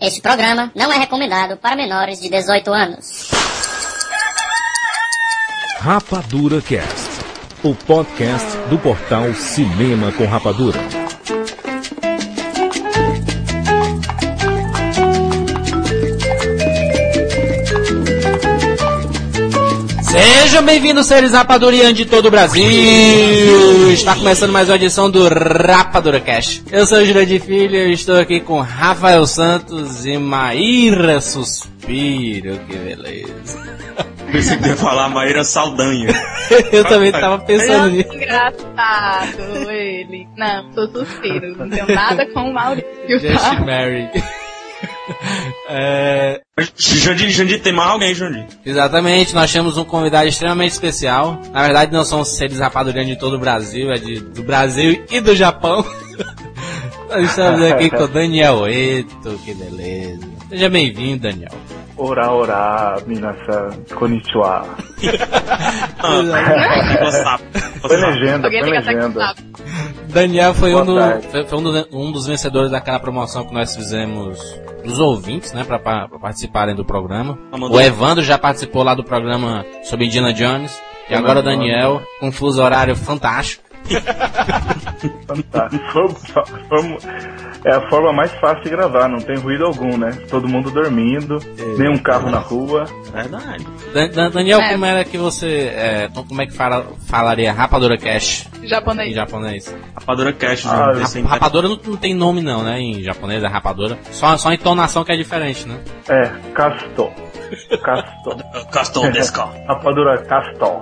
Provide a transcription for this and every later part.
Este programa não é recomendado para menores de 18 anos. Rapadura Cast, o podcast do portal Cinema com Rapadura. Sejam bem-vindos, seres rapadurianos de todo o Brasil! Está começando mais uma edição do Rapadura Cash. Eu sou o Jurandir Filho e estou aqui com Rafael Santos e Maíra Suspiro. Que beleza! Pensei que ia falar Maíra Saldanha. Eu também estava pensando nisso. Engraçado ele. Não, sou suspiro. Não tenho nada com o Maurício. Just tá? Mary. É, Jandir, Jandir, tem mais alguém, Jandir? exatamente, nós temos um convidado extremamente especial. Na verdade, não são seres rapadurianos de todo o Brasil, é de, do Brasil e do Japão. nós estamos aqui com o Daniel Eto, que beleza. Seja bem-vindo, Daniel. Ora, ora, minasan, konnichiwa. Ah. Foi legenda, foi legenda. Daniel foi, um, do- foi- foi um, do- um dos vencedores daquela promoção que nós fizemos dos ouvintes, né, pra, pa- pra participarem do programa. mandou. O Evandro já participou lá do programa sobre Indiana Jones. E agora o Daniel, com um fuso horário fantástico. Fantástico. Foi- foi- É a forma mais fácil de gravar, não tem ruído algum, né? Todo mundo dormindo, nenhum carro na rua. Verdade. Dan- Dan- Daniel, É. como era que você. é, como é que fala- falaria Rapadura Cash em Japonês. japonês? Rapadura Cash, Ah, é Rapadura não, não tem nome não, né? Em japonês é rapadura. Só, só a entonação que é diferente, né? É, Casto. Casto. Castor Descal. Rapadura Casto.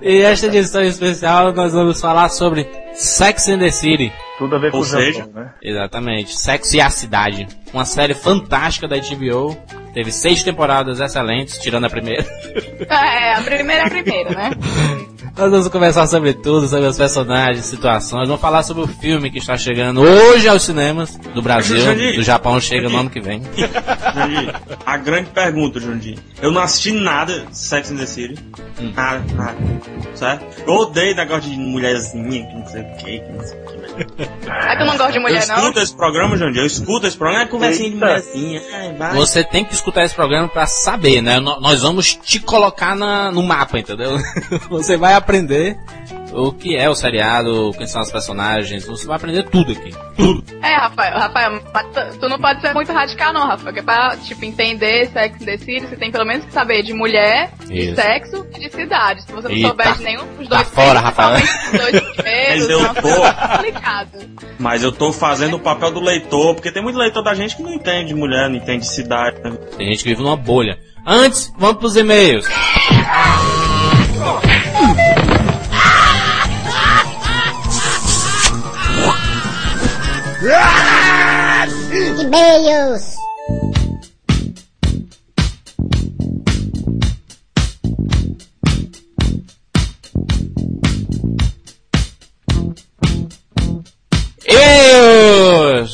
E esta edição especial nós vamos falar sobre Sex and the City. Tudo a ver com Ou o Japão, seja- né? Exatamente, Sexo e a Cidade. Uma série fantástica da HBO. Teve seis temporadas excelentes, tirando a primeira. É, a primeira é a primeira, né? Nós vamos conversar sobre tudo, sobre os personagens, situações. Vamos falar sobre o filme que está chegando hoje aos cinemas do Brasil. Do Japão chega no Jandir. ano que vem. Jandir, a grande pergunta, Jandir. Eu não assisti nada de Sex and the City. Hum. Nada, nada. Certo? Eu odeio negócio de mulherzinha, que não sei o que, que não sei o que. É que eu não gosto de Eu mulher, não. escuto esse programa, Jandir. Eu escuto esse programa. É conversinha de mulherzinha. Ai. Você tem que escutar esse programa pra saber, né? No- Nós vamos te colocar na- no mapa, entendeu? Você vai aprender o que é o seriado, quem são os personagens. Você vai aprender tudo aqui. É, Rafael, Rafael, tu- não pode ser muito radical, não, Rafael. Porque pra, tipo, entender Sex and the você tem pelo menos que saber de mulher, Isso. de sexo e de cidade. Se você não Eita. souber de nenhum dos Tá dois fora, Rafael. os dois primeiros, Mas eu não, tô- fica complicado. Mas eu tô fazendo o papel do leitor, porque tem muito leitor da gente que não entende de mulher, não entende de cidade. né? Tem gente que vive numa bolha. Antes, vamos pros e-mails. E-mails! E-mails!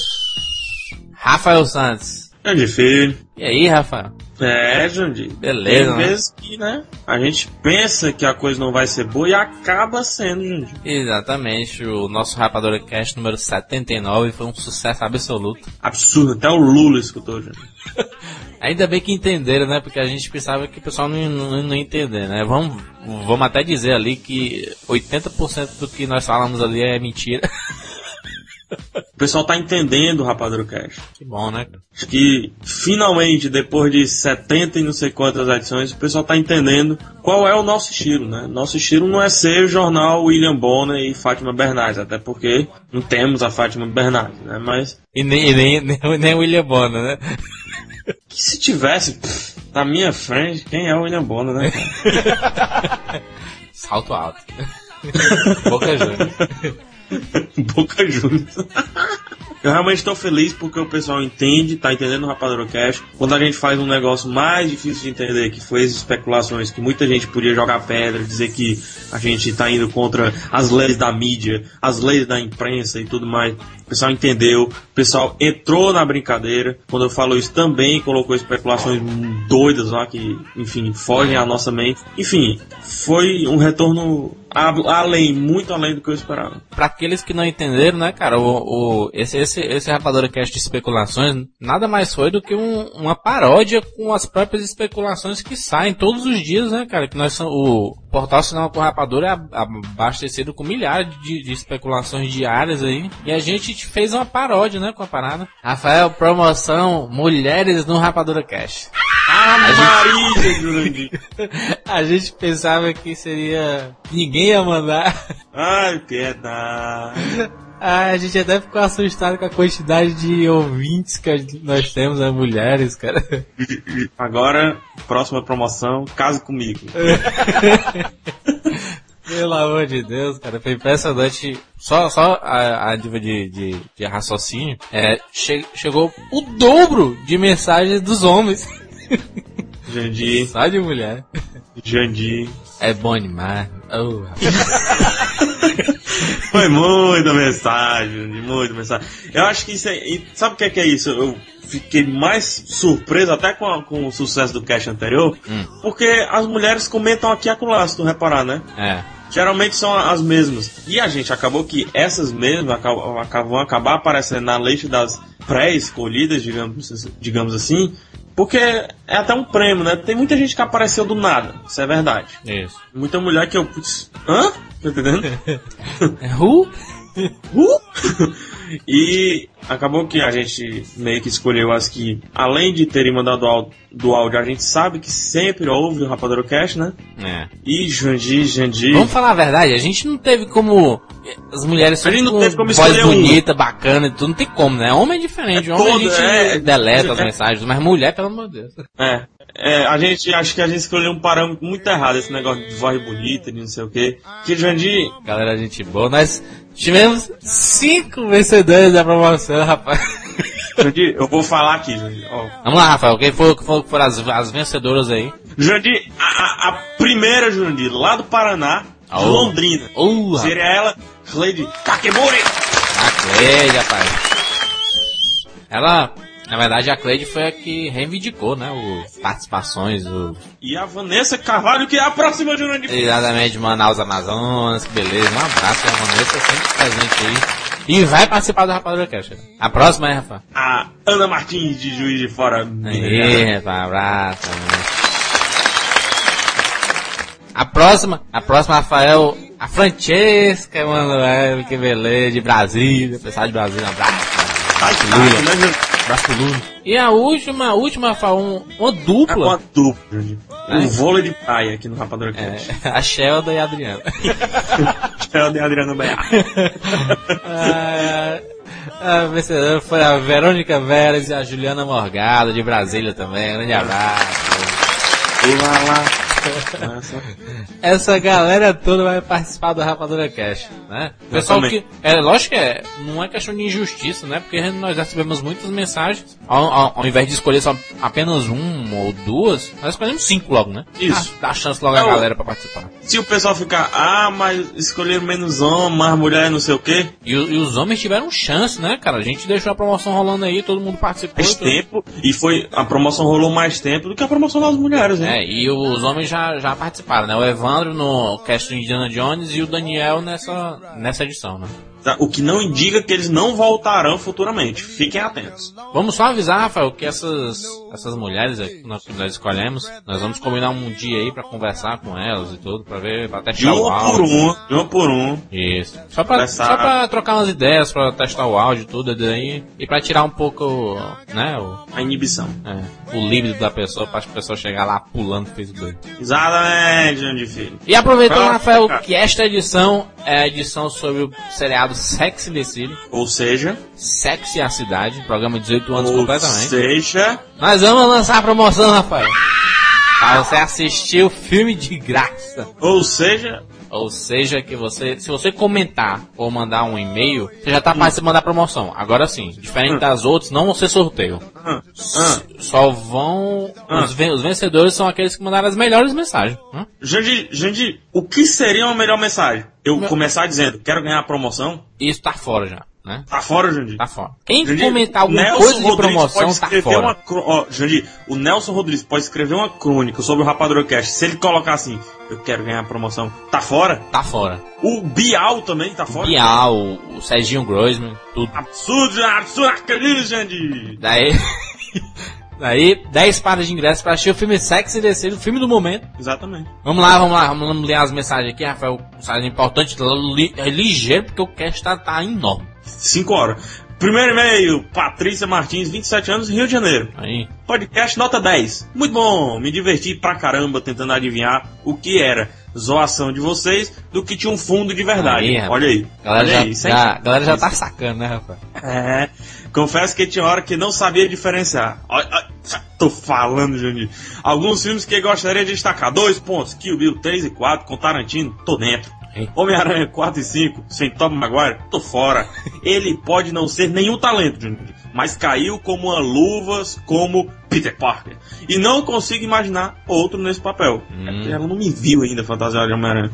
Rafael Santos. Jandir Filho. E aí, Rafael? É, Jandir. Beleza, Tem né? vezes que, né, a gente pensa que a coisa não vai ser boa e acaba sendo, Jandir. Exatamente, o nosso Rapadura Cast número 79 foi um sucesso absoluto. Absurdo, até o Lula escutou, Jandir. Ainda bem que entenderam, né? Porque a gente pensava que o pessoal não, não, não ia entender, né? Vamos, vamos até dizer ali que 80% do que nós falamos ali é mentira. O pessoal tá entendendo o Rapadura Cash. Que bom, né? Acho que finalmente, depois de 70 e não sei quantas edições, o pessoal tá entendendo qual é o nosso estilo, né? Nosso estilo não é ser o jornal William Bonner e Fátima Bernardes, até porque não temos a Fátima Bernardes, né? Mas E nem, nem, nem, nem o William Bonner, né? que se tivesse pff, na minha frente, quem é o William Bonner, né? Salto alto. Boca Juniors. Boca Juniors. Eu realmente estou feliz porque o pessoal entende, tá entendendo o Rapadura Cash. Quando a gente faz um negócio mais difícil de entender, que foi as especulações, que muita gente podia jogar pedra, dizer que a gente tá indo contra as leis da mídia, as leis da imprensa e tudo mais. O pessoal entendeu, o pessoal entrou na brincadeira. Quando eu falo isso, também colocou especulações doidas lá que, enfim, fogem à nossa mente. Enfim, foi um retorno além, muito além do que eu esperava. Pra aqueles que não entenderam, né, cara, o, o- esse, esse, esse Rapadura Cast de especulações nada mais foi do que um- uma paródia com as próprias especulações que saem todos os dias, né, cara? Que nós o portal Cinema com Rapadura é ab- abastecido com milhares de, de especulações diárias aí. E a gente fez uma paródia, né, com a parada. Rafael, promoção Mulheres no Rapadura Cast. Ah, Maria, Jurandir. A gente pensava que seria. Ninguém ia mandar. Ai, piedade. Ah, a gente até ficou assustado com a quantidade de ouvintes que nós temos, né? Mulheres, cara. Agora, próxima promoção, case comigo. Pelo amor de Deus, cara. Foi impressionante. Só, só a, a diva de, de, de raciocínio é, che- chegou o dobro de mensagens dos homens. Jandir, Só de mulher. Jandir. É bom demais. Oh, Foi muita mensagem, Jandir, muita mensagem. Eu acho que isso é. Sabe o que é, que é isso? Eu fiquei mais surpreso até com, a- com o sucesso do cast anterior, Hum. porque as mulheres comentam aqui e acolá, se tu reparar, né? é. Geralmente são as mesmas. E a gente acabou que essas mesmas acabam, acabam vão acabar aparecendo na lista das pré-escolhidas, digamos, digamos assim, porque é até um prêmio, né? Tem muita gente que apareceu do nada, isso é verdade. Isso. Muita mulher que eu. Putz, hã? Tá entendendo? É Who? Uh! e acabou que a gente meio que escolheu as que, além de terem mandado do áudio, a gente sabe que sempre ouve o Rapadura Cast, né? É. E Jandir, Jandir. Vamos falar a verdade, a gente não teve como. As mulheres são com teve como voz escolher um. bonita, bacana e tudo, não tem como, né? Homem é diferente, É homem todo, a gente é. deleta as É. mensagens, mas mulher, pelo amor de Deus. É, é, a gente acho que a gente escolheu um parâmetro muito errado, esse negócio de voz bonita, de não sei o quê. Que Jandir, Galera, gente boa, nós tivemos cinco vencedores da promoção, rapaz. Jandir, eu vou falar aqui, Jandir. Ó. Vamos lá, Rafael, quem foi, quem foi- foram as, as vencedoras aí? Jandir, a, a- primeira Jandir, lá do Paraná, de Oh. Londrina. Rapaz. Seria ela, Cleide Kakemori. A Cleide, rapaz. Ela, na verdade, a Cleide foi a que reivindicou, né, os participações, o, E a Vanessa Carvalho, que é a próxima Jandir. exatamente de Manaus, Amazonas, que beleza. Um abraço, a Vanessa sempre presente aí. E vai participar do Rapadura Cash. A próxima é, Rafa. A Ana Martins, de Juiz de Fora. Aí, rapaz, abraço. né. A próxima, a próxima, Rafael, a Francesca Emanuel, que beleza, de Brasília, pessoal de Brasília, um abraço. Ai, que taco, pro Lula. E a última, a última, um, uma É com a dupla. dupla. Ai. Um vôlei de praia aqui no Rapadura Cast. É, a Shelda e a Adriana. É o de Adriana Bear. a, a vencedora foi a Verônica Veras e a Juliana Morgado, de Brasília também. Grande abraço. Lá, lá. Essa galera toda vai participar do Rapadura Cash, né? Pessoal que. É lógico que é, não é questão de injustiça, né? Porque nós recebemos muitas mensagens. Ao, ao- ao invés de escolher só apenas um ou duas, nós escolhemos cinco logo, né? Isso. Dá chance logo à É galera pra participar. Se o pessoal ficar, ah, mas escolheram menos homem, mais mulher, não sei o quê, E, e os homens tiveram chance, né, cara? A gente deixou a promoção rolando aí, todo mundo participou. mais tempo, e foi, a promoção rolou mais tempo do que a promoção das mulheres, né? É, e os homens já, já participaram, né? O Evandro no cast do Indiana Jones e o Daniel nessa, nessa edição, né? Tá? O que não indica que eles não voltarão futuramente. Fiquem atentos. Vamos só avisar, Rafael, que essas, essas mulheres que nós, que nós escolhemos, nós vamos combinar um dia aí pra conversar com elas e tudo, pra ver, pra De testar o uma por áudio. um, de uma por um. Isso. Só pra, Conversar. só pra trocar umas ideias, pra testar o áudio e tudo daí, e pra tirar um pouco, né, o, A inibição. é, o líbido da pessoa, pra as pessoas chegar lá pulando Facebook. Exatamente, de Filho. E aproveitando, Rafael, que esta edição é a edição sobre o seriado Sex and the City, Ou seja, Sex e a Cidade, programa de 18 anos ou completamente. seja, Nós vamos lançar a promoção, Rafael. Pra você assistir o filme de graça. ou seja, Ou seja, que você, se você comentar ou mandar um e-mail, você já tá participando da promoção. Agora sim, diferente das outras, não vão ser sorteio. S- Só vão. Ah. Os, ven- os vencedores são aqueles que mandaram as melhores mensagens. Hum? Jandir, Jandir, o que seria uma melhor mensagem? Eu começar dizendo, quero ganhar a promoção? Isso tá fora já. Né? Tá fora, Jandir. Tá fora. Quem Jandir, comentar alguma Nelson coisa de Rodrigues promoção tá fora. Uma, ó, Jandir, o Nelson Rodrigues pode escrever uma crônica sobre o Rapadura Cast. Se ele colocar assim, eu quero ganhar a promoção, tá fora? Tá fora. O Bial também tá fora? Bial, o, o Serginho Groisman, tudo. Absurdo, absurdo, acredito, Jandir. Daí. Daí, 10 pares de ingressos pra assistir o filme Sexy DC, o filme do momento. Exatamente. Vamos lá, vamos lá, vamos ler as mensagens aqui, Rafael. Mensagem importante, li, é ligeiro, porque o cast tá, tá enorme. 5 horas. Primeiro e-mail, Patrícia Martins, 27 anos, Rio de Janeiro. Aí. Podcast nota 10. Muito bom, me diverti pra caramba tentando adivinhar o que era zoação de vocês do que tinha um fundo de verdade. Aí, rapaz. Olha aí. Galera, Olha já, aí, é já, a galera já tá sacando, né, Rafael? É, confesso que tinha hora que não sabia diferenciar. Olha, tô falando, Juninho. Alguns filmes que gostaria de destacar. Dois pontos. Kill Bill 3 e 4 com Tarantino, tô dentro. Homem-Aranha 4 e 5, sem Tom Maguire, tô fora. Ele pode não ser nenhum talento, mas caiu como uma luvas como Peter Parker. E não consigo imaginar outro nesse papel. É porque ela não me viu ainda, Fantasia de Homem-Aranha.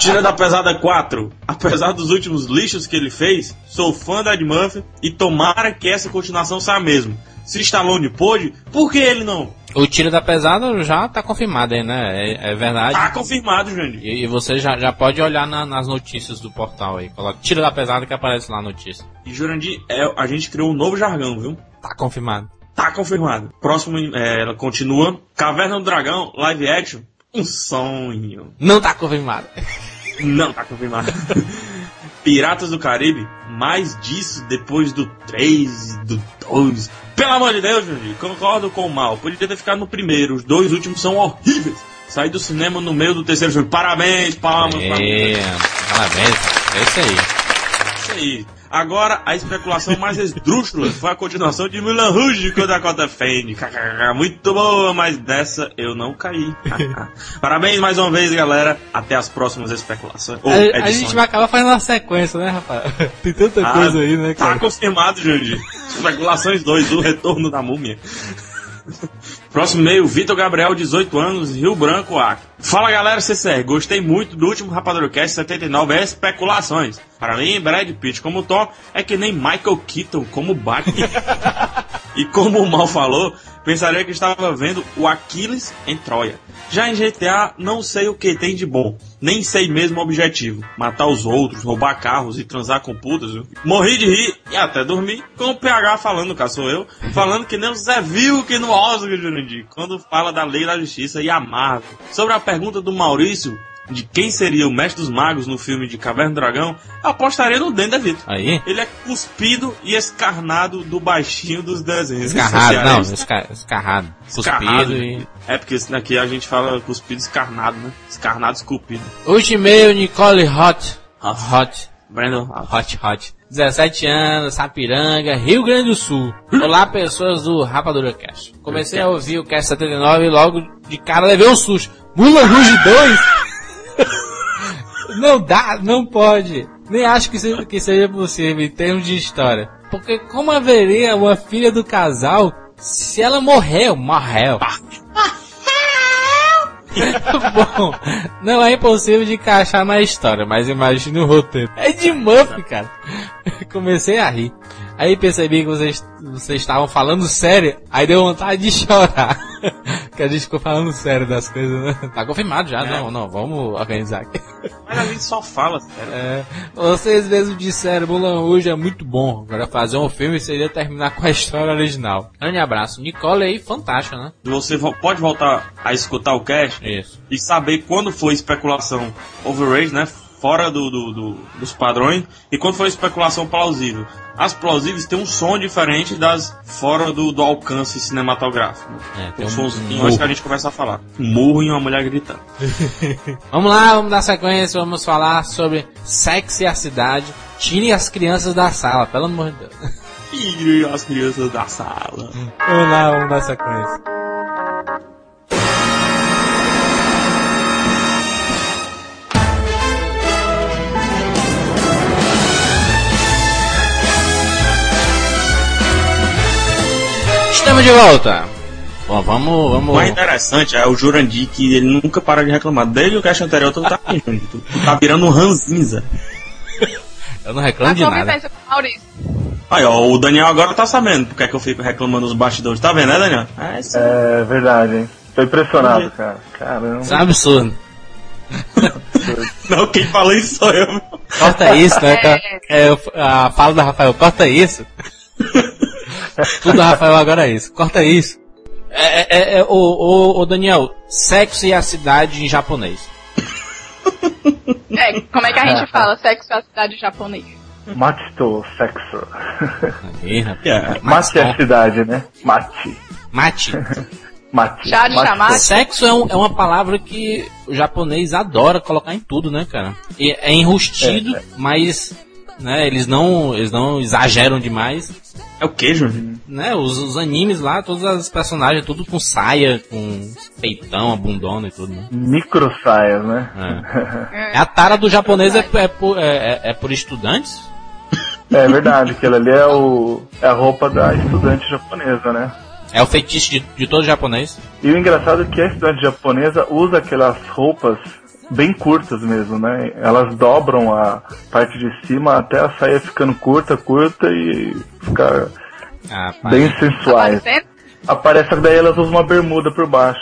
Tira da Pesada 4. Apesar dos últimos lixos que ele fez, sou fã da Ed Murphy e tomara que essa continuação saia mesmo. Se Stallone pôde, por que ele não? O tiro da pesada já tá confirmado aí, né? É, é verdade. Tá confirmado, Jandir. E, e você já, já pode olhar na- nas notícias do portal aí. Coloca tiro da pesada que aparece lá a notícia. E Jurandir, é, a gente criou um novo jargão, viu? Tá confirmado. Tá confirmado. Próximo, é, ela continua. Caverna do Dragão, live action. Um sonho. Não tá confirmado. Não tá confirmado. Piratas do Caribe, mais disso depois do 3 e do 2. Pelo amor de Deus, Jurandir, concordo com o mal. Podia ter ficado no primeiro, os dois últimos são horríveis. Saí do cinema no meio do terceiro filme. Parabéns, palmas, É, palmas. parabéns. É isso aí. Isso aí. Agora, a especulação mais esdrúxula foi a continuação de Mulan Rouge com Dakota Fanning. KKK, Muito boa, mas dessa eu não caí. Parabéns mais uma vez, galera. Até as próximas especulações. Ou A, a gente vai acabar fazendo uma sequência, né, rapaz? Tem tanta Ah, coisa aí, né, Tá cara? confirmado, Jandir. Especulações 2, o retorno da múmia. Próximo e-mail, Vitor Gabriel, 18 anos, Rio Branco, Acre. Fala galera CCR, gostei muito do último Rapadurocast 79, é especulações. Para mim, Brad Pitt como Thor é que nem Michael Keaton como Batman. e como o Mal falou, pensaria que estava vendo o Aquiles em Troia. Já em GTA, não sei o que tem de bom. Nem sei mesmo o objetivo. Matar os outros, roubar carros e transar com putas. viu? Morri de rir e até dormi com o PH falando, cá sou eu, falando que nem o Zé viu que no Oscar, Jurandir, quando fala da lei da justiça e a. Sobre a pergunta do Maurício, de quem seria o mestre dos magos no filme de Caverna do Dragão, eu apostaria no Dan DeVito. Aí? Ele é cuspido e escarnado do baixinho dos desenhos. Escarrado, não, Sociais. esca, escarrado. Escarrado. E. É porque daqui a gente fala cuspido escarnado, né? Escarnado esculpido. Último e-mail, Nicole Hot. Hot. Brandon Hot, hot. 17 anos, Sapiranga, Rio Grande do Sul. Olá, pessoas do Rapadura Cast. Comecei a ouvir o Cast 79 e logo de cara levei um susto. Mulan Rouge 2? Não dá, não pode. Nem acho que seja, que seja possível em termos de história. Porque como haveria uma filha do casal se ela morreu? Morreu. Bom, não é impossível de encaixar na história, mas imagine o roteiro. É de Murphy, cara. Comecei a rir. Aí percebi que vocês, vocês estavam falando sério, aí deu vontade de chorar. Que a gente ficou falando sério das coisas, né? Tá confirmado já, não, não, vamos organizar aqui. Mas a gente só fala, sério. É, vocês mesmos disseram, Mulan Rouge é muito bom. Agora fazer um filme seria terminar com a história original. Grande abraço. Nicole aí, fantástica, né? Você vo- pode voltar a escutar o cast Isso. e saber quando foi especulação overrated, né? Fora do, do- do- dos padrões, e quando foi especulação plausível. As plausíveis têm um som diferente das fora do, do alcance cinematográfico. É, Tem um um somzinho, murro. acho que a gente começa a falar. Um murro e uma mulher gritando. Vamos lá, vamos dar sequência, vamos falar sobre sexo e a cidade. Tire as crianças da sala, pelo amor de Deus. Tire as crianças da sala. Vamos lá, vamos dar sequência. Estamos de volta. Bom, vamos, O vamos. mais interessante é o Jurandir, que ele nunca para de reclamar. Desde o cast anterior, tu tá, tu, tu tá virando um ranzinza. Eu não reclamo de nada. o Maurício? Aí, ó, o Daniel agora tá sabendo porque é que eu fico reclamando nos bastidores. Tá vendo, né, Daniel? É, isso. É verdade, hein? Tô impressionado, cara. Caramba. Isso é um absurdo. Não, quem fala isso sou eu. meu. Corta isso, né? É, eu- a fala da Rafael, corta isso. Tudo da Rafael agora é isso. Corta isso. É, é, é, é, ô, ô, ô, Daniel, sexo e a cidade em japonês. É, como é que a gente fala sexo é a cidade japonês? Matito sexo. É. Mate é a cidade, né? Mate. Mate. Mate. Chá de Mate. chamate? Sexo é, um- é uma palavra que o japonês adora colocar em tudo, né, cara? E é enrustido, mas né, eles não eles não exageram demais. É o que, Júnior? Né, os, os animes lá, todos os personagens, tudo com saia, com peitão, a bundona e tudo, né? Micro saias, né? É. A tara do japonês é, é por, é- é- é por estudantes? É verdade, aquilo ali é, o, é a roupa da estudante japonesa, né? É o feitiço de, de todo japonês? E o engraçado é que a estudante japonesa usa aquelas roupas bem curtas mesmo, né? Elas dobram a parte de cima até a saia ficando curta, curta e ficar Ah, bem sensuais. Aparecendo? Aparece que daí elas usam uma bermuda por baixo.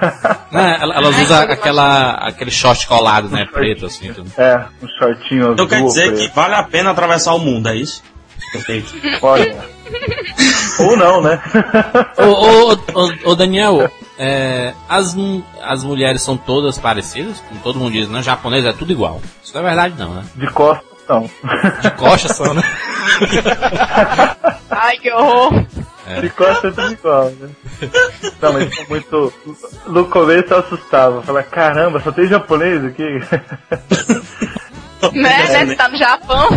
Ela- elas usam aquela, aquele short colado, né? Preto, assim, tudo. é, um shortinho azul. Então quer dizer preto. que vale a pena atravessar o mundo, é isso? Perfeito. Olha. Ou não, né? Ô, ô, ô, ô, ô, Daniel, é, as, as mulheres são todas parecidas? Como todo mundo diz, né? Japonês é tudo igual. Isso não é verdade, não, né? De costas, não. De coxa só, né? Ai, que horror. De costas é tudo igual, né? Não, mas foi muito. No começo eu assustava. Falei, caramba, só tem japonês aqui? Né, né? Você tá no Japão.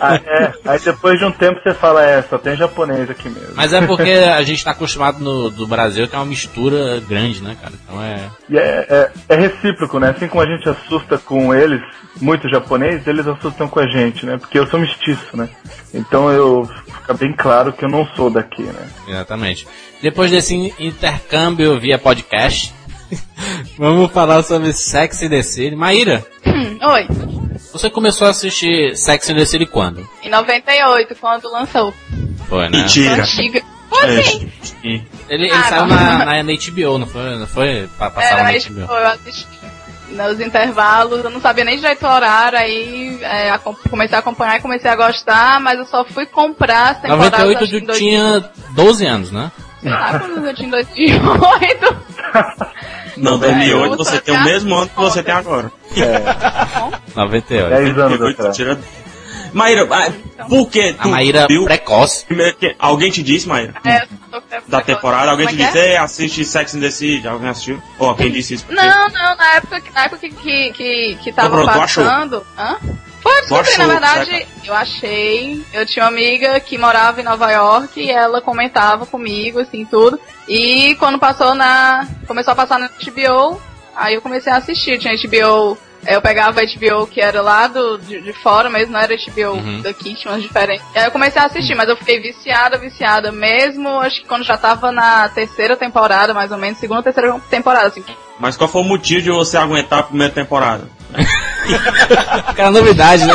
Ah, é. Aí depois de um tempo você fala, é, só tem japonês aqui mesmo. Mas é porque a gente tá acostumado no do Brasil que é uma mistura grande, né, cara? Então é. E é, é, é recíproco, né? Assim como a gente assusta com eles, muito japonês, eles assustam com a gente, né? Porque eu sou mestiço, né? Então eu fica bem claro que eu não sou daqui, né? Exatamente. Depois desse in- intercâmbio via podcast, vamos falar sobre Sex and the City. Maíra, Hum, Oi. Você começou a assistir Sex and the City quando? Em 98, quando lançou. Foi, né? Mentira. Antiga. Foi É, assim. sim. Ele, ele Ah, saiu na, na, na HBO, não foi? Não foi? Pa- Passava Era, na HBO. pô, eu assisti nos intervalos, eu não sabia nem direito o horário, aí é, comecei a acompanhar e comecei a gostar, mas eu só fui comprar as temporadas 98 acho que em tu 2000, tinha 12 anos, né? sei lá, quando eu tinha em 2008. Não, É, 2008 eu você tem o a- mesmo ano que você tem agora. 98. 10 anos 2008 atrás. tira... Maíra, ah, por que A tu Maíra viu? precoce. Alguém te disse, Maíra? É, eu tô com- Da temporada, alguém te Como é que disse, é? Ei, assiste Sex and the City, alguém assistiu? Ou alguém disse isso pra ti? Não, não, na época, que- na época que, que, que, que tava pronto, tu achou? passando. Hã? Foi, eu descobri, na verdade, certo? eu achei. Eu tinha uma amiga que morava em Nova York e ela comentava comigo, assim, tudo. E quando passou na. Começou a passar na HBO, aí eu comecei a assistir. Tinha HBO. Eu pegava a HBO que era lá do, de, de fora mesmo, não era HBO Uhum. daqui, tinha umas diferentes. E aí eu comecei a assistir, mas eu fiquei viciada, viciada mesmo, acho que quando já tava na terceira temporada, mais ou menos, segunda, terceira temporada, assim. Mas qual foi o motivo de você aguentar a primeira temporada? Aquela novidade, né?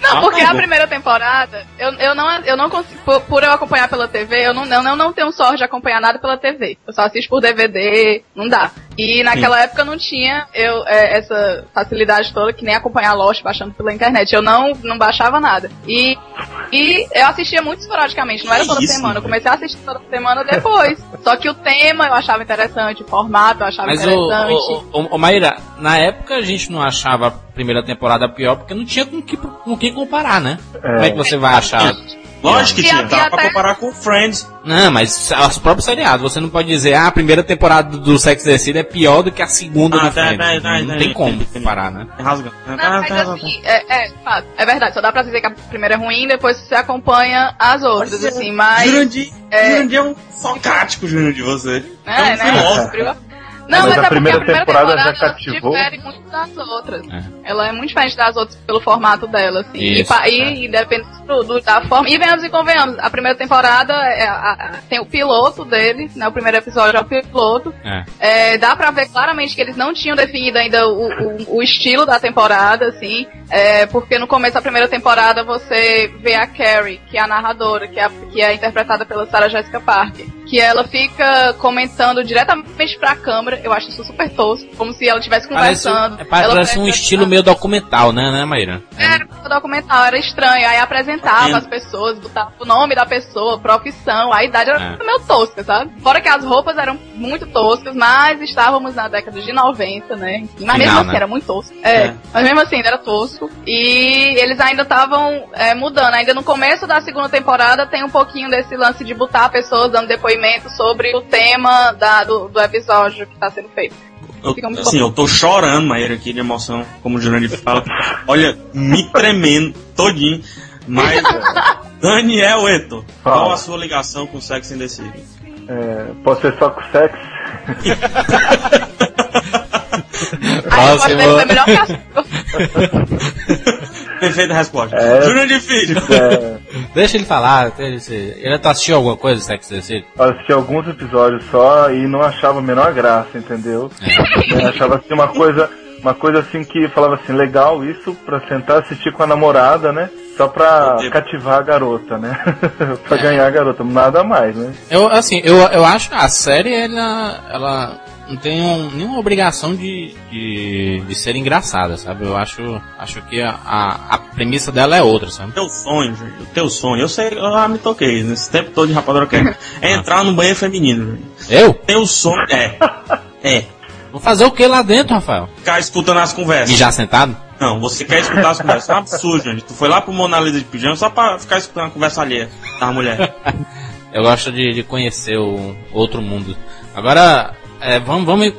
Não, Ah, porque tá a bom. primeira temporada, eu, eu não, eu não consigo, por, por eu acompanhar pela TV, eu não, eu não, não tenho sorte de acompanhar nada pela TV. Eu só assisto por DVD, não dá. E naquela época eu não tinha eu, é, essa facilidade toda que nem acompanhar Lost baixando pela internet. Eu não, não baixava nada. E, e eu assistia muito esporadicamente, não era toda isso, semana. Eu comecei a assistir toda semana depois. só que o tema eu achava interessante, o formato eu achava Mas, interessante. ô, ô, ô, Maíra, na época a gente não achava a primeira temporada pior porque não tinha com que, com quem comparar, né? Como é que você vai achar? Lógico que E tinha, e pra comparar com Friends. Não, mas os próprios seriados, você não pode dizer, ah, a primeira temporada do Sex and the City é pior do que a segunda Ah, do tá, Friends. tá, tá, Não tá, tem tá, como tá, tá. comparar, né? Rasga. Não, mas assim, é, é, é verdade, só dá pra dizer que a primeira é ruim, depois você acompanha as outras, assim, mas. Jurandir, é- é um socático, Jurandir, você. É, um né? filósofo. Não, Mas mas, a é porque primeira a primeira temporada temporada, já ela cativou? difere muito das outras. É. Ela é muito diferente das outras pelo formato dela, assim. E, Isso, pa- é. e depende do, do- da forma. E venhamos e convenhamos, a primeira temporada é a- a- tem o piloto dele, né? O primeiro episódio é o piloto. É. É, dá pra ver claramente que eles não tinham definido ainda o, o- o estilo da temporada, assim. É, porque no começo da primeira temporada você vê a Carrie, que é a narradora, que é, a- que é interpretada pela Sarah Jessica Parker. Que ela fica comentando diretamente pra câmera, eu acho isso super tosco, como se ela estivesse Parece, conversando. é, pa- Ela parece um presta- estilo meio documental, né, né, Maíra? era um documental, era estranho. Aí apresentava as pessoas, botava o nome da pessoa, profissão, a idade era É. meio tosca, sabe? Fora que as roupas eram muito toscas, mas estávamos na década de 90, né? Mas mesmo Final, assim né? era muito tosco. É, É. mas mesmo assim era tosco. E eles ainda estavam é, mudando. Ainda no começo da segunda temporada tem um pouquinho desse lance de botar pessoas dando depoimento sobre o tema da- do, do episódio que está sendo feito. Eu, assim, eu tô chorando, Maíra, aqui de emoção, como o Jurandir fala. Olha, me tremendo todinho. Mas, Daniel Eto, qual a sua ligação com o Sex and the City? É, pode ser só com sexo? Aí Próximo. foi melhor que a Perfeita resposta. É. Jurandir Filho. É, Deixa ele falar. Ele, ele tá assistindo alguma coisa do Sex and the City? eu assisti alguns episódios só e não achava a menor graça, entendeu? Eu achava assim uma coisa, uma coisa assim que falava assim, legal isso pra sentar assistir com a namorada, né? Só pra cativar a garota, né? pra ganhar a garota, nada mais, né? Eu, assim, eu, eu acho que a série, ela, ela não um- nenhuma obrigação de, de, de ser engraçada, sabe? Eu acho, acho que a, a, a premissa dela é outra, sabe? Teu sonho, o teu sonho. Eu sei, eu já me toquei nesse tempo todo de Rapadura Cast. É entrar no banheiro feminino. Eu? Teu sonho é. É. Vou fazer o que lá dentro, Rafael? Ficar escutando as conversas. E já sentado? Não, você quer escutar as conversas. É um absurdo, gente. Tu foi lá pro Mona Lisa de pijama só pra ficar escutando a conversa alheia da mulher. Eu gosto de, de conhecer o outro mundo. Agora, é, vamos, vamos,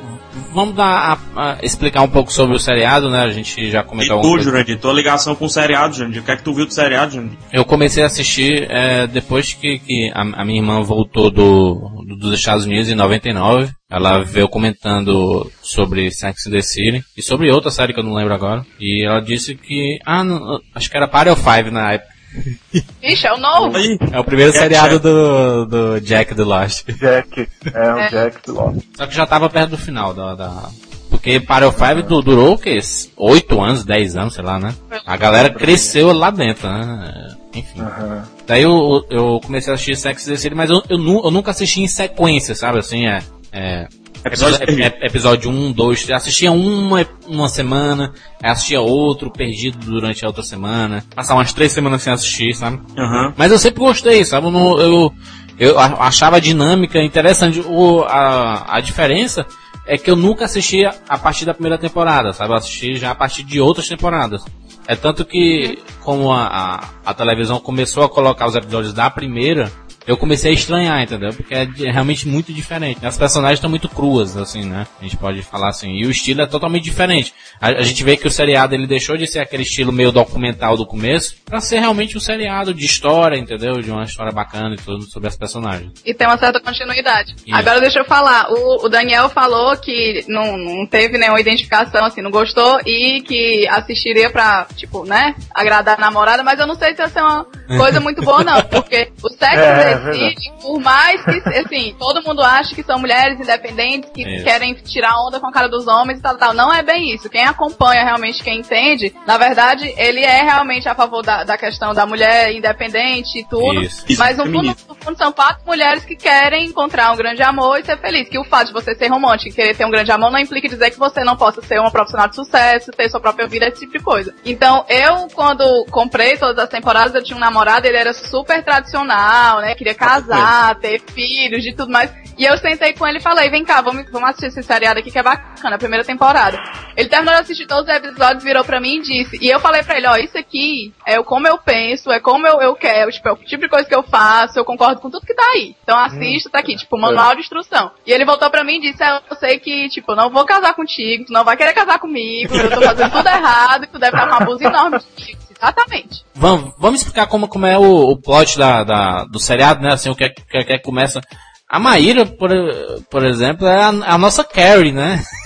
vamos dar a- a- explicar um pouco sobre o seriado, né? A gente já E comentou alguma tu. Jurandir, tua ligação com o seriado, Jurandir. O que é que tu viu do seriado, Jurandir? Eu comecei a assistir é, depois que, que a, a minha irmã voltou do, do- dos Estados Unidos em 99. Ela veio comentando sobre Sex and the City e sobre outra série que eu não lembro agora. E ela disse que, ah, não, acho que era Party 5 na época. Ixi, é o novo. Aí, É o primeiro Jack seriado Chan. do, do Jack do Lost. Jack, é o É. Jack do Lost. Só que já tava perto do final da. da... Porque Party 5 du- durou o quê? 8 anos, 10 anos, sei lá, né? A galera cresceu lá dentro, né? Enfim. Aham. Daí eu, eu comecei a assistir Sex and the City, mas eu, eu, eu nunca assisti em sequência, sabe? Assim, é. é Episódio é- episódio 1, 2, 3. Assistia uma, uma semana, assistia outro, perdido durante a outra semana. Passar umas três semanas sem assistir, sabe? aham. Mas eu sempre gostei, sabe? Eu, não- eu, eu achava a dinâmica interessante. O, a, a diferença é que eu nunca assisti a partir da primeira temporada, sabe? Eu assisti já a partir de outras temporadas. É tanto que, como a, a, a televisão começou a colocar os episódios da primeira, eu comecei a estranhar, entendeu? Porque é, é realmente muito diferente. As personagens estão muito cruas, assim, né? A gente pode falar assim. E o estilo é totalmente diferente. A, a gente vê que o seriado ele deixou de ser aquele estilo meio documental do começo pra ser realmente um seriado de história, entendeu? De uma história bacana e tudo sobre as personagens. E tem uma certa continuidade. Isso. Agora deixa eu falar. O, o Daniel falou que não, não teve nenhuma identificação, assim, não gostou e que assistiria pra, tipo, né, agradar a namorada, mas eu não sei se ia ser uma coisa muito boa, não. Porque o Sex É, the City, por mais que, assim, todo mundo acha que são mulheres independentes que Isso. querem tirar onda com a cara dos homens e tal, tal. Não é bem isso. Quem acompanha realmente, quem entende, na verdade, ele é realmente a favor da, da questão da mulher independente e tudo. Isso. Isso, Mas no fundo, no fundo são quatro mulheres que querem encontrar um grande amor e ser feliz. Que o fato de você ser romântico e querer ter um grande amor não implica dizer que você não possa ser uma profissional de sucesso, ter sua própria vida, esse tipo de coisa. Então, eu, quando comprei todas as temporadas, eu tinha um namorado, ele era super tradicional, né? Queria casar, ter filhos, de tudo mais. E eu sentei com ele e falei, vem cá, vamos, vamos assistir esse seriado aqui que é bacana, a primeira temporada. Ele terminou de assistir todos os episódios, virou pra mim e disse, e eu falei pra ele, ó, isso aqui é como eu penso, é como eu, eu quero, tipo, é o tipo de coisa que eu faço, eu concordo com tudo que tá aí. Então assista, tá aqui, tipo, manual de instrução. E ele voltou pra mim e disse, "É, eu sei que, tipo, não vou casar contigo, tu não vai querer casar comigo, eu tô fazendo tudo errado, e tu deve estar com um abuso enorme de ti. Exatamente. Vamos, vamos explicar como, como é o, o plot da, da- do seriado, né? Assim, o que é que, é que começa. A Maíra, por, por exemplo, é a, a nossa Carrie, né?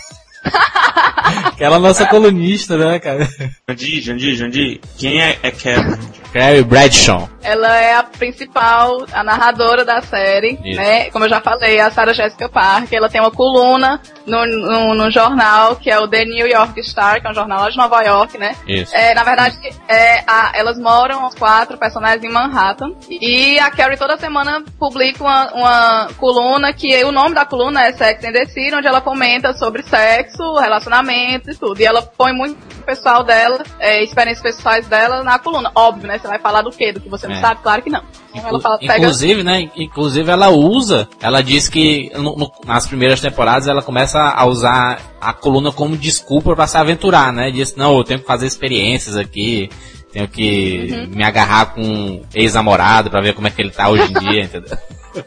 Aquela nossa colunista, né, cara? Jandir, Jandir, Jandir, quem é, é Kevin? Carrie Bradshaw. Ela é a principal, a narradora da série, Isso. né? Como eu já falei, a Sarah Jessica Parker. Ela tem uma coluna no, no, no jornal, que é o The New York Star, que é um jornal lá de Nova York, né? Isso. É, na verdade, é, a- elas moram, as quatro personagens, em Manhattan. E a Carrie toda semana publica uma, uma coluna que o nome da coluna é Sex and the City, onde ela comenta sobre sexo, relacionamento e tudo. E ela põe muito pessoal dela, é, experiências pessoais dela na coluna. Óbvio, né? Você vai falar do quê? Do que você não É. sabe? Claro que não. Ela fala, Inclusive, né? Inclusive ela usa, ela diz que no- no- nas primeiras temporadas ela começa a usar a coluna como desculpa pra se aventurar, né? Diz, não, eu tenho que fazer experiências aqui, tenho que Uhum. me agarrar com um ex-namorado pra ver como é que ele tá hoje em dia, entendeu?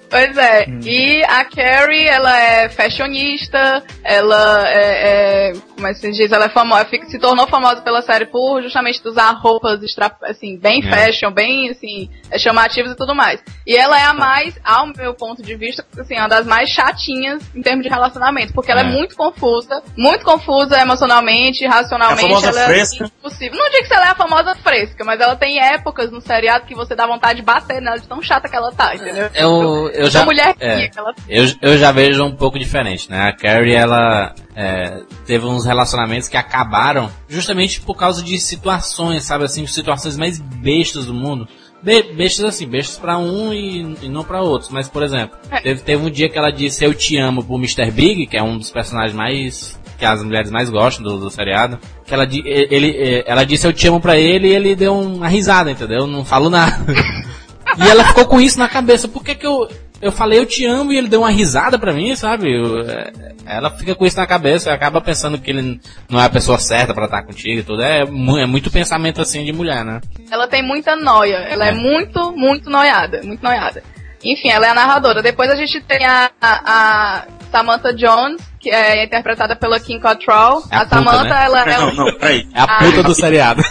Pois é, e a Carrie, ela é fashionista, ela é, é como é que se diz, ela é famosa, se tornou famosa pela série por justamente usar roupas extra, assim, bem É. fashion, bem, assim, é, chamativas e tudo mais. E ela é a mais, ao meu ponto de vista, assim, uma das mais chatinhas em termos de relacionamento, porque ela é, É. muito confusa, muito confusa emocionalmente, racionalmente, É a famosa ela fresca. é impossível. Não digo que ela é a famosa fresca, mas ela tem épocas no seriado que você dá vontade de bater nela de tão chata que ela tá, entendeu? Eu, eu já, mulher é, eu, eu já vejo um pouco diferente, né? A Carrie, ela é, teve uns relacionamentos que acabaram justamente por causa de situações, sabe assim, situações mais bestas do mundo. Be bestas assim, bestas pra um e, e não pra outros. Mas, por exemplo, É. teve, teve um dia que ela disse eu te amo pro Mr. Big, que é um dos personagens mais que as mulheres mais gostam do, do seriado. Que ela, ele, ela disse eu te amo pra ele e ele deu uma risada, entendeu? Não falou nada. E ela ficou com isso na cabeça. Por que que eu... Eu falei eu te amo e ele deu uma risada pra mim, sabe? Eu- é, ela fica com isso na cabeça e acaba pensando que ele não é a pessoa certa pra estar contigo e tudo. É, é muito pensamento assim de mulher, né? Ela tem muita noia. Ela é, É. muito, muito noiada. Muito noiada. Enfim, ela é a narradora. Depois a gente tem a, a, a Samantha Jones, que é interpretada pela Kim Cattrall. É a a puta, Samantha, né? ela é, Não, não, peraí, É a puta do seriado.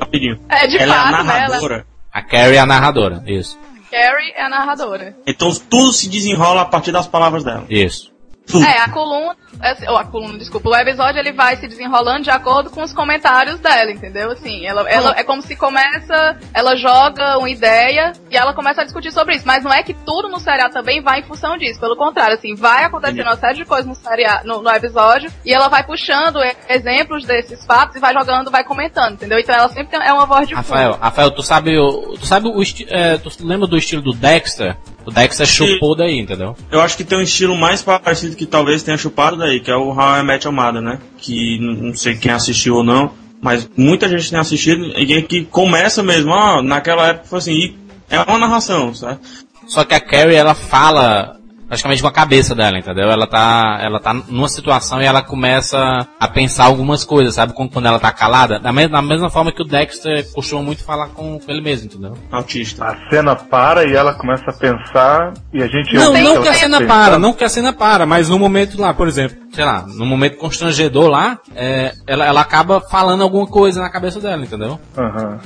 rapidinho. é de Ela é a fato, né? Ela, narradora. A Carrie é a narradora. Isso. Carrie é a narradora. Então tudo se desenrola a partir das palavras dela. Isso. É, a coluna, é, ou a coluna, desculpa, o episódio ele vai se desenrolando de acordo com os comentários dela, entendeu? Assim, ela, ela é como se começa, ela joga uma ideia e ela começa a discutir sobre isso, mas não é que tudo no seriado também vai em função disso, pelo contrário, assim, vai acontecendo uma série de coisas no, seriado, no, no episódio e ela vai puxando exemplos desses fatos e vai jogando, vai comentando, entendeu? Então ela sempre é uma voz de fundo. Rafael, Rafael, tu sabe. Tu sabe o é, Tu lembra do estilo do Dexter? O Dexter chupou daí, entendeu? Eu acho que tem um estilo mais parecido que talvez tenha chupado daí, que é o How I Met Your Mother, né? Que não sei quem assistiu ou não, mas muita gente tem assistido e que começa mesmo, ó, naquela época foi assim, e é uma narração, sabe? Só que a Carrie, ela fala praticamente com a cabeça dela, entendeu? Ela tá, ela tá numa situação e ela começa a pensar algumas coisas, sabe? Quando, quando ela tá calada. Da, me- da mesma forma que o Dexter costuma muito falar com, com ele mesmo, entendeu? Autista. A cena para e ela começa a pensar e a gente Não, ouve não ela que a cena para, não que a cena para, mas no momento lá, por exemplo, sei lá, no momento constrangedor lá, é, ela, ela acaba falando alguma coisa na cabeça dela, entendeu? Aham.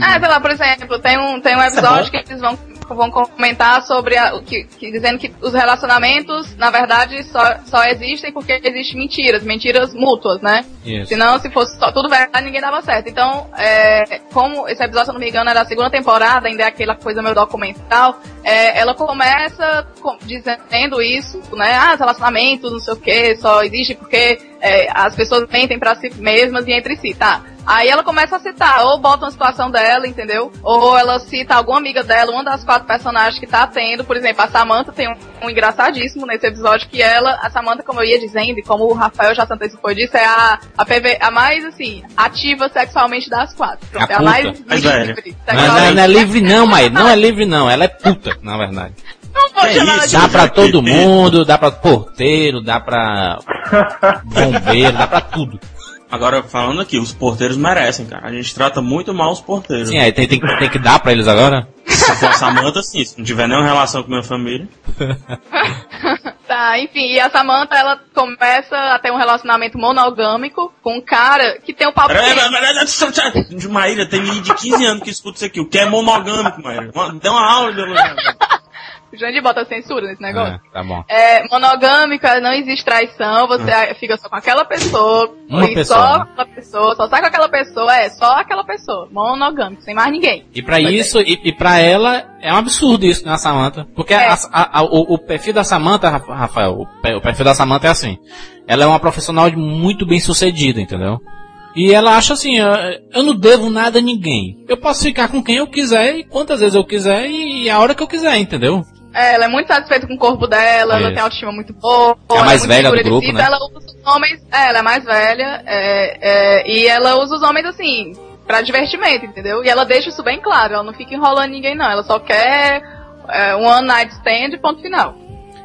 Ah, sei lá, por exemplo, tem um, tem um é episódio que eles vão, vão comentar sobre a, o que, que- dizendo que os relacionamentos, na verdade, só, só existem porque existem mentiras, mentiras mútuas, né? Isso. Senão, se fosse só tudo verdade, ninguém dava certo. Então, é, como esse episódio, se eu não me engano, é da segunda temporada, ainda é aquela coisa meio documental, é, ela começa com- dizendo isso, né? Ah, os relacionamentos, não sei o que, só existe porque é, as pessoas mentem pra si mesmas e entre si, tá? Aí ela começa a citar, ou bota uma situação dela, entendeu? Ou ela cita alguma amiga dela, uma das quatro personagens que tá tendo. Por exemplo, a Samantha tem um, um engraçadíssimo nesse episódio que ela, a Samantha, como eu ia dizendo, e como o Rafael já se antecipou disso, é a, a, PV, a mais, assim, ativa sexualmente das quatro. Pronto, A é a mais, puta. Mais velha. livre Não, não, sexualmente. não é livre não, Maí, não é livre não, ela é puta, na verdade. Não vou É chamar ela isso, de Dá pra todo mundo, dá pra porteiro, dá pra bombeiro, dá pra tudo. Agora, falando aqui, os porteiros merecem, cara. A gente trata muito mal os porteiros. Sim, aí tem, tem, que- tem que dar pra eles agora? Com a Samanta, sim. Se não tiver nenhuma relação com minha família. Tá, enfim, e a Samantha, ela começa a ter um relacionamento monogâmico com um cara que tem um papo Peraí, quente. peraí, peraí, peraí. Maíra, tem menino de 15 anos que escuta isso aqui. O que é monogâmico, Maíra? Dê uma aula de Jandir bota censura nesse negócio. É, tá bom. É, monogâmica, não existe traição, você fica só com aquela pessoa, Uma e pessoa, só né? aquela pessoa, só sai com aquela pessoa, é, só aquela pessoa, monogâmico, sem mais ninguém. E pra isso, e, e pra ela, é um absurdo isso, né, a Samantha? Porque É. a- a- a- o, o perfil da Samantha, Rafa- Rafael, o, o perfil da Samantha é assim. Ela é uma profissional muito bem sucedida, entendeu? E ela acha assim, eu, eu não devo nada a ninguém. Eu posso ficar com quem eu quiser e quantas vezes eu quiser e a hora que eu quiser, entendeu? É, ela é muito satisfeita com o corpo dela, ela Isso. tem autoestima muito boa. É a ela mais muito velha do grupo, si, né? Ela usa os homens, é, ela é mais velha, é, é, e ela usa os homens assim, pra divertimento, entendeu? E ela deixa isso bem claro, ela não fica enrolando ninguém não, ela só quer é, um one night stand, ponto final.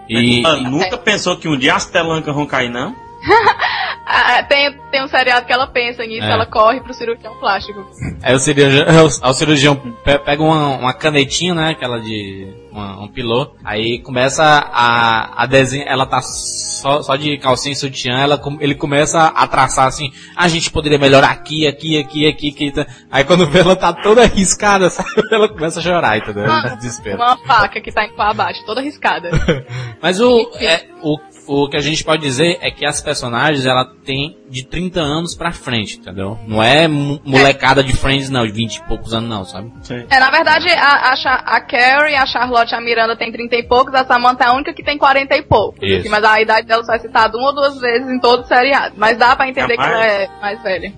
E, Ela nunca pensou que um dia as pelancas vão cair, não? Ah, tem, tem um seriado que ela pensa nisso, É. ela corre pro cirurgião plástico. Aí o cirurgião, o cirurgião pe- pega uma, uma canetinha, né? Aquela de uma- um pilô. Aí começa a, a desenhar. Ela tá só, só de calcinha e sutiã. Ela, ele começa a traçar assim. A gente poderia melhorar aqui, aqui, aqui, aqui. aqui tá." Aí quando vê ela tá toda arriscada, sabe? Ela começa a chorar, entendeu? Ela desespero. Uma faca que tá em pá abaixo, toda arriscada. Mas o, é, o, o que a gente pode dizer é que as personagens, ela tem de 30 anos pra frente, entendeu? Não é molecada de Friends, não, de 20 e poucos anos, não, sabe? É, na verdade, a, a, a Carrie, a Charlotte e a Miranda tem 30 e poucos, a Samantha é a única que tem 40 e poucos. Isso. Mas a idade dela só é citada uma ou duas vezes em todo o seriado. Mas dá pra entender É que ela é mais velha.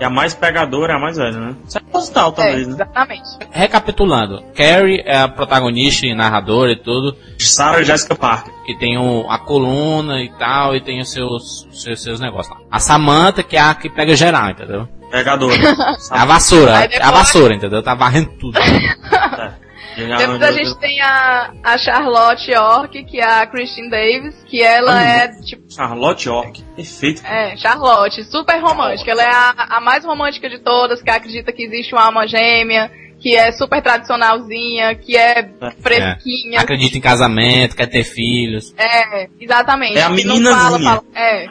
E a mais pegadora é a mais velha, né? Isso é postal, É, talvez, né? exatamente. Recapitulando, Carrie é a protagonista e narradora e tudo, Sarah Jessica Parker. que tem o, a coluna e tal, e tem os seus, seus, seus negócios lá. A Samantha, que é a que pega geral, entendeu? Pegadora. É a vassoura, é a vassoura, entendeu? Tá varrendo tudo. Depois a gente tem a, a Charlotte York, que é a Christine Davis, que ela Ah, é, tipo, Charlotte York. Perfeito. É, Charlotte, super romântica. Ela é a, a mais romântica de todas, que acredita que existe uma alma gêmea, que é super tradicionalzinha, que é fresquinha. Acredita em casamento, quer ter filhos. É, exatamente. É a meninazinha. fala, fala- é. e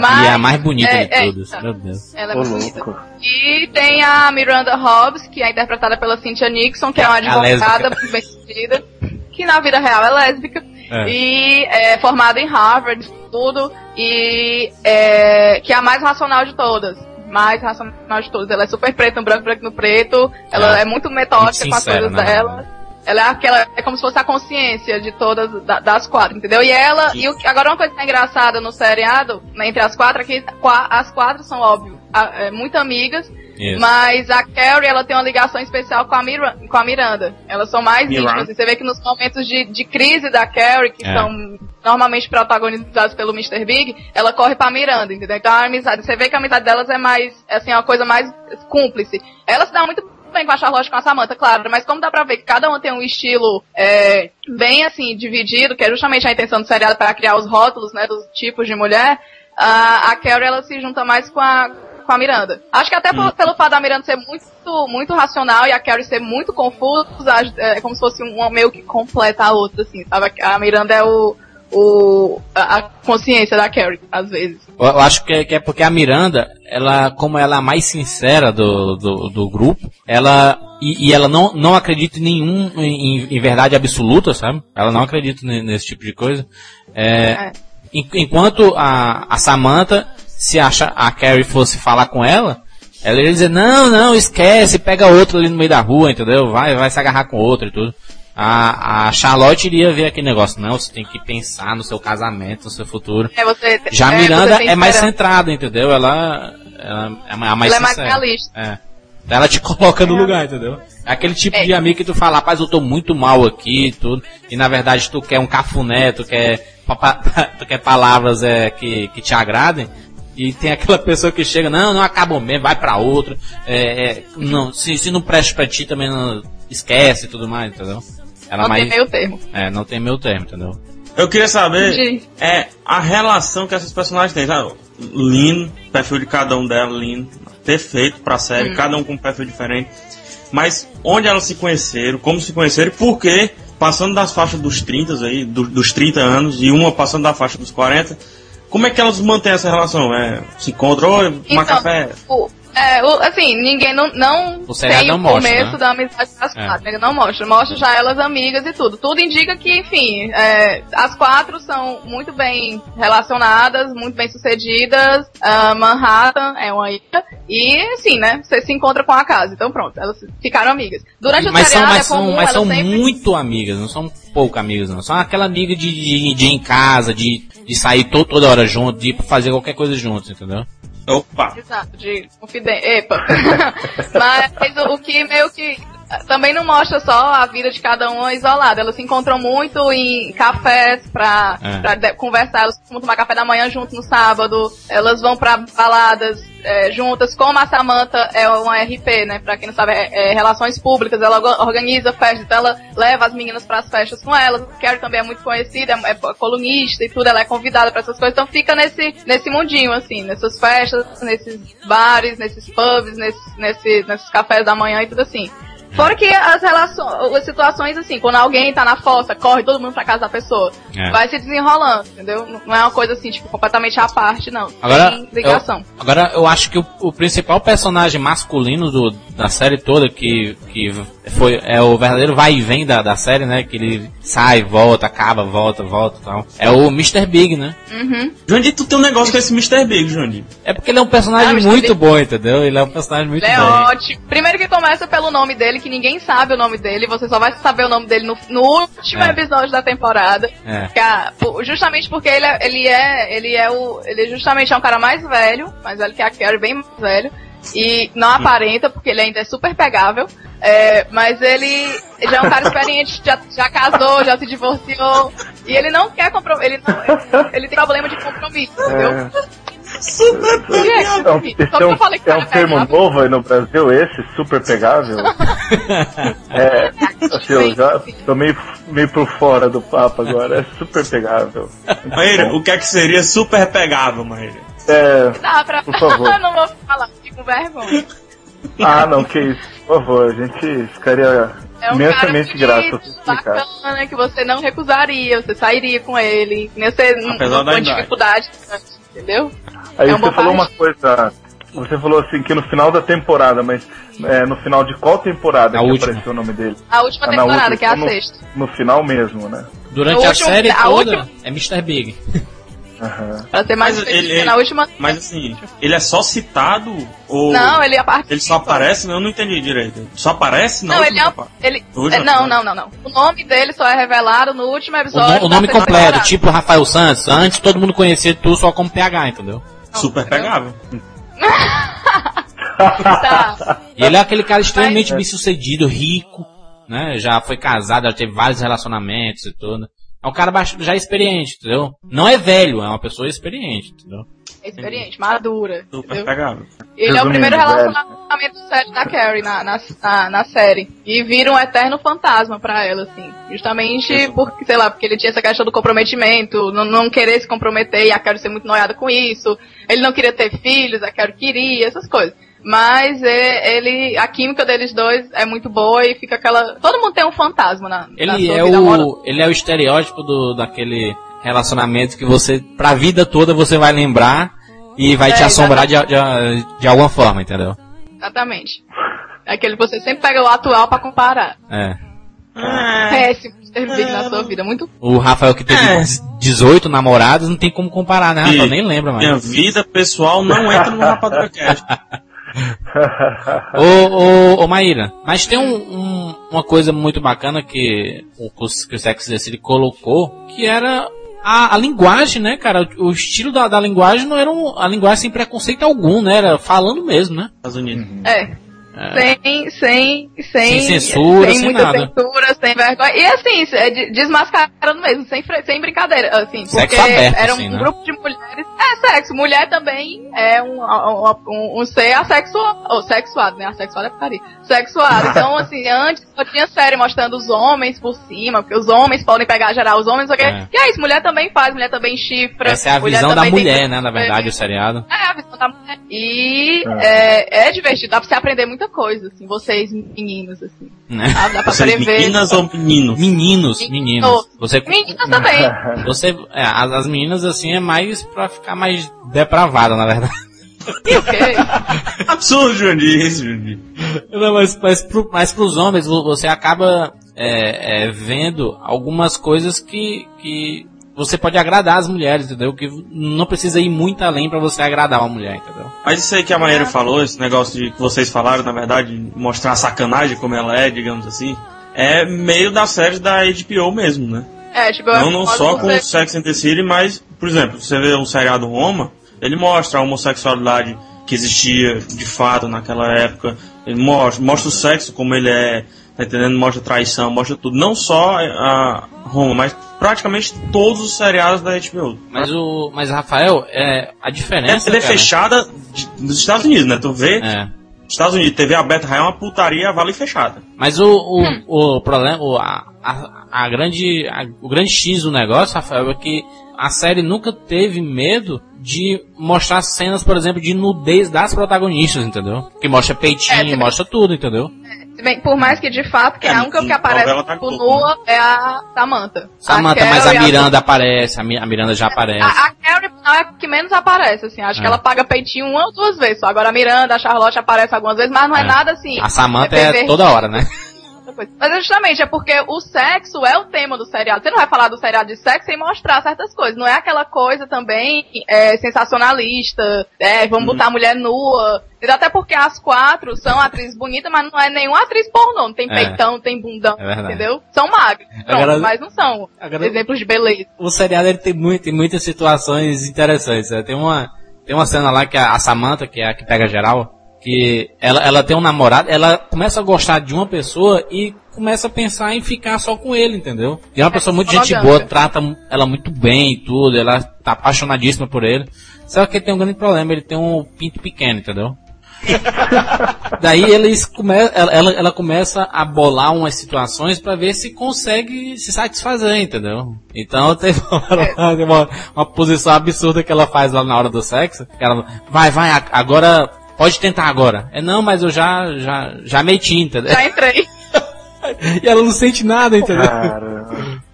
Mas, é a mais bonita é, de é, todas. tá. Meu Deus. Ela é Ô, bonita. louco. E tem a Miranda Hobbs, que é interpretada pela Cynthia Nixon, que é uma É advogada muito bem sucedida, que na vida real é lésbica. É. E é formada em Harvard, tudo, e é, que é a mais racional de todas. Mais racional de todas. Ela é super preta no branco, branco no preto. Ela É. é, muito metódica Muito com as coisas né? dela. Ela é aquela, é como se fosse a consciência de todas, da- das quatro, entendeu? E ela, e o, agora uma coisa que é engraçada no seriado, né, entre as quatro, é que as quatro são, óbvio, a- é, muito amigas, Isso. mas a Carrie, ela tem uma ligação especial com a, Mira, com a Miranda. Elas são mais Miranda. íntimas. E você vê que nos momentos de, de crise da Carrie, que É. são normalmente protagonizados pelo Mr. Big, ela corre pra Miranda, entendeu? Então a amizade, você vê que a amizade delas é mais, assim, uma coisa mais cúmplice. Ela se dá muito bem com a Charlotte com a Samantha, claro, mas como dá pra ver que cada uma tem um estilo é, bem, assim, dividido, que é justamente a intenção do seriado para criar os rótulos, né, dos tipos de mulher, a, a Carrie, ela se junta mais com a, com a Miranda. Acho que até por- pelo fato da Miranda ser muito, muito racional e a Carrie ser muito confusa, é como se fosse uma meio que completa a outra, assim, sabe? A Miranda é o, o, a consciência da Carrie, às vezes. Eu, acho que é, que é porque a Miranda, ela, como ela é a mais sincera do, do, do grupo, ela. E, e ela não, não acredita em nenhum, em, em verdade absoluta, sabe? Ela não acredita ne- nesse tipo de coisa. É, É. en- enquanto a, a Samantha, se acha, a Carrie fosse falar com ela, ela ia dizer, não, não, esquece, pega outro ali no meio da rua, entendeu? Vai, vai se agarrar com outro e tudo. A, a Charlotte iria ver aquele negócio, não, você tem que pensar no seu casamento, no seu futuro. É, você, Já a é, Miranda tem é mais centrada, entendeu? Ela, ela é a mais Ela é mais sincera. realista. É. Ela te coloca no lugar, entendeu? É aquele tipo É. de amigo que tu fala, rapaz, eu tô muito mal aqui e tudo. E na verdade tu quer um cafuné, tu quer, tu quer palavras é, que, que te agradem. E tem aquela pessoa que chega, não, não acabou mesmo, vai pra outro. É, é, não, se, se não presta pra ti também não esquece e tudo mais, entendeu? Ela Não mais, tem meio termo. é, não tem meu termo, entendeu? Eu queria saber é a relação que essas personagens têm, sabe? Lindo, perfil de cada um dela, lindo, perfeito pra série, cada um com um perfil diferente. Mas onde elas se conheceram, como se conheceram, e por quê? Passando das faixas dos 30 aí, do- dos 30 anos, e uma passando da faixa dos 40, como é que elas mantêm essa relação? É, se encontram, tomar Então, café? o- É, o- assim, ninguém não, não O tem não o mostra, começo né? da amizade das É. quatro, ele não mostra. Mostra já elas amigas e tudo. Tudo indica que, enfim, é, as quatro são muito bem relacionadas, muito bem sucedidas. Ah, Manhattan é uma ilha. E, assim, né, você se encontra com a casa. Então pronto, elas ficaram amigas. Durante o Mas seriado mas é comum são, mas são sempre... muito amigas, não são pouco amigas, não. São aquela amiga de, de, de ir em casa, de, de sair to, toda hora junto, de ir fazer qualquer coisa junto, entendeu? Opa! Exato, de confidência. Epa! Mas o, que meio que também não mostra só a vida de cada uma isolada. Elas se encontram muito em cafés pra, É. pra de- conversar. Elas vão tomar café da manhã junto no sábado. Elas vão pra baladas eh, juntas. Como a Samantha é uma RP, né? Pra quem não sabe, é, é Relações Públicas. Ela orga- organiza festas, então ela leva as meninas pras festas com elas. Carrie também é muito conhecida, é, é colunista e tudo. Ela é convidada pra essas coisas. Então fica nesse, nesse mundinho, assim, nessas festas, nesses bares, nesses pubs, nesses, nesse, nesses cafés da manhã e tudo assim. Fora que as relações, as situações assim, quando alguém tá na fossa, corre todo mundo pra casa da pessoa. É. Vai se desenrolando, entendeu? Não é uma coisa assim, tipo, completamente à parte, não. Agora, Tem ligação. eu, agora eu acho que o, o principal personagem masculino do, da série toda, que, que foi, é o verdadeiro vai e vem da, da série, né? Que ele sai, volta, acaba, volta, volta e tal. É o Mr. Big, né? Uhum. Jandir, tu tem um negócio com esse Mr. Big, Jandir. É porque ele é um personagem Ah, muito Big. bom, entendeu? Ele é um personagem muito Ele é bom. ótimo. Primeiro que começa pelo nome dele, que ninguém sabe o nome dele, você só vai saber o nome dele no, no último É. episódio da temporada. É. A- justamente porque ele é, ele é, ele é o, ele justamente é um cara mais velho, mais velho que a Carrie, bem mais velho, e não aparenta porque ele ainda é super pegável. É, mas ele já é um cara experiente, já, já casou, já se divorciou, e ele não quer compromisso, ele, não- ele tem problema de compromisso, entendeu? É, Super E é, um, esse é um, é um termo pegável. novo aí no Brasil, esse, super pegável. É, assim, eu já tô meio, meio por fora do papo agora, é super pegável. Maíra, o que é que seria super pegável, Maíra? É, Dá pra Por favor. não vou falar, fiquei com vergonha. ah, não, que isso, por favor, a gente ficaria É um imensamente grato bacana, que você não recusaria, você sairia com ele, nem você não Apesar com idade. Entendeu? Aí É você falou uma coisa, você falou assim que no final da temporada, mas é, no final de qual temporada A que última. apareceu o nome dele? A última Ah, temporada, última, que é a no- sexta. No final mesmo, né? Durante No a último- série a toda, última- é Mr. Big. Aham. Pra ser mais Mas ele- na última. Mas assim, ele é só citado ou. Não, ele é a parte. Ele só aparece? Não, eu não entendi direito. Só aparece? Não, ele é. Ele, é, não, não, não, não. O nome dele só é revelado no último O, episódio. no- o da nome completo, temporada. tipo Rafael Santos. Antes todo mundo conhecia tu só como PH, entendeu? Super entendeu? pegável. Tá. E ele é aquele cara extremamente bem sucedido, rico, né? Já foi casado, já teve vários relacionamentos e tudo. É um cara já experiente, entendeu? Não é velho, é uma pessoa experiente, entendeu? É experiente, madura. Super. Ele é o primeiro velho. relacionamento sério da Carrie na, na, na, na série. E vira um eterno fantasma pra ela, assim. Justamente porque, sei lá, porque ele tinha essa questão do comprometimento, não, não querer se comprometer e a Carrie ser muito noiada com isso. Ele não queria ter filhos, a Carrie queria, essas coisas. Mas é, ele, a química deles dois é muito boa e fica aquela. Todo mundo tem um fantasma na, na Ele sua é o, ele é o estereótipo do, daquele relacionamento que você, pra vida toda você vai lembrar e vai É, te assombrar de, de, de alguma forma, entendeu? Exatamente. É aquele que você sempre pega o atual pra comparar. É. Péssimo ter Big na sua vida. Muito O Rafael que teve É. 18 namorados não tem como comparar, né? Rafael? E Nem lembra mais. Minha vida pessoal não entra no Rapadura Cast. Ô, ô, ô Maíra, mas tem um, um- uma coisa muito bacana que o, que o Sex Decide colocou, que era a, a linguagem, né, cara? O, o estilo da, da linguagem não era um, a linguagem sem preconceito algum, né? Era falando mesmo, né? Estados Unidos. É. Sem, sem, sem, Sem censura, sem sem muita nada. censura, sem vergonha. E assim, é de- desmascarando mesmo, sem, sem brincadeira, assim, Sexo porque aberto, era um assim, né? grupo de mulheres. É sexo, mulher também é um, um, um, um ser assexuado, ou sexuado, né? Assexuado é putaria. Sexuado. Então, assim, antes só tinha série mostrando os homens por cima, porque os homens podem pegar geral, os homens, o que É. que é isso? Mulher também faz, mulher também chifra. Essa é a mulher visão da mulher, né? Na verdade, o seriado. é, a visão da mulher. E é, é divertido, dá pra você aprender muita coisa, assim, vocês meninos, assim. Né? Dá, dá pra Vocês prever. meninas ou meninos? Meninos, Meninos. meninos. Você, Meninas também. você, é, as, as meninas assim é mais pra ficar mais depravada, na verdade. E o quê? Absurdo, isso, Jurandir. Não, mas, mas, pro, mas pros homens, vo- você acaba é, é, vendo algumas coisas que, que você pode agradar as mulheres, entendeu? Que não precisa ir muito além pra você agradar uma mulher, entendeu? Mas isso aí que a Maíra falou, esse negócio de que vocês falaram, na verdade, de mostrar a sacanagem como ela é, digamos assim, é meio da série da HBO mesmo, né? É, tipo, Não, não só com o Sex and the City, mas, por exemplo, você vê o seriado Roma, ele mostra a homossexualidade que existia de fato naquela época, ele mostra, mostra o sexo como ele é, tá entendendo? Mostra traição, mostra tudo. Não só a Roma, mas praticamente todos os seriados da HBO. Mas o. Mas Rafael, é, a diferença. Ela é cara, fechada de- nos Estados Unidos, né? Tu vê, É. Estados Unidos, TV aberta já é uma putaria, vale fechada. Mas o, o, o problema, o, a, a, a grande, a- o grande X do negócio, Rafael, é que a série nunca teve medo de mostrar cenas, por exemplo, de nudez das protagonistas, entendeu? Que mostra peitinho, É, mostra tudo, entendeu? Bem, por mais que de fato, que É, a única no- que aparece tá tipo, nua é a Samantha. Samantha, Carol mas a Miranda aparece, a, Mi- a Miranda já aparece. A, a Carrie não é a que menos aparece, assim. Acho É. que ela paga peitinho uma ou duas vezes só. Agora a Miranda, a Charlotte aparece algumas vezes, mas não é, É. nada assim. A Samantha é é toda hora, né? Mas é justamente, é porque o sexo é o tema do seriado. Você não vai falar do seriado de sexo sem mostrar certas coisas. Não é aquela coisa também é, sensacionalista, é, vamos Uhum. botar a mulher nua. Até porque as quatro são atrizes bonitas, mas não é nenhuma atriz pornô. Não tem É. peitão, não tem bundão, É entendeu? São. Pronto, Agora- mas não são Agora- exemplos de beleza. o seriado ele tem, muito, tem muitas situações interessantes. né? Tem uma tem uma cena lá que a, a Samantha, que é a que pega geral, que ela, ela tem um namorado, ela começa a gostar de uma pessoa e começa a pensar em ficar só com ele, entendeu? E é uma pessoa muito gente boa, trata ela muito bem e tudo, ela tá apaixonadíssima por ele. Só que ele tem um grande problema, ele tem um pinto pequeno, entendeu? Daí eles come, ela, ela, ela começa a bolar umas situações pra ver se consegue se satisfazer, entendeu? Então uma, teve uma, uma posição absurda que ela faz lá na hora do sexo. Ela, vai, vai, agora, pode tentar agora. É não, mas eu já, já, já meti, entendeu? Já entrei. E ela não sente nada, entendeu? Cara,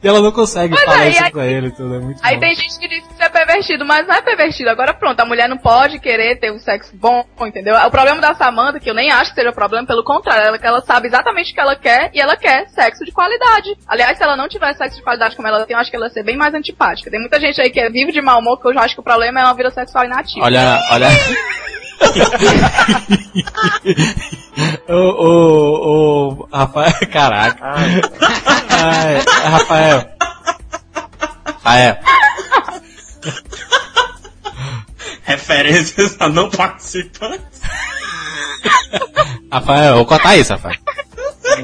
E ela não consegue Mas falar aí- isso aí- pra ele, tudo é muito Aí bom. tem gente que diz que isso é pervertido, mas não é pervertido. Agora pronto, a mulher não pode querer ter um sexo bom, entendeu? O problema da Samantha, que eu nem acho que seja problema, pelo contrário, ela, que ela sabe exatamente o que ela quer e ela quer sexo de qualidade. Aliás, se ela não tiver sexo de qualidade como ela tem, eu acho que ela ia ser bem mais antipática. Tem muita gente aí que é vive de mau humor, que eu já acho que o problema é uma vida sexual inativa. Olha, olha. o, o, o Rafael, caraca. ai, Ai, Rafael. Rafael. Referências a não participantes. Rafael, vou cortar isso, Rafael.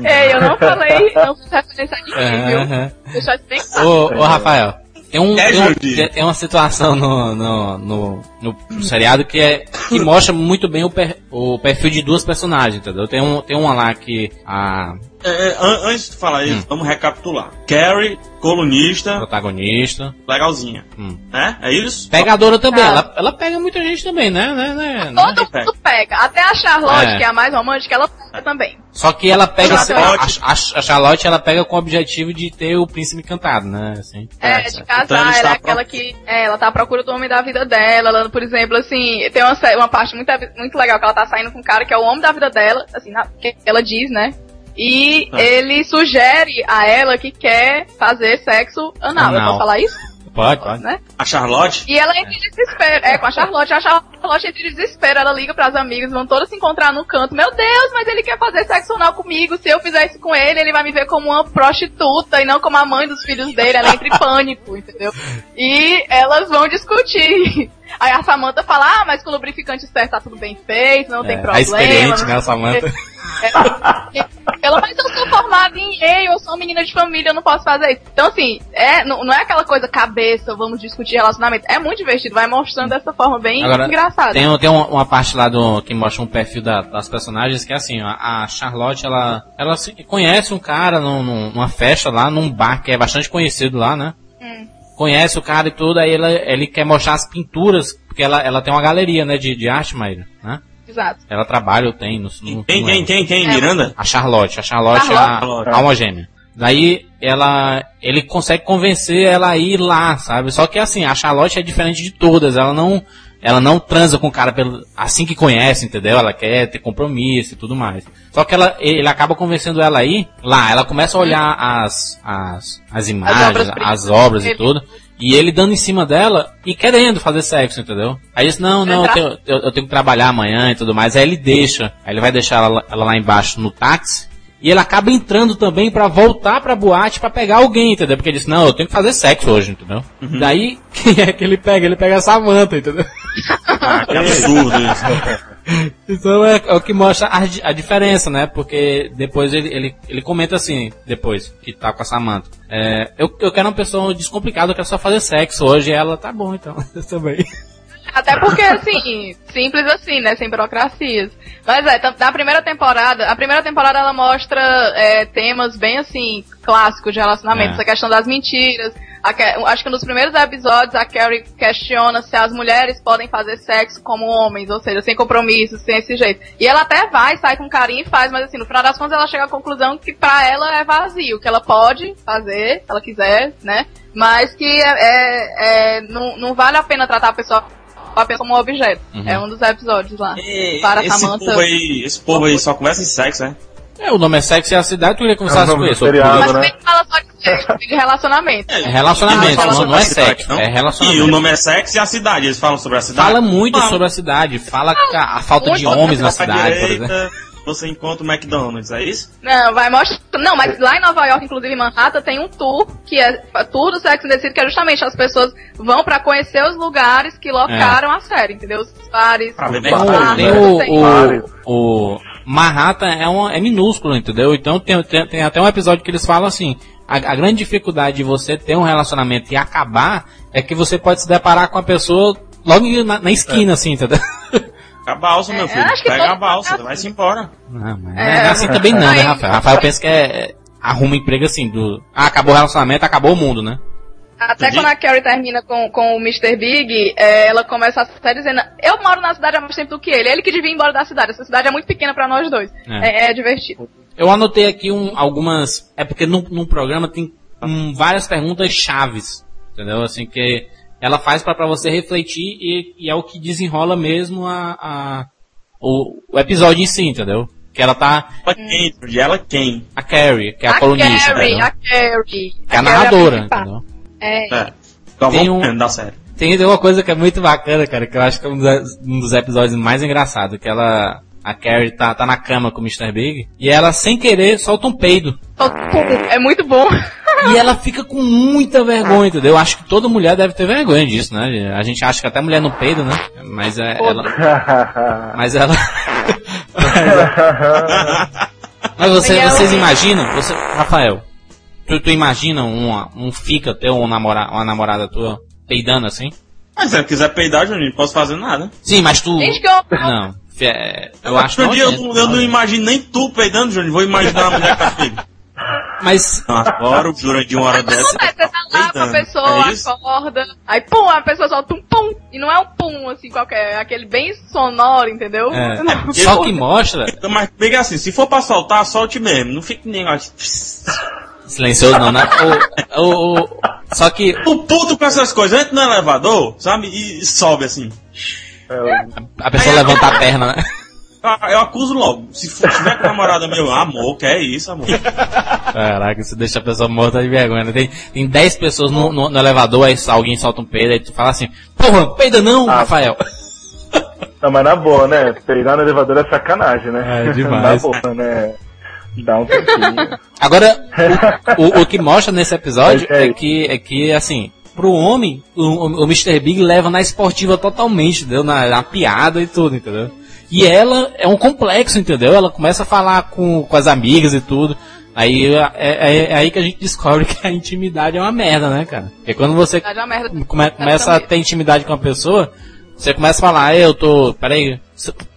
Ei, eu não falei, não fiz referência a ninguém, viu? Aham. Deixa eu te bem claro. Ô, ô, Rafael. Tem, um, É, tem, um- tem uma situação no, no, no, no seriado que, é, que mostra muito bem o, per- o perfil de duas personagens, entendeu? Tem, um, tem uma lá que a É, é, an- antes de falar Hum. isso, vamos recapitular. Carrie, colunista, protagonista. legalzinha. Hum. Né? É isso? Pegadora também, Ah. ela, ela pega muita gente também, né? né, né, né? Todo mundo pega. Até a Charlotte, É. que é a mais romântica, ela pega também. Só que ela pega. Charlotte. A, a- a Charlotte ela pega com o objetivo de ter o príncipe encantado, né? Assim. É, É, de então ela casar, ela é aquela que. É, ela tá à procura do homem da vida dela. Ela, por exemplo, assim, tem uma, uma parte muito, muito legal que ela tá saindo com um cara que é o homem da vida dela, assim, na- que ela diz, né? E Ah. ele sugere a ela que quer fazer sexo anal. Eu Anal. posso falar isso? Pode, pode. Né? A Charlotte? E ela entra em desespero. É, com a Charlotte. A Charlotte entra em desespero. Ela liga pras amigas, vão todas se encontrar no canto. Meu Deus, mas ele quer fazer sexo anal comigo. Se eu fizer isso com ele, ele vai me ver como uma prostituta e não como a mãe dos filhos dele. Ela entra em pânico, entendeu? E elas vão discutir. Aí a Samantha fala, ah, mas com o lubrificante certo tá tudo bem feito, não tem É, problema. a experiente, né, a Samantha? ela, mas eu sou formada em Yale, eu sou menina de família, eu não posso fazer isso. Então, assim, é, não, não é aquela coisa cabeça, vamos discutir relacionamento. É muito divertido, vai mostrando dessa forma bem Agora, engraçada. Tem, tem uma, uma parte lá do que mostra um perfil da- das personagens que é assim, ó, a Charlotte ela, ela conhece um cara num- numa festa lá, num bar que é bastante conhecido lá, né? Hum. Conhece o cara e tudo, aí ela, ele quer mostrar as pinturas, porque ela, ela tem uma galeria, né, de, de arte, Maíra, né? Exato. Ela trabalha ou tem, no, no, Quem, quem, quem, quem? Miranda? A Charlotte. A Charlotte, Charlotte. é a, a alma gêmea. Daí ela, ele consegue convencer ela a ir lá, sabe? Só que assim, a Charlotte é diferente de todas. Ela não, ela não transa com o cara pelo, assim que conhece, entendeu? Ela quer ter compromisso e tudo mais. Só que ela, ele acaba convencendo ela aí, lá, ela começa a olhar as, as, as imagens, obras as obras, e tudo. E ele dando em cima dela e querendo fazer sexo, entendeu? Aí ele diz, não, não, eu tenho, eu, eu tenho que trabalhar amanhã e tudo mais. Aí ele deixa, aí ele vai deixar ela, ela lá embaixo no táxi. E ele acaba entrando também pra voltar pra boate pra pegar alguém, entendeu? Porque ele disse, não, eu tenho que fazer sexo hoje, entendeu? Daí, quem é que ele pega? Ele pega a Samantha, entendeu? Ah, que absurdo isso. Então é, é o que mostra a, a diferença, né? Porque depois ele, ele, ele comenta assim, depois, que tá com a Samantha. É, eu, eu quero uma pessoa descomplicada, eu quero só fazer sexo hoje. E ela, tá bom então, eu também. Até porque, assim, simples assim, né? Sem burocracias. Mas é, na primeira temporada, a primeira temporada ela mostra é, temas bem assim, clássicos de relacionamento. É. Essa questão das mentiras. A acho que nos primeiros episódios a Carrie questiona se as mulheres podem fazer sexo como homens, ou seja, sem compromisso, sem esse jeito. E ela até vai, sai com carinho e faz, mas assim, no final das contas ela chega à conclusão que pra ela é vazio, que ela pode fazer, se ela quiser, né? Mas que é, é- é, não, não vale a pena tratar a pessoa apenas como objeto. Uhum. É um dos episódios lá. E Para esse Samantha. povo aí, esse povo aí só conversa em sexo, é? É, o nome é sexo e a cidade, tu queria conversar É nome isso. Mas né? também fala só de sexo, de relacionamento. É relacionamento, não, não é sobre sexo, não? é E relacionamento. o nome é sexo e a cidade, eles falam sobre a cidade? Fala muito Falam. sobre a cidade, fala a, a falta de homens na cidade, por direita, exemplo. Você encontra o McDonald's, é isso? Não, vai mostrar. Não, mas lá em Nova York, inclusive em Manhattan, tem um tour que é tour do Sex and the City, que é justamente as pessoas vão pra conhecer os lugares que locaram a série, entendeu? Os bares. Pra ver Tem, bem o, o, o, o Manhattan é, uma, é minúsculo, entendeu? Então tem, tem, tem até um episódio que eles falam assim, a, a grande dificuldade de você ter um relacionamento e acabar é que você pode se deparar com a pessoa logo na, na esquina, assim, entendeu? A balsa, meu É, filho. acho que Pega a balsa, vai-se embora. Não, mas É, não é assim também não, né, Rafael? Rafael pensa que é, é- arruma emprego assim, do, ah, acabou o relacionamento, acabou o mundo, né? Até Entendi. quando a Carrie termina com, com o Mr. Big, é, ela começa a série dizendo: Eu moro na cidade há mais tempo do que ele. Ele que devia ir embora da cidade. Essa cidade é muito pequena pra nós dois. É. É, é divertido. Eu anotei aqui um, algumas. É porque num, num programa tem hum, várias perguntas chaves. Entendeu? Assim, que ela faz pra pra você refletir e, e é o que desenrola mesmo a, a- o, o episódio em si, entendeu? Que ela tá. Ela quem? Ela quem? A Carrie, que é a, a colunista. Carrie, entendeu? a Carrie. Que é a Carrie narradora, principal. entendeu? É. É. Então Tem vamos um- da série. Tem tem uma coisa que é muito bacana, cara, que eu acho que é um dos, um dos episódios mais engraçados, que ela. A Carrie tá, tá na cama com o Mr. Big e ela, sem querer, solta um peido. É muito bom. E ela fica com muita vergonha, entendeu? Eu acho que toda mulher deve ter vergonha disso, né? A gente acha que até mulher não peida, né? Mas é, ela. Mas ela. Mas você- vocês imaginam? Você, Rafael, tu, tu imagina uma, um fica teu, um namora, uma namorada tua peidando assim? Mas se ela quiser peidar, Juninho, não posso fazer nada. Sim, mas tu. Gente, que eu... Não. É, eu acho outro dia eu, não- eu não imagino nem tu peidando, Juninho. Vou imaginar uma mulher com a filha. Mas. Não, Agora, durante uma hora dessa. Acontece, você tá lá com a peidando. pessoa, É isso? acorda, aí pum, a pessoa solta um pum, e não é um pum assim qualquer, é aquele bem sonoro, entendeu? É, Não. só que mostra. Então, Mas pega assim, se for pra soltar, solte mesmo. Não fique negócio. Silencioso não, né? O, o, o- só que O puto com essas coisas, entra no elevador, sabe? E sobe assim. A pessoa levanta a perna, né? Eu, eu acuso logo. Se for, tiver com namorada meu, amor, que é isso, amor? Caraca, isso deixa a pessoa morta de vergonha. né? Tem, tem 10 pessoas no, no- no elevador, aí alguém solta um peido, aí tu fala assim, porra, peida não, Ah. Rafael. Não, mas na boa, né? Peidar no elevador é sacanagem, né? É, demais. Na boa, né? Dá um tempinho. Agora, o, o, o que mostra nesse episódio É, é. é que, é que, assim, pro homem, o, o, o Mr. Big leva na esportiva totalmente, entendeu? Na, na piada e tudo, entendeu? E ela é um complexo, entendeu? Ela começa a falar com, com as amigas e tudo. Aí é, é- é aí que a gente descobre que a intimidade é uma merda, né, cara? Porque quando você É come- começa a ter intimidade com a pessoa, você começa a falar, "Ei, eu tô. Peraí,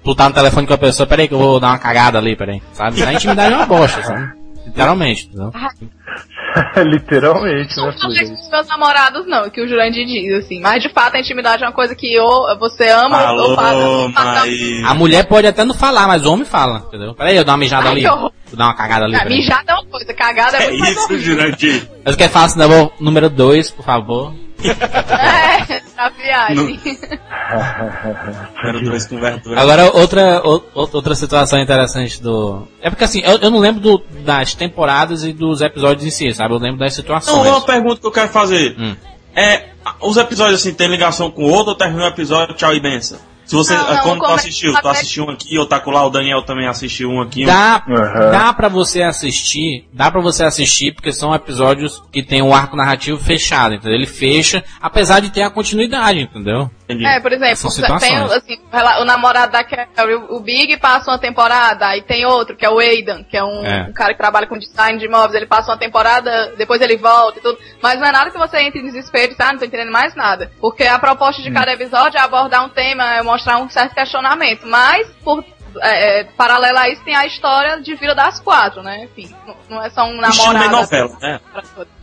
tu tá no telefone com a pessoa, peraí que eu vou dar uma cagada ali, peraí. Sabe? A intimidade é uma bosta, sabe? Literalmente, entendeu? Literalmente, né, Não falei filho? com os meus namorados, não, que o Jurandir diz, assim. Mas de fato a intimidade é uma coisa que ou você ama ou Alô, faz. mas... A mulher pode até não falar, mas o homem fala, entendeu? Peraí, eu dar uma mijada Ai, ali. que. Vou dar uma cagada ali. Ah, mijada é uma coisa, cagada é É muito mais isso, horrível. Jurandir. Mas eu quero falar assim, né, vou- número 2, por favor. É, a viagem. Verdura. Agora, outra, o- outra situação interessante do. É porque assim, eu, eu não lembro do- das temporadas e dos episódios em si, sabe? Eu lembro das situações. Não, uma pergunta que eu quero fazer. Hum. É, os episódios assim, tem ligação com o outro ou termina o episódio, tchau e benção? Se você, Não, não, como tu come- assistiu, tu assistiu um aqui, eu taco lá, o Daniel também assistiu um aqui. Dá, Aham. dá pra você assistir, dá pra você assistir, porque são episódios que tem um arco narrativo fechado, entendeu? Ele fecha, apesar de ter a continuidade, entendeu? Entendi. É, por exemplo, tem assim, o namorado da Carrie, o Big passa uma temporada, aí tem outro, que é o Aidan, que é um, É. um cara que trabalha com design de imóveis, ele passa uma temporada, depois ele volta e tudo. Mas não é nada que você entre em desespero e ah, não tô entendendo mais nada. Porque a proposta de cada episódio é abordar um tema, é mostrar um certo questionamento. Mas, por é, é, paralelo a isso, tem a história de vida das quatro, né? Enfim, não, é só um Estilo namorado. novela, né?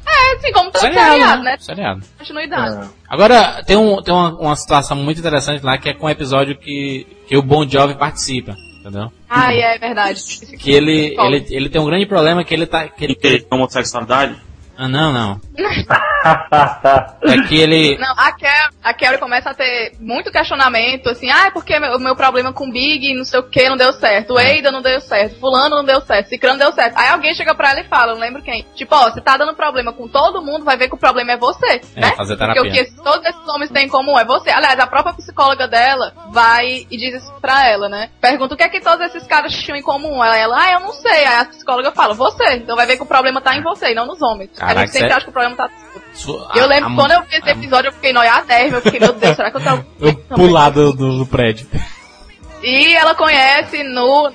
É, assim, como todo seriado, né? Seriado. Continuidade. É. Agora, tem, um, tem uma, uma situação muito interessante lá, que é com o episódio que, que o Bon Jovi participa, entendeu? Ah, é verdade. Que ele, ele, ele tem um grande problema que ele tá... Que ele, Que ele tem homossexualidade. Ah, não, não. É que ele... Não, a Carrie, a Carrie começa a ter muito questionamento, assim, ah, é porque meu- o meu problema com o Big, não sei o que, não deu certo, o Eida não deu certo, fulano não deu certo, Cicrano deu certo. Aí alguém chega pra ela e fala, não lembro quem, tipo, ó, você tá dando problema com todo mundo, vai ver que o problema é você, É, né? fazer Porque o terapia. que esses- todos esses homens têm em comum é você. Aliás, a própria psicóloga dela vai e diz isso pra ela, né? Pergunta o que é que todos esses caras tinham em comum. Ela, ela ah, eu não sei. Aí a psicóloga fala, você. Então vai ver que o problema tá em você e não nos homens. a Caraca, gente sempre acha que o problema tá eu a- lembro a- quando eu vi esse episódio, eu fiquei noiadérrima, eu fiquei, meu Deus, será que eu tô. Eu pular do, do, prédio. E ela conhece no,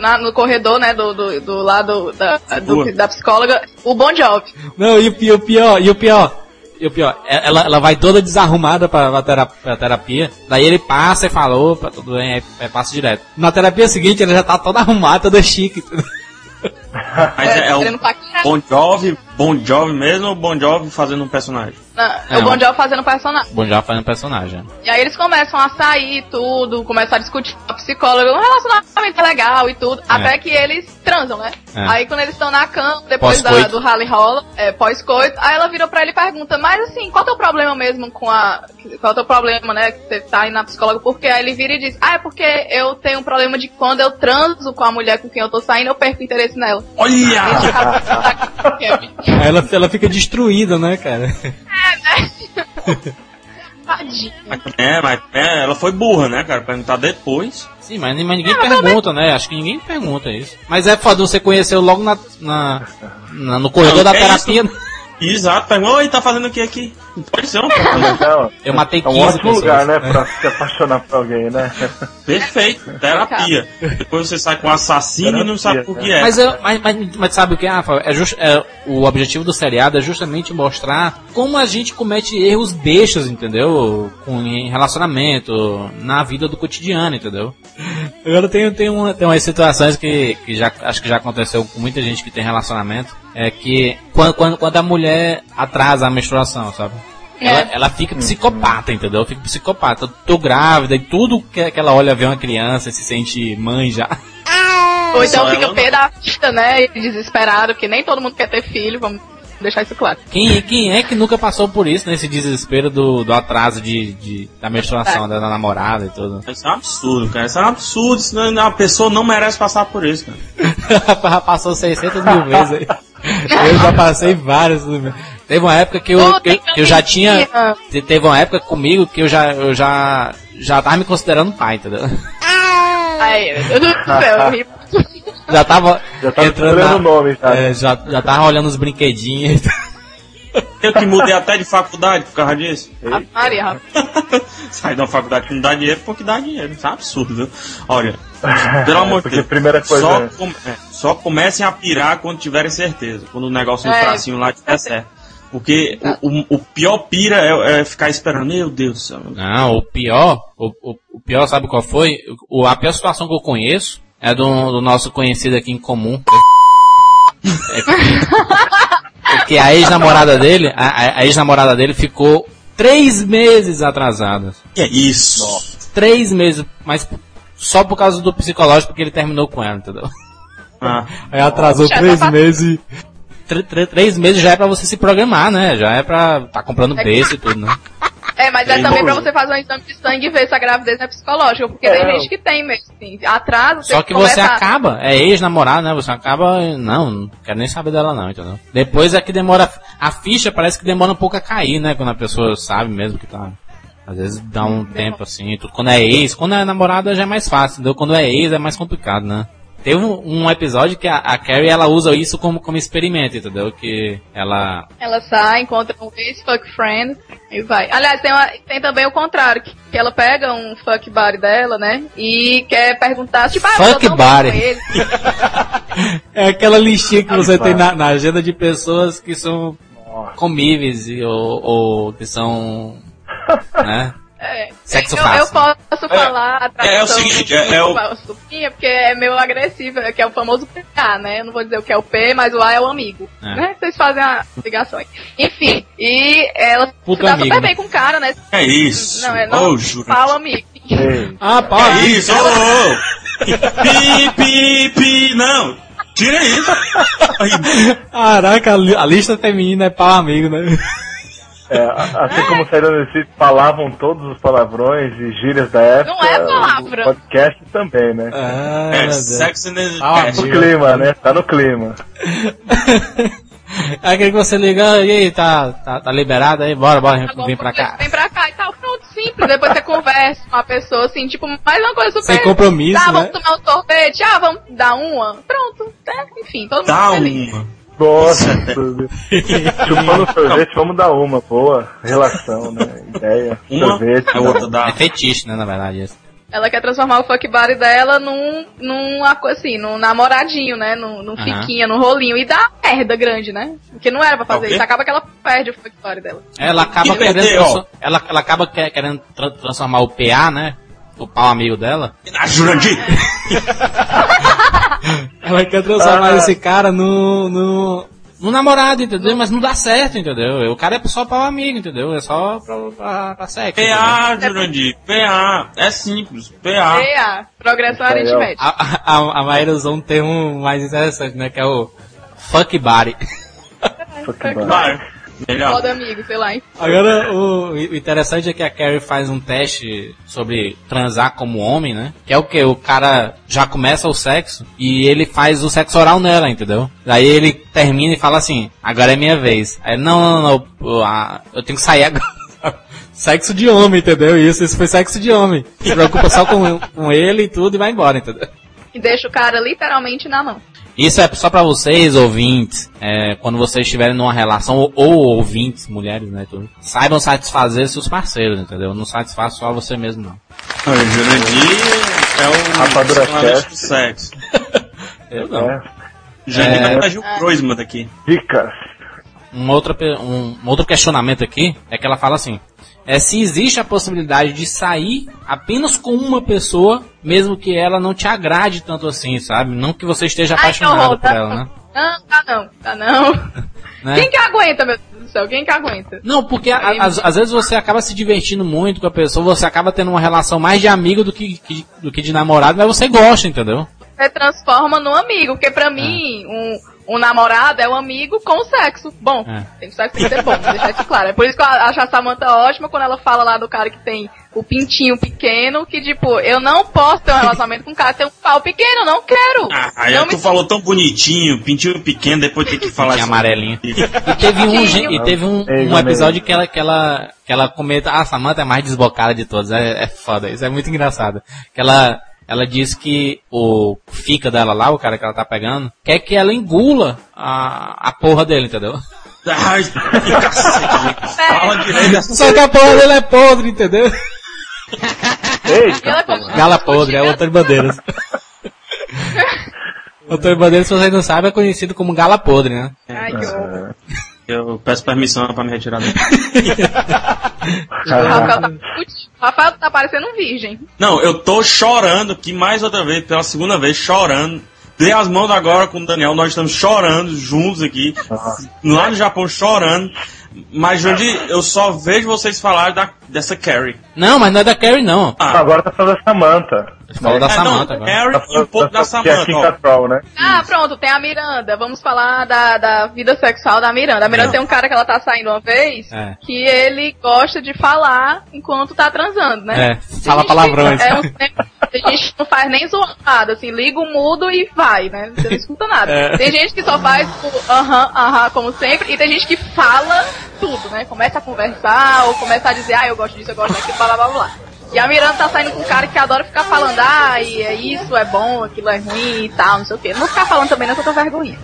na- no corredor, né, do, do, do lado da, do- da psicóloga, o Bon Jovi. Não, e o pior, o pior, e o pior, e o pior, é- ela, ela vai toda desarrumada pra, pra, terapia, pra daí ele passa e fala, opa, tudo bem, aí passa direto. Na terapia seguinte, ela já tá toda arrumada, toda chique. Mas é, é querendo o. Bon Jovi, Bon Jovi mesmo ou Bon Jovi fazendo um personagem? Não, É, o Bon Jovi fazendo personagem. Bom, já fazendo personagem. E aí eles começam a sair tudo, começam a discutir com a psicóloga, um relacionamento legal e tudo, até que eles transam, né? É. Aí quando eles estão na cama, depois da, do rally rola, é, pós-coito, aí ela vira pra ele e pergunta, mas assim, qual é o teu problema mesmo com a... Qual é o teu problema, né, que você tá aí na psicóloga? Porque aí ele vira e diz, ah, é porque eu tenho um problema de quando eu transo com a mulher com quem eu tô saindo, eu perco interesse nela. Olha! Aí ela, ela fica destruída, né, cara? Tadinho. É, mas é, ela foi burra, né, cara? Perguntar depois. Sim, mas, mas ninguém pergunta, né? Acho que ninguém pergunta isso. Mas é foda, você conheceu logo na, na, na- no corredor Não, da é terapia. Exato, perguntou, oi, tá fazendo o que aqui? Pode um. Não, Eu matei é 15 um ótimo pessoas. lugar, né, pra se apaixonar por alguém, né? Perfeito, terapia. Depois você sai com um assassino e não sabe por que é. Mas, eu- mas, mas, mas sabe o que, Rafa? É just, é, o objetivo do seriado é justamente mostrar como a gente comete erros bestas, entendeu? Com, em relacionamento, na vida do cotidiano, entendeu? Agora tem, tem, uma, tem umas situações que, que já, acho que já aconteceu com muita gente que tem relacionamento. É que quando, quando, quando a mulher atrasa a menstruação, sabe? Ela, É. ela fica psicopata, entendeu? Fica psicopata. Eu tô grávida e tudo que, que ela olha vê uma criança e se sente mãe já. Ou então Só fica pé da né, e desesperado, porque nem todo mundo quer ter filho, vamos deixar isso claro. Quem, quem é que nunca passou por isso, nesse desespero do, do atraso de, de- da menstruação da, da namorada e tudo? Isso é um absurdo, cara. Isso é um absurdo. Isso não, a pessoa não merece passar por isso, cara. passou 600 mil vezes aí. Eu já passei várias. Teve uma época que eu, que, eu- tem que eu já tinha. Teve uma época comigo que eu já, eu já, já tava me considerando pai, entendeu? Ai, meu Deus do céu, eu ri. Já tava. Já tava entrando na- o nome, tá? é, já, já tava olhando os brinquedinhos. Eu que mudei até de faculdade por causa disso. Maria, rapaz. Sai de uma faculdade que não dá dinheiro porque dá dinheiro. Isso é um absurdo, viu? Olha, pelo amor de Porque Deus. primeira coisa Só, é- com- é, só comecem a pirar quando tiverem certeza. Quando o negócio no É. tracinho lá estiver certo. Porque o, o- o pior pira é, é ficar esperando. Meu Deus do céu. Não, o pior, o, o, o pior sabe qual foi? O, a pior situação que eu conheço é do, do nosso conhecido aqui em comum. É que, é que a ex-namorada dele, a, a- a ex-namorada dele ficou três meses atrasada. Que é isso? Três meses, mas só por causa do psicológico que ele terminou com ela, entendeu? Ah, Aí atrasou Já três tá- meses. Tr- tr- três meses já é pra você se programar, né? Já é pra tá comprando berço e tudo, né? É, mas é Aí, também pra você fazer um exame de sangue e ver se a gravidez é psicológica, porque É. tem gente que tem mesmo, assim, atraso. Só tem que você acaba, é ex-namorado, né? Você acaba, não, não quero nem saber dela não, entendeu? Depois é que demora, a ficha parece que demora um pouco a cair, né? Quando a pessoa sabe mesmo que tá... Às vezes dá um tempo assim, tudo. Quando é ex, quando é namorada já é mais fácil, entendeu? Quando é ex é mais complicado, né? Teve um, um episódio que a, a Carrie, ela usa isso como, como experimento, entendeu? Que ela... Ela sai, encontra um ex-fuck friend e vai. Aliás, tem, uma- tem também o contrário, que, que ela pega um fuck buddy dela, né? E quer perguntar, tipo, ah, Fuck buddy. É aquela listinha que você tem na, na agenda de pessoas que são comíveis ou, ou que são, né? É. Sexo eu, fácil. eu posso falar a é o seguinte, é- é o- Supinha, porque é meio agressivo, que é o famoso PA, né? Eu não vou dizer o que é o P, mas o A é o amigo. É. Né? Vocês fazem a ligação aí. Enfim, e ela Puto se dá amigo, super né? bem com o cara, né? É isso. Não, é não. Juro. fala amigo. Ei, Ah, pá, É isso, ô, ô. Pi, pi, pi, não. Tira isso. Caraca, a lista feminina é pau amigo, né? É, assim como saíram desse falavam todos os palavrões e gírias da época. Não é palavra. O podcast também, né? Ah, é, meu Deus. Sex and the Ah, Cast. No clima, né? Tá no clima. Aí aquele que você liga, e aí, tá, tá, tá liberado aí? Bora, bora, Tá bom, vem pra cá. Vem pra cá e tal. Pronto, simples. Depois você conversa com a pessoa, assim, tipo, mais uma coisa super. Sem compromisso, Tá, né? vamos tomar um sorvete. Ah, vamos dar uma. Pronto. É, enfim, todo Dá mundo feliz. uma. Nossa, chupando sorvete, vamos dar uma. Boa relação, né? Ideia. Uma, sorvete. a outra dá. É fetiche, né, na verdade. isso. Ela quer transformar o fuck buddy dela num, num, assim, num namoradinho, né? Num, num Aham. fiquinha, num rolinho. E dá merda grande, né? Porque não era pra fazer isso. Acaba que ela perde o fuck buddy dela. Ela acaba E querendo, ela, ela acaba que- querendo tra- transformar o PA, né? O pau amigo dela. A Jurandir. Ela quer transformar Ah. esse cara no, no, no namorado, entendeu? Mas não dá certo, entendeu? O cara é só pau amigo, entendeu? É só pra, pra, pra sexo. PA, Jurandir. PA. É simples. PA. EA, progressão ó. aritmética. A, a, a Maíra usou um termo mais interessante, né? Que é o fuck body. Fuck buddy. Melhor. Modo amigo, sei lá. hein? Agora, o, o interessante é que a Carrie faz um teste sobre transar como homem, né? Que é o que? O cara já começa o sexo e ele faz o sexo oral nela, entendeu? Daí ele termina e fala assim, agora é minha vez. Aí, não, não, não, eu, eu tenho que sair agora. sexo de homem, entendeu? Isso, isso foi sexo de homem. Se preocupa só com, com ele e tudo e vai embora, entendeu? E deixa o cara literalmente na mão. Isso é só pra vocês, ouvintes, é, quando vocês estiverem numa relação, ou, ou ouvintes, mulheres, né, tudo, saibam satisfazer seus parceiros, entendeu? Não satisfaz só você mesmo, não. Olha, Jurandir é o Rapadura do sexo. Eu não. É. Jurandir É. é o Gil Croisman daqui. Dicas. Um outro, um, um outro questionamento aqui é que ela fala assim, é se existe a possibilidade de sair apenas com uma pessoa, mesmo que ela não te agrade tanto assim, sabe? Não que você esteja Ai, apaixonado horror, por tá? ela, né? Não, tá não, tá não. Né? Quem que aguenta, meu Deus do céu? Quem que aguenta? Não, porque às, vezes você acaba se divertindo muito com a pessoa, você acaba tendo uma relação mais de amigo do que, que- do que de namorado, mas você gosta, entendeu? Você transforma num amigo, porque pra mim, um, um namorado é um amigo com sexo. Bom, É. tem que sexo tem que ser bom, vou deixar isso claro. É por isso que eu acho a Samantha ótima quando ela fala lá do cara que tem o pintinho pequeno, que tipo, eu não posso ter um relacionamento com um cara que tem um pau pequeno, não quero. Ah, aí não tu falou tão bonitinho, pintinho pequeno, depois tem que falar isso. amarelinho. E teve um, e teve um, um episódio que ela, que ela, que ela comenta, ah, a Samantha é mais desbocada de todos, é, é foda, isso é muito engraçado. Que ela, ela diz que o fica dela lá, o cara que ela tá pegando, quer que ela engula a, a porra dele, entendeu? Ai, que cacete. Fala direito dessa Só que a porra dele é podre, entendeu? Eita! Gala podre, é o Antônio Bandeiras. Antônio Bandeiras, se vocês não sabem, é conhecido como Gala podre, né? Ai, que horror. Eu peço permissão pra me retirar daqui. O Rafael tá, Rafael tá parecendo um virgem. Não, eu tô chorando aqui mais outra vez, pela segunda vez, chorando. Dei as mãos agora com o Daniel, nós estamos chorando juntos aqui. Lá no Japão chorando. Mas, Jundi, eu só vejo vocês falar da, dessa Carrie. Não, mas não é da Carrie, não. Ah, Agora tá falando da Samantha. Falou da é, Samantha não, agora. Carrie Tá e um pouco da que é a Samantha. Ó. Cattrall, né? Ah, pronto, tem a Miranda. Vamos falar da, da vida sexual da Miranda. A Miranda Não. tem um cara que ela tá saindo uma vez É. que ele gosta de falar enquanto tá transando, né? É, fala que- palavrões. É um, tem gente que não faz nem zoada, assim, liga o mudo e vai, né? Você não escuta nada. É. Tem gente que só faz o aham, aham, como sempre, e tem gente que fala tudo, né? Começa a conversar, ou começa a dizer, ah, eu gosto disso, eu gosto daquilo, blá blá blá. E a Miranda tá saindo com um cara que adora ficar falando, ah, e é isso, é bom, aquilo é ruim e tal, não sei o quê. Não ficar falando também não que eu tô vergonha.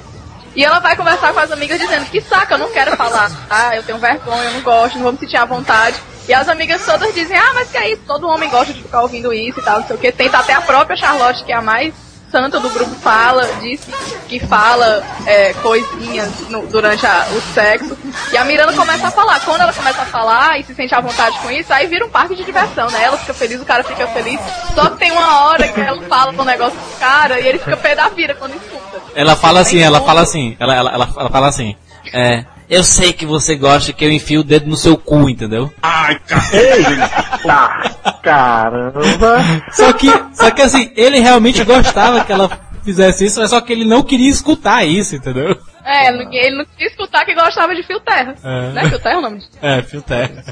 E ela vai conversar com as amigas dizendo que saca, eu não quero falar. Ah, eu tenho vergonha, eu não gosto, não vou me sentir à vontade. E as amigas todas dizem, ah, mas que é isso? Todo homem gosta de ficar ouvindo isso e tal, não sei o que. Tenta até a própria Charlotte, que é a mais santa do grupo, fala, disse que fala é, coisinhas no- durante a- o sexo. E a Miranda começa a falar. Quando ela começa a falar e se sente à vontade com isso, aí vira um parque de diversão, né? Ela fica feliz, o cara fica feliz. Só que tem uma hora que ela fala um negócio do cara e ele fica pé da vida quando escuta. Ela fala assim, ela fala assim, ela, ela, ela, ela fala assim, é, eu sei que você gosta que eu enfie o dedo no seu cu, entendeu? Ai, cara. Tá, caramba. Só que, só que assim, ele realmente gostava que ela fizesse isso, mas só que ele não queria escutar isso, entendeu? É, ele não- ele não queria escutar que gostava de fio terra. É. Né? Fio terra é o nome disso. É, fio terra.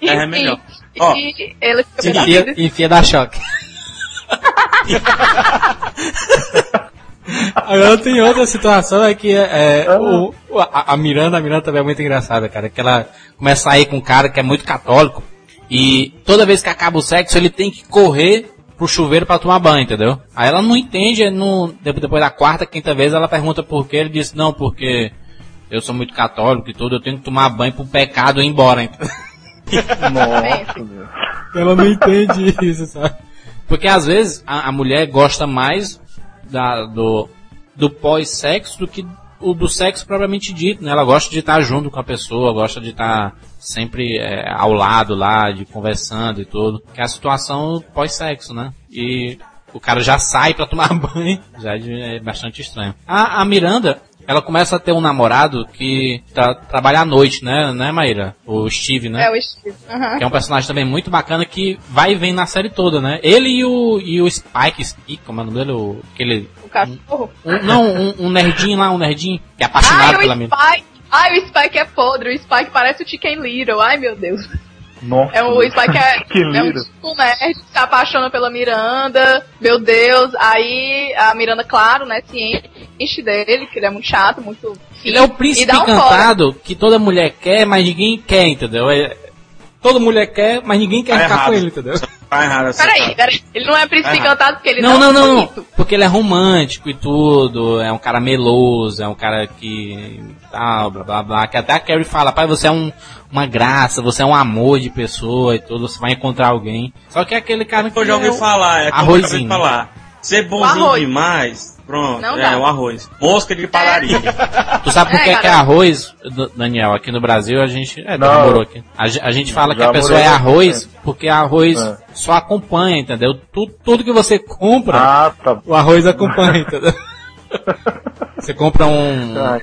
É melhor. Ó, e ele fica Enfia, enfia da choque. Agora tem outra situação é que é, é, o, o- a, a Miranda, a Miranda também é muito engraçada, cara, que ela começa a sair com um cara que é muito católico e toda vez que acaba o sexo ele tem que correr pro chuveiro pra tomar banho, entendeu? Aí ela não entende, no, de- depois da quarta, quinta vez ela pergunta por quê, ele diz, não, porque eu sou muito católico e tudo, eu tenho que tomar banho pro pecado ir embora, entendeu? Nossa, meu. Ela não entende isso, sabe? Porque às vezes a, a mulher gosta mais da- do, do pós-sexo do que o do sexo propriamente dito, né? Ela gosta de estar junto com a pessoa, gosta de estar sempre é, ao lado lá, de conversando e tudo. Que é a situação pós-sexo, né? E o cara já sai pra tomar banho, já é é bastante estranho. A, a Miranda, ela começa a ter um namorado que tra- trabalha à noite, né, né, Maíra? O Steve, né? É o Steve. Aham. Que é um personagem também muito bacana que vai e vem na série toda, né? Ele e o, e o Spike, como é o nome dele? O, aquele, O cachorro. um- não, um, um nerdinho lá, um nerdinho que é apaixonado Ai, pela. Spike. Ai, o Spike é podre. O Spike parece o Chicken Little. Ai, meu Deus. Nossa. É o Spike é, Que é um lindo. tipo nerd que se apaixona pela Miranda. Meu Deus. Aí a Miranda, claro, né, se enche dele, que ele é muito chato, muito. Ele é o príncipe um fora. encantado que toda mulher quer, mas ninguém quer, entendeu? É, toda mulher quer, mas ninguém quer Tá ficar errado. com ele, entendeu? Tá errado essa Peraí, peraí. Ele não é príncipe Ah. encantado porque ele Não, não, não, é não, não. bonito. Porque ele é romântico e tudo, é um cara meloso, é um cara que. tal, blá blá blá. Que até a Carrie fala, pai, você é um, uma graça, você é um amor de pessoa e tudo, você vai encontrar alguém. Só que é aquele cara que. Eu já ouvi é o- falar, é como eu Arrozinho. acabei de falar. Ser bonzinho arroz. demais, pronto, Não é dá. o arroz. Mosca de padaria. Tu sabe por É, que, que é arroz, Daniel? Aqui no Brasil a gente. É, Não. namorou aqui. A, a gente fala que a pessoa é arroz porque arroz É. só acompanha, entendeu? Tudo, tudo que você compra, Ah, tá. o arroz acompanha, entendeu? Você compra um. Ai.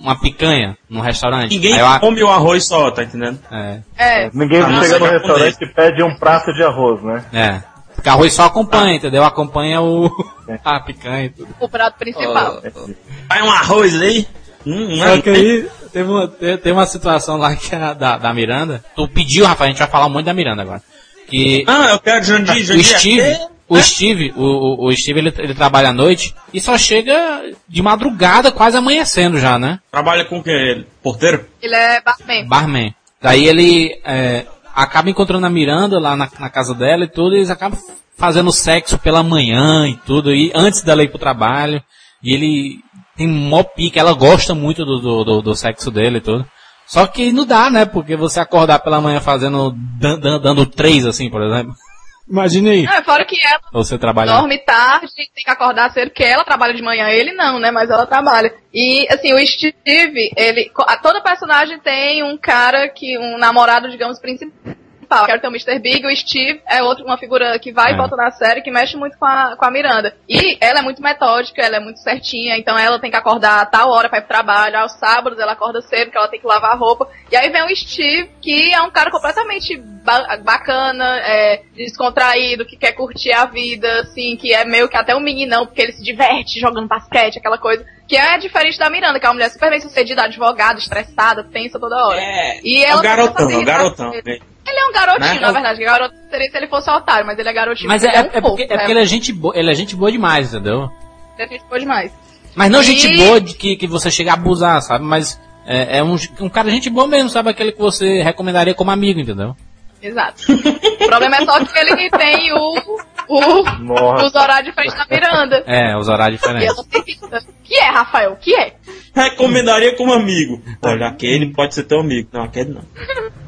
Uma picanha num restaurante. Ninguém a- come o arroz só, tá entendendo? É, É. Ninguém Ah, não chega no japonês. restaurante e pede um prato de arroz, né? é. Porque arroz só acompanha, entendeu? Acompanha o. a picanha e tudo. O prato principal. Vai um arroz aí. Hum, não Só é? que aí teve uma, teve uma situação lá que a, da, da Miranda. Tu pediu, Rafael, a gente vai falar muito da Miranda agora. Que Ah, eu quero Jandir, o Jandir. Steve, é- o Steve, o, o, o Steve ele, ele trabalha à noite e só chega de madrugada, quase amanhecendo já, né? Trabalha com o que ele? Porteiro? Ele é barman. Barman. Daí ele é, acaba encontrando a Miranda lá na, na casa dela e tudo, e eles acabam fazendo sexo pela manhã e tudo, e antes dela ir pro trabalho. E ele tem mó pique, ela gosta muito do, do, do, do sexo dele e tudo. Só que não dá, né? Porque você acordar pela manhã fazendo, dan- dan- dando três assim, por exemplo. Imagine aí. Não, é fora que ela Você trabalhar. dorme tarde, tem que acordar cedo, porque ela trabalha de manhã, ele não, né? Mas ela trabalha. E, assim, o Steve, ele. Toda personagem tem um cara que. um namorado, digamos, principal. Principal. Quero ter o Mr. Big, o Steve é outro, uma figura que vai É. e volta na série, que mexe muito com a, com a Miranda. E ela é muito metódica, ela é muito certinha, então ela tem que acordar a tal hora pra ir pro trabalho, aos sábados ela acorda cedo, porque ela tem que lavar a roupa. E aí vem o Steve, que é um cara completamente ba- bacana, é, descontraído, que quer curtir a vida, assim, que é meio que até um meninão, porque ele se diverte jogando basquete, aquela coisa. Que é diferente da Miranda, que é uma mulher super bem sucedida, advogada, estressada, tensa toda hora. É, E é ela o garotão, é o garotão. né? Ele é um garotinho, Né? na verdade. que Garoto seria se ele fosse otário, mas ele é garotinho. Mas é, é, um é porque, fofo, é porque ele é gente boa, ele é gente boa demais, entendeu? Ele é gente boa demais. Mas não E- gente boa de que, que você chega a abusar, sabe? Mas é, é um, um cara gente boa mesmo, sabe? Aquele que você recomendaria como amigo, entendeu? Exato. o problema é só que ele tem o, o, Nossa. os horários de frente da Miranda. É, os horários E diferentes. ela tem que... É, Rafael? Que é? Recomendaria como amigo. Olha, aquele pode ser teu amigo. Não, aquele não.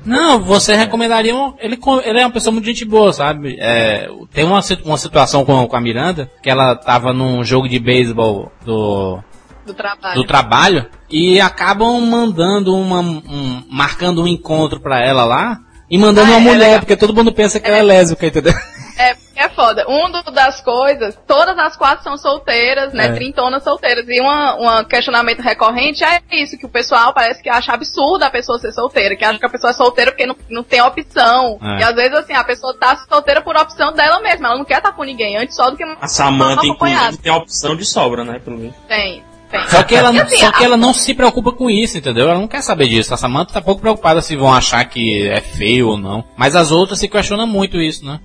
Não, você recomendaria um, ele, ele é uma pessoa muito gente boa, sabe? É, tem uma, uma situação com, com a Miranda, que ela tava num jogo de beisebol do, Do trabalho. do trabalho e acabam mandando uma, um, marcando um encontro pra ela lá e mandando Ah, uma é mulher, legal. porque todo mundo pensa que ela é lésbica, entendeu? É, é foda. Um do- das coisas, todas as quatro são solteiras, né? É. Trintonas solteiras. E um questionamento recorrente é isso, que o pessoal parece que acha absurdo a pessoa ser solteira, que acha que a pessoa é solteira porque não, não tem opção. É. E às vezes, assim, a pessoa tá solteira por opção dela mesma. Ela não quer estar com ninguém antes só do que A Samantha, Não, acompanhado. inclusive, tem a opção de sobra, né? Pelo menos. tem. tem. Só que, ela, E assim, só que a- ela não se preocupa com isso, entendeu? Ela não quer saber disso. A Samantha tá pouco preocupada se vão achar que é feio ou não. Mas as outras se questionam muito isso, né?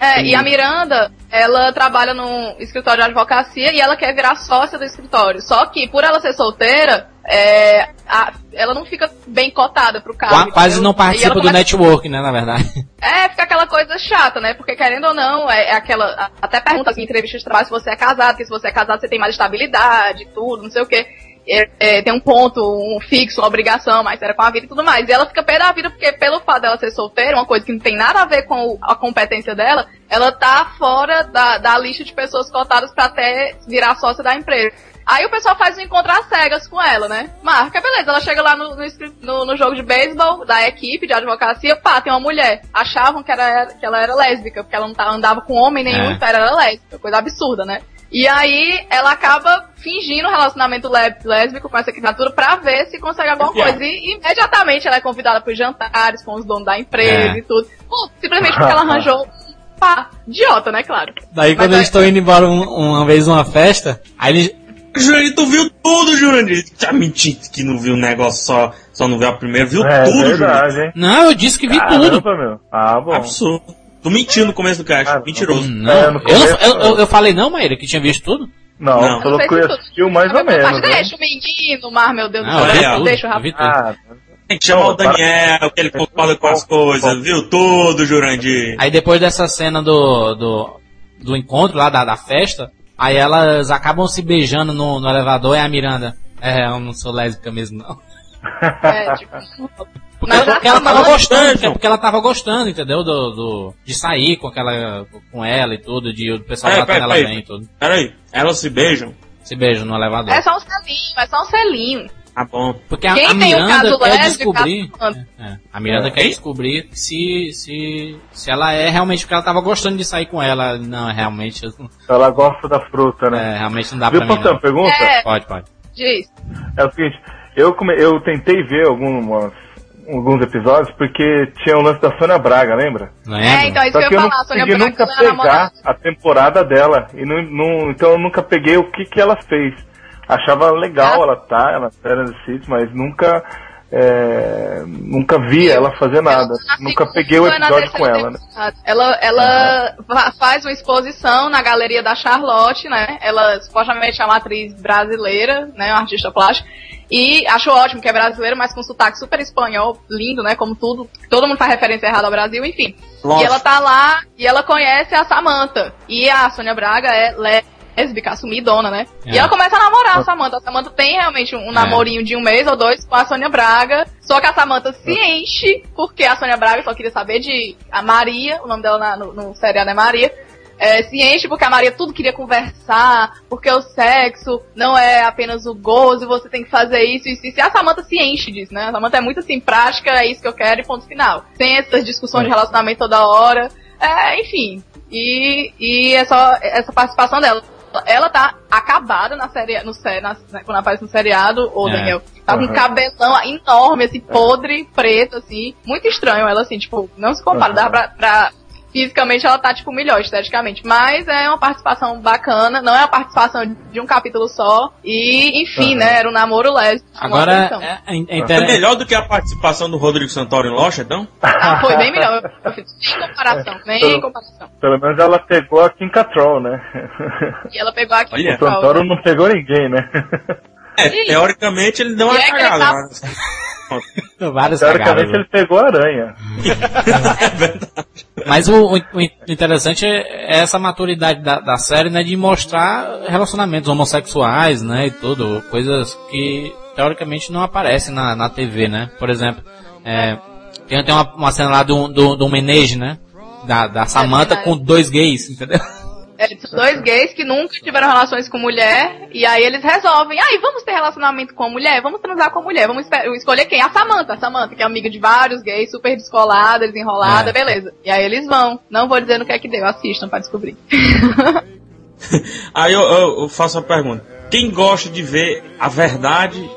É, e a Miranda, ela trabalha num escritório de advocacia e ela quer virar sócia do escritório. Só que, por ela ser solteira, é, a- ela não fica bem cotada pro cargo. Qua- Quase entendeu? não participa do network, né, na verdade. É, fica aquela coisa chata, né? Porque querendo ou não, é, é aquela. a- Até pergunta assim, em entrevista de trabalho se você é casado, porque se você é casado você tem mais estabilidade, tudo, não sei o quê. É, é, tem um ponto, um fixo, uma obrigação, mais séria com a vida e tudo mais. E ela fica pé da vida porque, pelo fato dela ser solteira, uma coisa que não tem nada a ver com a competência dela, ela tá fora da, da lista de pessoas cotadas pra até virar sócia da empresa. Aí o pessoal faz um encontro às cegas com ela, né? Marca, beleza, ela chega lá no, no- no jogo de beisebol da equipe de advocacia, pá, tem uma mulher. Achavam que, era, que ela era lésbica, porque ela não tá- andava com homem nenhum, É. então ela era lésbica, coisa absurda, né? E aí ela acaba fingindo um relacionamento lé- lésbico com essa criatura pra ver se consegue alguma Yeah. coisa. E imediatamente ela é convidada pros jantares com os donos da empresa É. e tudo. Simplesmente porque ela arranjou um pá, idiota, né, claro. Daí Mas quando eles estão indo embora um- uma vez numa festa, aí eles. Jurandir, tu viu tudo, Jurandir. Tá mentindo que não viu o negócio só, só não viu a primeira. Viu É tudo, verdade, Jurandir. hein? Não, eu disse que vi tudo. Caramba, meu. Ah, bom. Absurdo. Tu mentiu no começo do cast. Ah, Mentiroso. Não, É, eu, no não- começo, eu, eu, eu falei não, Maíra, que tinha visto tudo? Não, Não. falou Não que assistiu mais ou Mas, menos. né? Deixa o menino, mar, meu Deus do Não, eu céu. é. Deixa o eu rapaz. Ah, Tem que chamar o Daniel, que ele concorda com as coisas. Viu tudo, Jurandir. Aí depois dessa cena do, do, do encontro lá, da, da festa, aí elas acabam se beijando no, no elevador e a Miranda. É, eu não sou lésbica mesmo, não. É, tipo, Porque, ela, porque ela tava gostando, porque, porque ela tava gostando, entendeu? Do, do, de sair com aquela, com ela e tudo, de o pessoal Peraí, batendo ela peraí, bem e tudo. Peraí, elas se beijam? Se beijam no elevador. é só um selinho, é só um selinho. Tá bom. Porque a, Quem a tem um Miranda caso quer lésbico, descobrir. caso É, a Miranda É. quer descobrir se, se, se ela é realmente porque ela tava gostando de sair com ela. Não, é realmente. ela gosta da fruta, né? É, realmente não dá Viu, pra mim. posso ter uma Não. pergunta? É. Pode, pode. Diz. É o seguinte, eu, come- eu tentei ver algumas, alguns episódios porque tinha o lance da Sônia Braga, lembra? É, então, isso Só que eu eu ia falar, Sônia Braga, nunca ela é pegar a temporada dela. E não, não- então eu nunca peguei o que, que ela fez. Achava legal Ah. ela tá, ela era do sítio, mas nunca, é, nunca vi ela fazer nada. Na Nunca peguei o e episódio com ela, né? Ela, ela fa- faz uma exposição na galeria da Charlotte, né? Ela supostamente é uma atriz brasileira, né? Uma artista plástica. E acho ótimo que é brasileira, mas com sotaque super espanhol, lindo, né? Como tudo. Todo mundo faz referência errada ao Brasil, enfim. E Lógico. ela tá lá e ela conhece a Samantha. E a Sônia Braga é lésbica, assumidona, né? É. E ela começa a namorar a Samantha. A Samantha tem realmente um, um namorinho de um mês ou dois com a Sônia Braga. Só que a Samantha se enche, porque a Sônia Braga só queria saber de a Maria, o nome dela na- no, no seriado é Maria. é, ciente porque a Maria tudo queria conversar, porque o sexo não é apenas o gozo, você tem que fazer isso e isso, isso. E a Samantha se enche disso, né? A Samantha é muito assim, prática, é isso que eu quero e ponto final. Sem essas discussões de relacionamento toda hora. É, enfim. E, e é só essa participação dela. Ela tá acabada na série, no, na, quando aparece no seriado, ô É. Daniel. Tá com Uhum. um cabelão enorme, assim, podre, preto, assim. Muito estranho ela, assim, tipo, não se compara. Uhum. Dá pra, pra- Fisicamente ela tá, tipo, melhor, esteticamente. Mas é uma participação bacana, não é uma participação de um capítulo só. E, enfim, Uhum. né, era um namoro lésbico. a Agora, é, é, é É inter- melhor do que a participação do Rodrigo Santoro em Lost, então? Ah, foi bem melhor. Eu, eu fiz em comparação, bem em comparação. Pelo menos ela pegou a Kim Cattrall, né? E ela pegou aqui. Olha. O Santoro não pegou ninguém, né? É, teoricamente ele deu uma E é ele cagada. tá- várias Teoricamente cagadas. ele pegou a aranha. Mas o, o- o interessante é essa maturidade da, da série, né, de mostrar relacionamentos homossexuais, né, e tudo, coisas que teoricamente não aparecem na, na TV, né. Por exemplo, é, tem, tem uma, uma cena lá do, do, do Menege, né, da, da Samantha verdade. com dois gays, entendeu? É, são dois gays que nunca tiveram relações com mulher, e aí eles resolvem, ai, vamos ter relacionamento com a mulher, vamos transar com a mulher, vamos escolher quem? A Samantha, a Samantha, que é amiga de vários gays, super descolada, desenrolada, É. beleza. E aí eles vão. Não vou dizer no que é que deu, assistam pra descobrir. Aí eu, eu- eu faço uma pergunta. Quem gosta de ver a verdade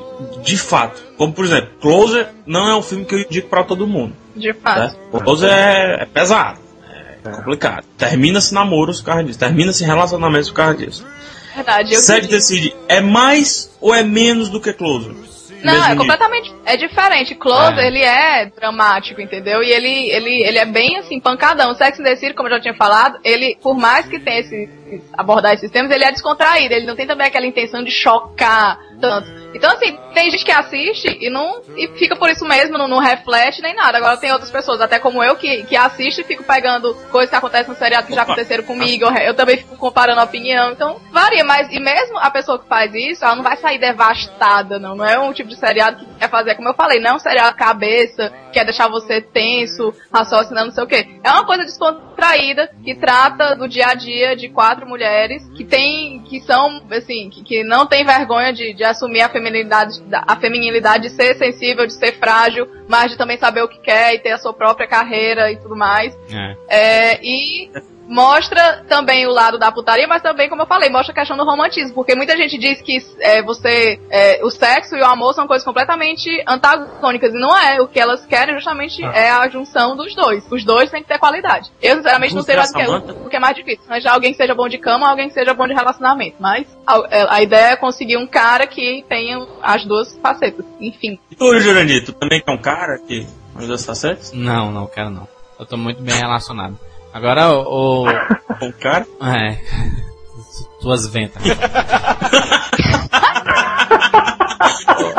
de fato? Como, por exemplo, Closer não é um filme que eu indico pra todo mundo. De fato. Né? Closer é, é pesado. É complicado. Termina-se namoros por causa disso. Termina-se relacionamentos por causa disso. Verdade. Queria- decide é mais ou é menos do que Closer? Não, Mesmo é nível. completamente. É diferente. Closer, É. ele é dramático, entendeu? E ele, ele, ele é bem assim, pancadão. O Sex and the City, como eu já tinha falado, ele, por mais que tenha esse, abordar esses temas, ele é descontraído. Ele não tem também aquela intenção de chocar tanto. Então, assim, tem gente que assiste e não e fica por isso mesmo, não, não reflete nem nada. Agora tem outras pessoas, até como eu, que, que assiste e fico pegando coisas que acontecem no seriado que já Opa. aconteceram comigo. Eu, eu também fico comparando a opinião. Então, varia, mas e mesmo a pessoa que faz isso, ela não vai sair devastada, não. Não é um tipo de seriado que quer fazer, como eu falei, não é um seriado cabeça, quer deixar você tenso, raciocinando, não sei o quê. É uma coisa descontraída que trata do dia a dia de quatro mulheres que tem, que são, assim, que, que não tem vergonha de, de assumir a feminilidade, da- a feminilidade, de ser sensível, de ser frágil, mas de também saber o que quer e ter a sua própria carreira e tudo mais. É. É, e mostra também o lado da putaria, mas também, como eu falei, mostra a questão do romantismo, porque muita gente diz que é, você, é, o sexo e o amor são coisas completamente antagônicas, e não é. O que elas querem justamente é a junção dos dois. Os dois têm que ter qualidade. Eu, sinceramente, não sei mais o que, é, o que é mais difícil, mas já alguém que seja bom de cama, alguém que seja bom de relacionamento. Mas a, é, a ideia é conseguir um cara que tenha as duas facetas. Enfim. E tu, Jurandir, tu também que é um cara que ajuda as facetas? Não, não quero não. Eu tô muito bem relacionado. Agora o. o- cara? é. Tuas ventas.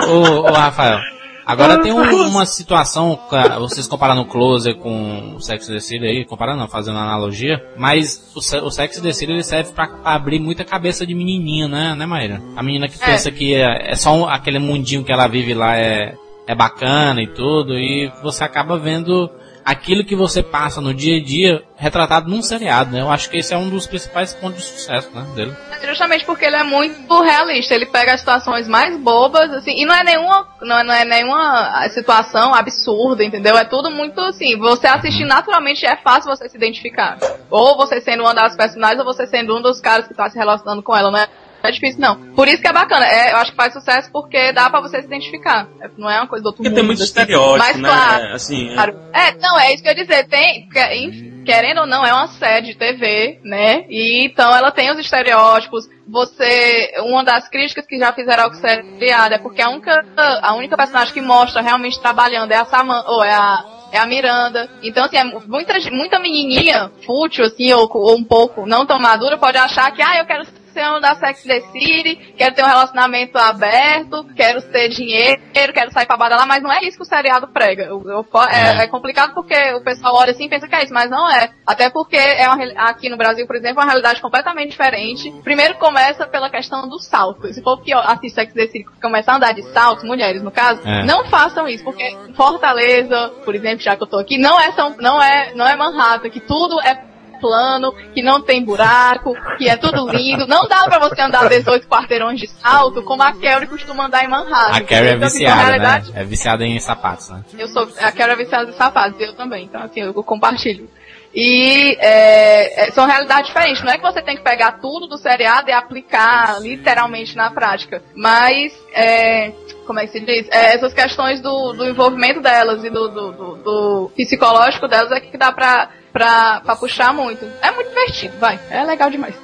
ô, ô, Rafael. Agora tem um- uma situação, vocês comparando o Closer com o Sex and the City aí, comparando não, fazendo analogia, mas o, o Sex and the City ele serve pra, pra abrir muita cabeça de menininha, né, né Maíra? A menina que É. pensa que é, é só um- aquele mundinho que ela vive lá é, é bacana e tudo, e você acaba vendo aquilo que você passa no dia a dia retratado num seriado, né? Eu acho que esse é um dos principais pontos de sucesso, né, dele. Justamente porque ele é muito realista. Ele pega as situações mais bobas, assim, e não é nenhuma, não é, não é nenhuma situação absurda, entendeu? É tudo muito assim. Você assistir naturalmente é fácil você se identificar. Ou você sendo uma das personagens, ou você sendo um dos caras que tá se relacionando com ela, né? É difícil, não. Por isso que é bacana. É, eu acho que faz sucesso porque dá pra você se identificar. É, Não é uma coisa do outro Porque mundo. tem muito assim. estereótipo, Mas, né? claro, É, assim, é- Claro. É, não, é isso que eu ia dizer. Tem, enfim, querendo ou não, é uma série de TV, né? E então ela tem os estereótipos. Você, uma das críticas que já fizeram ao seriado é porque a única, a única personagem que mostra realmente trabalhando é a Samantha, ou é a é a Miranda. Então, assim, é muita, muita menininha fútil, assim, ou, ou um pouco não tão madura, pode achar que, ah, eu quero ser da Sex the City, quero ter um relacionamento aberto, quero ter dinheiro, quero sair pra badalar, mas não é isso que o seriado prega. Eu- eu- é, é complicado porque o pessoal olha assim e pensa que é isso, mas não é. Até porque é uma, aqui no Brasil, por exemplo, é uma realidade completamente diferente. Primeiro começa pela questão do salto. Se for que assiste Sex the City começar a andar de salto, mulheres no caso, É. não façam isso, porque Fortaleza, por exemplo, já que eu tô aqui, não é São, não é, não é Manhattan, que tudo é plano, que não tem buraco, que é tudo lindo. Não dá pra você andar 18 quarteirões de salto como a Carrie costuma andar em Manhattan. A Carrie é Então, assim, viciada, realidade, né? É viciada em sapatos, né? eu sou, a Carrie é viciada em sapatos, eu também, então assim, eu compartilho. E é, é, são realidades diferentes. Não é que você tem que pegar tudo do seriado e aplicar literalmente na prática. Mas, é, como é que se diz? É, essas questões do, do envolvimento delas e do, do, do- do psicológico delas é que dá pra, pra, pra puxar muito. É muito divertido, vai. É legal demais.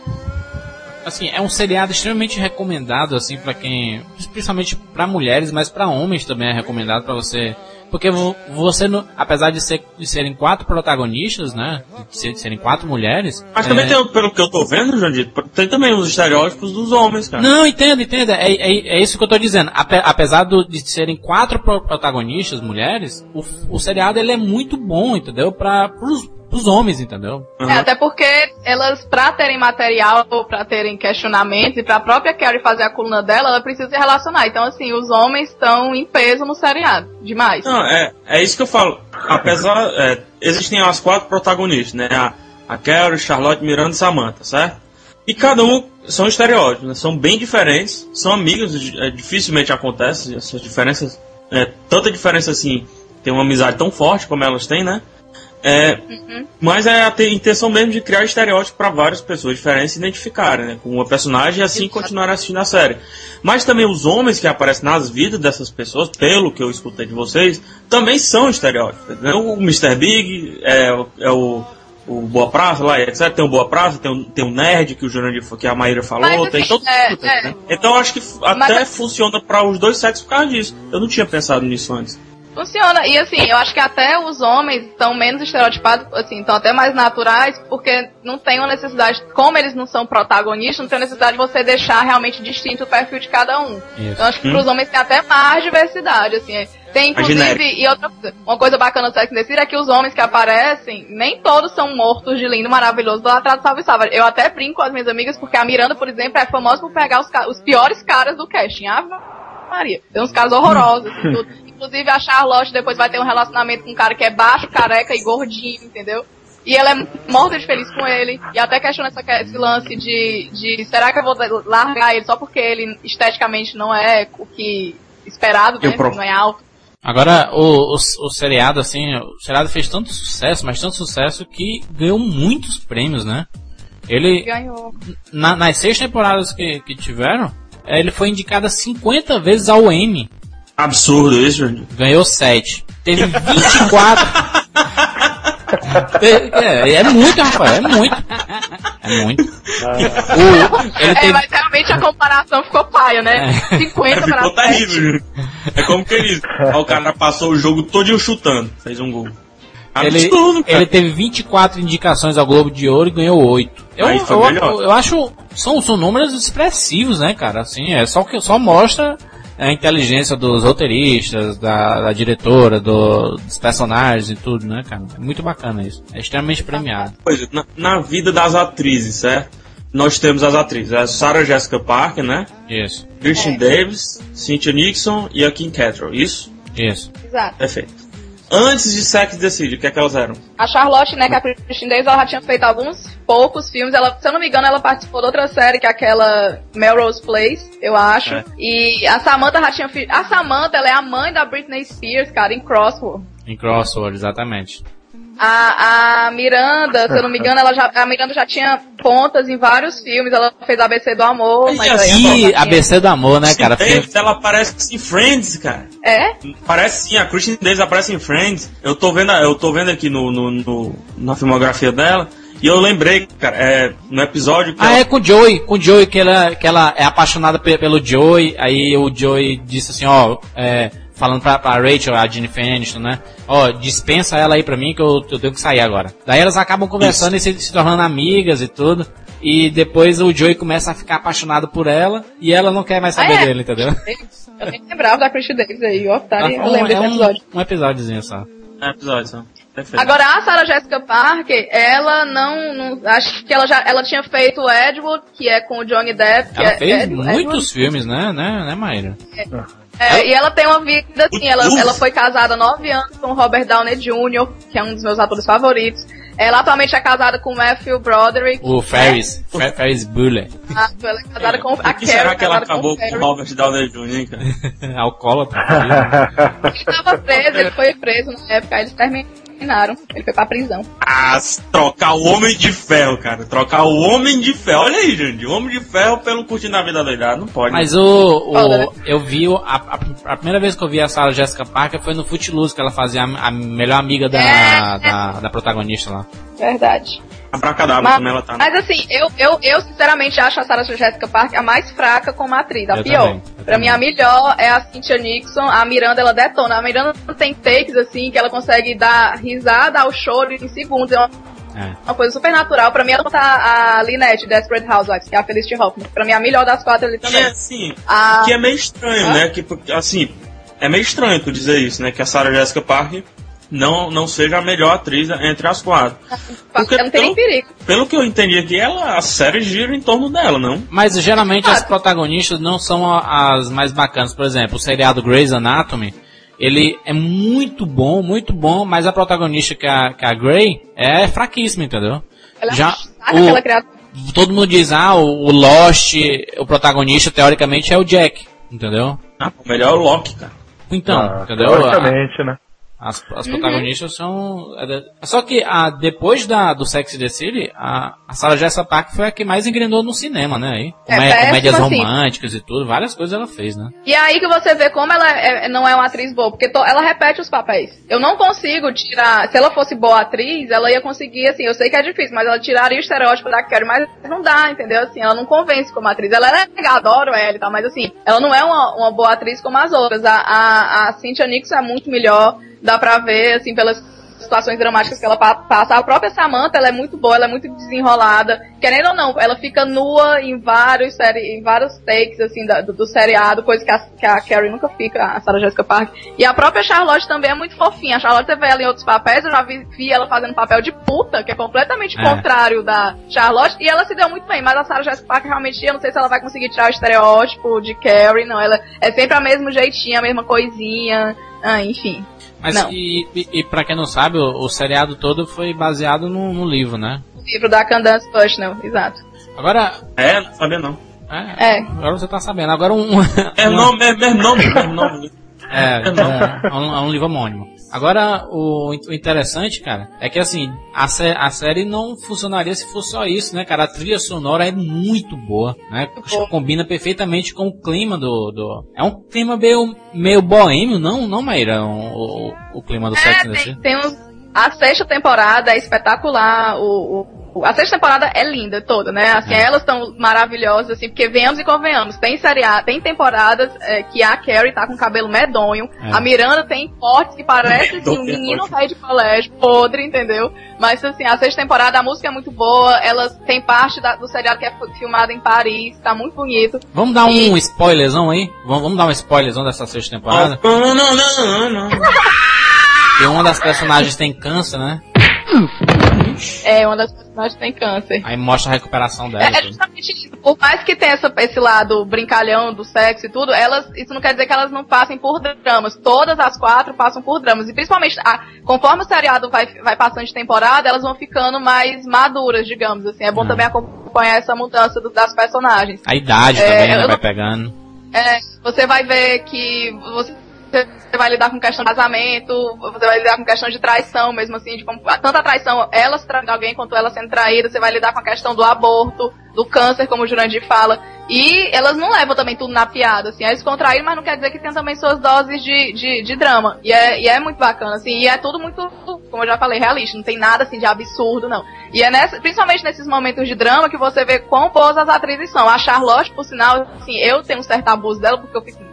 Assim, é um seriado extremamente recomendado, assim, pra quem. Principalmente pra mulheres, mas pra homens também é recomendado pra você. Porque vo- você, apesar de, ser, de serem quatro protagonistas, né? De, ser- de serem quatro mulheres. Mas também é- tem, pelo que eu tô vendo, Jandito, tem também os estereótipos dos homens, cara. Não, entenda, entenda. É, é, é isso que eu tô dizendo. Ape- apesar do- de serem quatro pro- protagonistas mulheres, o, o seriado ele é muito bom, entendeu? Para pros, pros homens, entendeu? Uhum. É, até porque elas, pra terem material, pra terem questionamentos, e pra própria Carrie fazer a coluna dela, ela precisa se relacionar. Então, assim, os homens estão em peso no seriado. Demais. Não, é, é isso que eu falo. Apesar, é, existem as quatro protagonistas, né? A, a Carrie, Charlotte, Miranda e Samantha, certo? E cada um são estereótipos, né? São bem diferentes, são amigos, é, dificilmente acontece essas diferenças, é, tanta diferença assim, tem uma amizade tão forte como elas têm, né? É, Mas é a te- intenção mesmo de criar estereótipo para várias pessoas diferentes se identificarem né, com uma personagem e assim continuar assistindo a série. Mas também os homens que aparecem nas vidas dessas pessoas, pelo que eu escutei de vocês, também são estereótipos. né? O Mr. Big é, o- é o, o Boa Praça lá, etc. Tem o Boa Praça, tem o, tem o Nerd que o Jurandir, que a Maíra falou, Mas, tem assim, todo é, tipo, é. né? Então acho que f- Mas- até funciona para os dois sexos por causa disso. Eu não tinha pensado nisso antes. Funciona. E assim, eu acho que até os homens estão menos estereotipados, assim, estão até mais naturais, porque não tem uma necessidade, como eles não são protagonistas, não tem necessidade de você deixar realmente distinto o perfil de cada um. Isso. Então acho que pros homens tem até mais diversidade, assim. Tem inclusive, e outra coisa, uma coisa bacana do Sex and the City é que os homens que aparecem, nem todos são mortos de lindo, maravilhoso, do atraso salve salva. Eu até brinco com as minhas amigas, porque a Miranda, por exemplo, é famosa por pegar os, os piores caras do casting. Ave Maria. Tem uns caras horrorosos, assim, tudo. Inclusive a Charlotte depois vai ter um relacionamento com um cara que é baixo, careca e gordinho, entendeu? E ela é morta de feliz com ele. E até questiona essa, esse lance de, de será que eu vou largar ele só porque ele esteticamente não é o que esperado, né? Provo. Não é alto. Agora, o, o, o seriado, assim, o seriado fez tanto sucesso, mas tanto sucesso que ganhou muitos prêmios, né? Ele, Ganhou. na- nas seis temporadas que, que tiveram, ele foi indicado 50 vezes ao Emmy. Absurdo isso, Jurandir. Ganhou 7. Teve 24. Te- é, é muito, Rafael, é muito. É muito. O- ele É, teve, mas realmente a comparação ficou paia, né? 50 pra Ficou 7. terrível. É como que ele. Ó, o cara passou o jogo todinho chutando. Fez um gol. ele, cara. ele teve 24 indicações ao Globo de Ouro e ganhou 8. Eu, Aí foi eu, melhor. eu, eu acho. São, são números expressivos, né, cara? Assim, é só que só mostra a inteligência dos roteiristas, da, da diretora, do- dos personagens e tudo, né, cara? É muito bacana isso. É extremamente premiado. coisa, na, na vida das atrizes, certo? Nós temos as atrizes, a Sarah Jessica Parker, né? Isso, Christian Davis, Cynthia Nixon e a Kim Cattrall, isso? isso. Exato. Perfeito. Antes de Sex Decide, o que é que elas eram? A Charlotte, né, que é a Christine Davis, ela já tinha feito alguns poucos filmes. Ela, se eu não me engano, ela participou de outra série, que é aquela Melrose Place, eu acho. É. E a Samantha já tinha feito. A Samantha, ela é a mãe da Britney Spears, cara, em Crossword. Em crossover, exatamente. A, a Miranda, se eu não me engano, ela já, a Miranda já tinha pontas em vários filmes. Ela fez ABC do Amor, E mas assim, aí a ABC do Amor, né, cara? Davis, ela aparece em Friends, cara. É? Parece sim, a Christian Davis aparece em Friends. Eu tô vendo, eu tô vendo aqui no, no- no- na filmografia dela. E eu lembrei, cara, é, no episódio que Ah, ela- é com o Joey, com o Joey que ela, que ela é apaixonada pe- pelo Joey, aí o Joey disse assim, ó, é, falando pra, pra Rachel, a Jennifer Aniston, né, ó, dispensa ela aí pra mim que eu, eu tenho que sair agora. Daí elas acabam conversando e se, se tornando amigas e tudo, e depois o Joey começa a ficar apaixonado por ela, e ela não quer mais saber Ah, é? dele, entendeu? Eu nem lembrava da Christine Davis aí, ó, tá, Ela eu lembro desse é episódio. um, um episódiozinho só. É episódio, só. Perfeito. Agora a Sarah Jessica Parker, ela não, não- acho que ela já ela tinha feito Edward, que é com o Johnny Depp, que Ela é fez Edward- muitos Edward? filmes, né, né, né, Maíra? É, e ela tem uma vida assim, ela, ela foi casada há nove anos com o Robert Downey Jr., que é um dos meus atores favoritos. Ela atualmente é casada com o Matthew Broderick. O Ferris, Fer- Ferris Bueller. Ah, Ela é casada com a que será que ela acabou com o Ferris. Robert Downey Jr., hein, cara? Alcoólatra. Ele tava preso, ele foi preso na época, aí eles terminaram. Ele foi pra prisão. Ah, trocar o Homem de Ferro, cara. Trocar o Homem de Ferro. Olha aí, gente. O Homem de Ferro pelo Curtindo a Vida Doidada. Não pode. Mas o, Foda, né? o eu vi o- a, a, a primeira vez que eu vi a Sarah Jessica Parker foi no Footloose que ela fazia a, a melhor amiga da, É. da, da protagonista lá. Verdade. Abracadabra, Mas, como ela tá. mas assim, eu, eu, eu sinceramente acho a Sarah Jessica Parker a mais fraca como atriz, a Eu pior. também, pra mim, a melhor é a Cynthia Nixon, a Miranda ela detona. A Miranda tem takes assim que ela consegue dar risada ao choro em segundos. É uma, É. uma coisa super natural. Pra mim, ela tá a Lynette, Desperate Housewives, que é a Felicity Hoffman. Pra mim, a melhor das quatro ali Que é também. assim, A- que é meio estranho, Ah. né? Que, assim, é meio estranho tu dizer isso, né? Que a Sarah Jessica Parker não, não seja a melhor atriz entre as quatro. Porque Ela não tem pelo, perigo. pelo que eu entendi aqui, ela, a série gira em torno dela, não? Mas geralmente as Ah. protagonistas não são as mais bacanas. Por exemplo, o seriado Grey's Anatomy, ele é muito bom, muito bom, mas a protagonista que é a, que é a Grey é fraquíssima, entendeu? Ela Já sabe aquela o, todo mundo diz, ah, o, o Lost, o protagonista teoricamente é o Jack, entendeu? Ah, o melhor é o Loki, cara. Então, Ah, entendeu? Teoricamente, né? As, as Uhum. protagonistas são. é da- Só que a, depois da, do Sex and the City, a, a Sarah Jessica Parker foi a que mais engrenou no cinema, né? Aí. É, Comé- péssima, comédias assim. românticas e tudo, várias coisas ela fez, né? E é aí que você vê como ela é- não é uma atriz boa, porque to- ela repete os papéis. Eu não consigo tirar. Se ela fosse boa atriz, ela ia conseguir, assim, eu sei que é difícil, mas ela tiraria o estereótipo da Carrie, mas não dá, entendeu? Assim, ela não convence como atriz. Ela é legal, adoro ela e tal, mas assim, ela não é uma, uma boa atriz como as outras. A, a, a Cynthia Nixon é muito melhor, dá pra ver, assim, pelas situações dramáticas que ela pa- passa. A própria Samantha, ela é muito boa, ela é muito desenrolada. Querendo ou não, ela fica nua em vários, série, em vários takes, assim, da- do, do seriado, coisa que a, que a Carrie nunca fica, a Sarah Jessica Parker. E a própria Charlotte também é muito fofinha. A Charlotte, você vê ela em outros papéis, eu já vi, vi ela fazendo papel de puta, que é completamente É. contrário da Charlotte, e ela se deu muito bem, mas a Sarah Jessica Parker realmente, eu não sei se ela vai conseguir tirar o estereótipo de Carrie, não. Ela é sempre a mesmo jeitinho, a mesma coisinha, ah, enfim. Mas Não. e, e, e pra quem não sabe, o, o seriado todo foi baseado no, no livro, né? O livro da Candace Bushnell, exato. Agora. É, não sabia não. É, É. Agora você tá sabendo. Agora um. É nome, é mesmo nome, mesmo nome. É, é, um, é um- é um livro homônimo. Agora, o, o interessante, cara, é que assim, a, sé- a série não funcionaria se fosse só isso, né, cara? A trilha sonora é muito boa, né? Combina perfeitamente com o clima do. do... É um clima meio, meio boêmio, não, não, Maíra? O, o, o clima do Sex É, and the tem, City? tem uns. A sexta temporada é espetacular. O- o- a sexta temporada é linda toda, né? Assim, É. elas estão maravilhosas, assim, porque venhamos e convenhamos. Tem seriado, tem temporadas é, que a Carrie tá com cabelo medonho. É. A Miranda tem cortes que parece assim, um é menino velho de colégio, podre, entendeu? Mas assim, a sexta temporada, a música é muito boa. Elas tem parte da- do seriado que é fi- filmado em Paris, tá muito bonito. Vamos dar um spoilerzão aí? Vamos, vamos dar um spoilerzão dessa sexta temporada? Não, não, não, não, não. E uma das personagens tem câncer, né? É, uma das personagens tem câncer. Aí mostra a recuperação dela. É, é justamente isso. Por mais que tenha essa- esse lado brincalhão do sexo e tudo, elas, isso não quer dizer que elas não passem por dramas. Todas as quatro passam por dramas. E principalmente, a- conforme o seriado vai, vai passando de temporada, elas vão ficando mais maduras, digamos assim. É bom Ah. também acompanhar essa mudança do- das personagens. A idade É, também, né? Vai pegando. É, você vai ver que você você vai lidar com questão de casamento, você vai lidar com questão de traição, mesmo assim, de como, tanto a traição, elas traindo alguém quanto ela sendo traída, você vai lidar com a questão do aborto, do câncer, como o Jurandir fala, e elas não levam também tudo na piada, assim, é descontraído, mas não quer dizer que tem também suas doses de, de, de drama, e é, e é muito bacana, assim, e é tudo muito, como eu já falei, realista, não tem nada, assim, de absurdo, não. E é nessa, principalmente nesses momentos de drama que você vê quão boas as atrizes são. A Charlotte, por sinal, assim, eu tenho um certo abuso dela, porque eu fico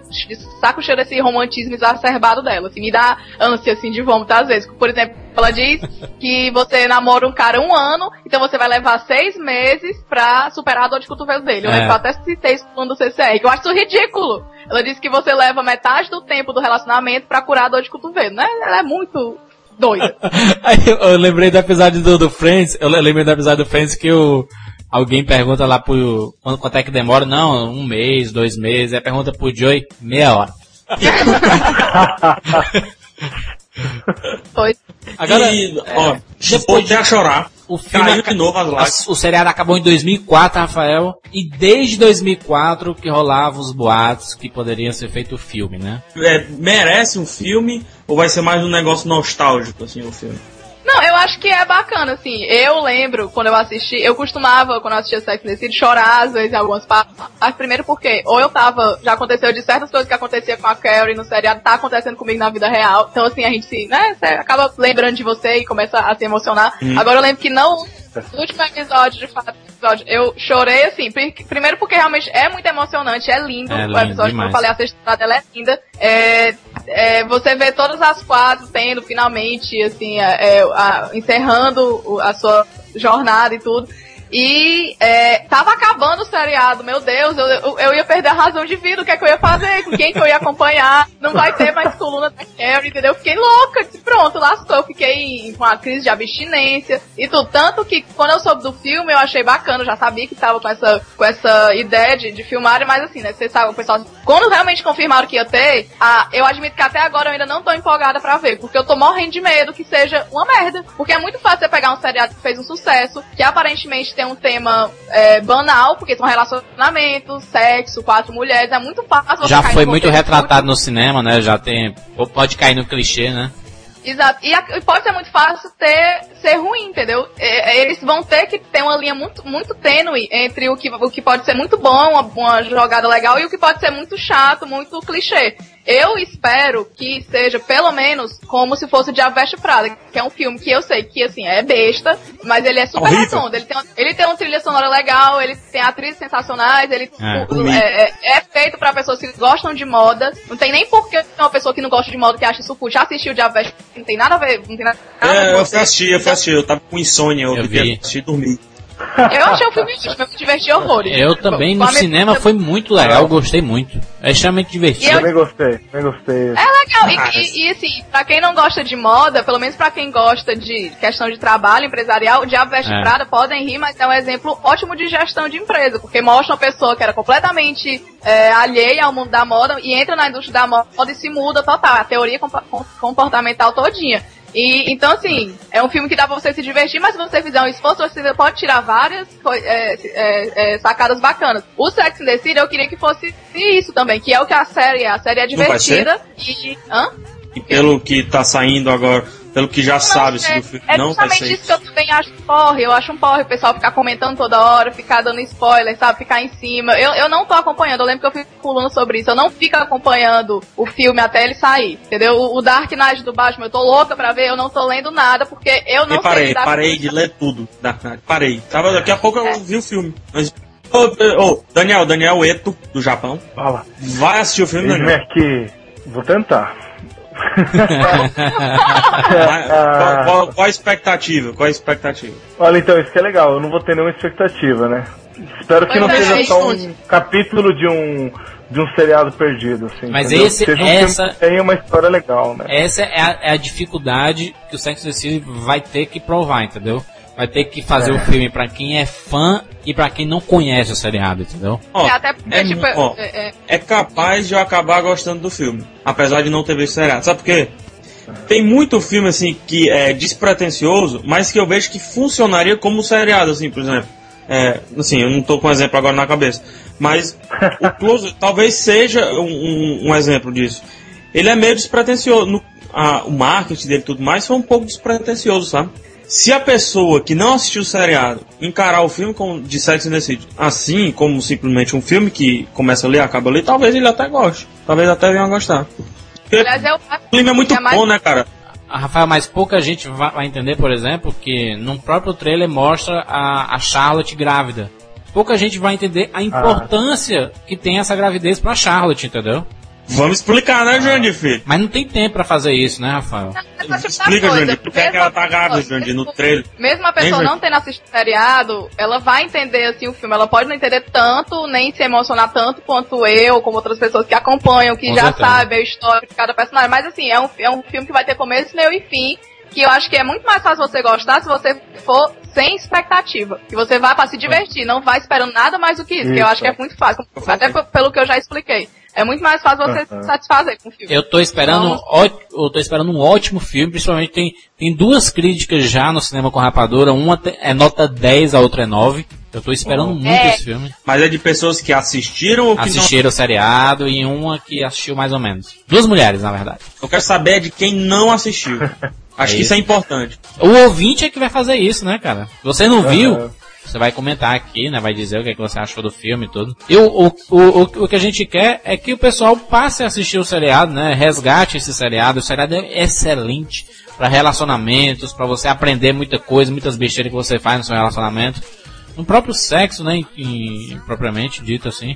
saco cheio desse romantismo exacerbado dela. Assim, me dá ânsia, assim, de vômito às vezes. Por exemplo, ela diz que você namora um cara um ano, então você vai levar seis meses pra superar a dor de cotovelo dele. Eu É. até citei isso no CCR, que eu acho isso ridículo. Ela disse que você leva metade do tempo do relacionamento pra curar a dor de cotovelo, né? Ela é muito doida. Eu, eu lembrei do episódio do, do Friends, eu le- lembrei do episódio do Friends que o, alguém pergunta lá pro, quanto, quanto é que demora, não, um mês, dois meses, aí pergunta pro Joey, meia hora. Foi. Agora, e, ó, é, depois de a chorar, o filme caiu de novo as lágrimas. O seriado acabou em 2004, Rafael, e desde 2004 que rolavam os boatos que poderia ser feito o filme, né? É, merece um filme ou vai ser mais um negócio nostálgico, assim, o filme? Não, eu acho que é bacana, assim. Eu lembro, quando eu assisti, eu costumava, quando eu assistia Sex and the City, chorar às vezes em algumas partes. Mas primeiro porque, ou eu tava, já aconteceu de certas coisas que acontecia com a Carrie no seriado, tá acontecendo comigo na vida real. Então, assim, a gente se, né, acaba lembrando de você e começa a se emocionar. Agora eu lembro que não, no último episódio, de fato, episódio, eu chorei, assim, pri- primeiro porque realmente é muito emocionante, é lindo. É o lindo episódio, como demais. eu falei, a sexta temporada ela é linda. É, é, você vê todas as quatro tendo finalmente, assim, é, é, a- encerrando o- a sua jornada e tudo. E é, tava acabando o seriado, meu Deus, eu, eu, eu ia perder a razão de vida, o que é que eu ia fazer, com quem que eu ia acompanhar, não vai ter mais coluna da Carrie, entendeu? Eu fiquei louca, disse, pronto, lascou, eu fiquei com uma crise de abstinência e tudo. Tanto que quando eu soube do filme, eu achei bacana, já sabia que tava com essa, com essa ideia de, de filmar, mas assim, né, você sabe, o pessoal, quando realmente confirmaram que ia ter, ah, eu admito que até agora eu ainda não tô empolgada pra ver, porque eu tô morrendo de medo que seja uma merda. Porque é muito fácil você pegar um seriado que fez um sucesso, que aparentemente tem um tema é, banal, porque são relacionamentos, sexo, quatro mulheres, é muito fácil você Já foi muito retratado no cinema, né? Já tem. ou Pode cair no clichê, né? Exato. E, e pode ser muito fácil ter, ser ruim, entendeu? É, é, eles vão ter que ter uma linha muito, muito tênue entre o que, o que pode ser muito bom, uma, uma jogada legal, e o que pode ser muito chato, muito clichê. Eu espero que seja, pelo menos, como se fosse Diabo Veste Prada, que é um filme que eu sei que, assim, é besta, mas ele é super Horrível. redondo. Ele tem, uma- ele tem uma trilha sonora legal, ele tem atrizes sensacionais, ele É. o- é, é- é feito pra pessoas que gostam de moda. Não tem nem porquê uma pessoa que não gosta de moda que acha isso. Já assistiu o Diabo Veste não tem nada a ver, não tem nada a ver É, eu assistir, eu fui assistir, eu tava com insônia, eu, Eu devia vi. assistir e dormir. Eu achei o filme ótimo, eu me diverti horrores. Eu também, no cinema, foi muito legal, eu gostei muito. É extremamente divertido. Eu- Também gostei, também gostei. É legal, e, e- e, assim, pra quem não gosta de moda, pelo menos pra quem gosta de questão de trabalho empresarial, o Diabo Veste É. Prada podem rir, mas é um exemplo ótimo de gestão de empresa, porque mostra uma pessoa que era completamente é, alheia ao mundo da moda e entra na indústria da moda e se muda total, a teoria comportamental todinha. E, então, assim, é um filme que dá pra você se divertir, mas se você fizer um esforço, você pode tirar várias é, é, é, sacadas bacanas. O Sex and the City, eu queria que fosse isso também, que é o que a série é. A série é divertida e... Hã? E pelo que tá saindo agora, pelo que já sabe se é, do filme é não vai justamente ser isso que eu também acho um porre. Eu acho um porre o pessoal ficar comentando toda hora, ficar dando spoiler, sabe? Ficar em cima. Eu, eu não tô acompanhando. Eu lembro que eu fico pulando sobre isso. Eu não fico acompanhando o filme até ele sair. Entendeu? O, o Dark Knight do Batman, eu tô louca pra ver. Eu não tô lendo nada porque eu não E parei, sei parei isso. de ler tudo. Dark Knight. Parei. Tava, daqui a pouco eu vi o filme. Mas, ô, ô, Daniel, Daniel Eto, do Japão. Fala. Vai assistir o filme, Daniel. aqui. Vou tentar. Qual, qual- qual a expectativa? Qual a expectativa? Olha, então, isso que é legal. Eu não vou ter nenhuma expectativa, né? Espero que Pois não seja só um capítulo de um, de um seriado perdido, assim. Mas entendeu? esse- seja um essa- tenha uma história legal, né? Essa é a, é a dificuldade que o Sex and the City vai ter que provar, entendeu? Vai ter que fazer o filme pra quem é fã e pra quem não conhece o seriado, entendeu? Ó, É, até porque, é, tipo, ó, é- é- é capaz de eu acabar gostando do filme. Apesar de não ter visto o seriado. Sabe por quê? Tem muito filme, assim, que é despretensioso, mas que eu vejo que funcionaria como seriado, assim, por exemplo. É, assim, eu não tô com um exemplo agora na cabeça. Mas o Close talvez seja um, um- um exemplo disso. Ele é meio despretensioso. No, a- o marketing dele e tudo mais foi um pouco despretensioso, sabe? Se a pessoa que não assistiu o seriado encarar o filme como de Sex and the City assim, como simplesmente um filme que começa ali e acaba ali, talvez ele até goste. Talvez até venha a gostar. Porque aliás, eu o clima é muito que mais- bom, né, cara? Ah, Rafael, mas pouca gente va- vai entender, por exemplo, que no próprio trailer mostra a, a Charlotte grávida. Pouca gente vai entender a importância que tem essa gravidez pra Charlotte, entendeu? Vamos explicar, né, Jandir, filho? Mas não tem tempo pra fazer isso, né, Rafael? Explica, coisa, Jandir, por que, é que ela tá mesmo- grávida, Jandir, no trailer? Mesmo a pessoa Hein, não tendo assistido o seriado, ela vai entender assim o filme. Ela pode não entender tanto, nem se emocionar tanto quanto eu, como outras pessoas que acompanham, que Com já certeza. sabem a história de cada personagem. Mas assim, é um, é um filme que vai ter começo, meio e fim. Que eu acho que é muito mais fácil você gostar se você for sem expectativa. Que você vai pra se divertir, não vai esperando nada mais do que isso, que eu Isso. acho que é muito fácil. Até pelo que eu já expliquei. É muito mais fácil você se satisfazer com o filme. Eu tô esperando, um Então- ó- eu tô esperando um ótimo filme, principalmente tem, tem duas críticas já no cinema com rapadura, uma é nota 10, a outra é 9. Eu tô esperando muito É. esse filme. Mas é de pessoas que assistiram ou que Assistiram o seriado e uma que assistiu mais ou menos. Duas mulheres, na verdade. não? Eu quero saber é de quem não assistiu. Acho que isso é importante. O ouvinte é que vai fazer isso, né, cara? Você não viu, você vai comentar aqui, né? Vai dizer o que, é que você achou do filme e tudo. E o, o, o, o, o que a gente quer é que o pessoal passe a assistir o seriado, né? Resgate esse seriado. O seriado é excelente para relacionamentos, para você aprender muita coisa, muitas besteiras que você faz no seu relacionamento. No próprio sexo, né? Em, em- propriamente dito assim.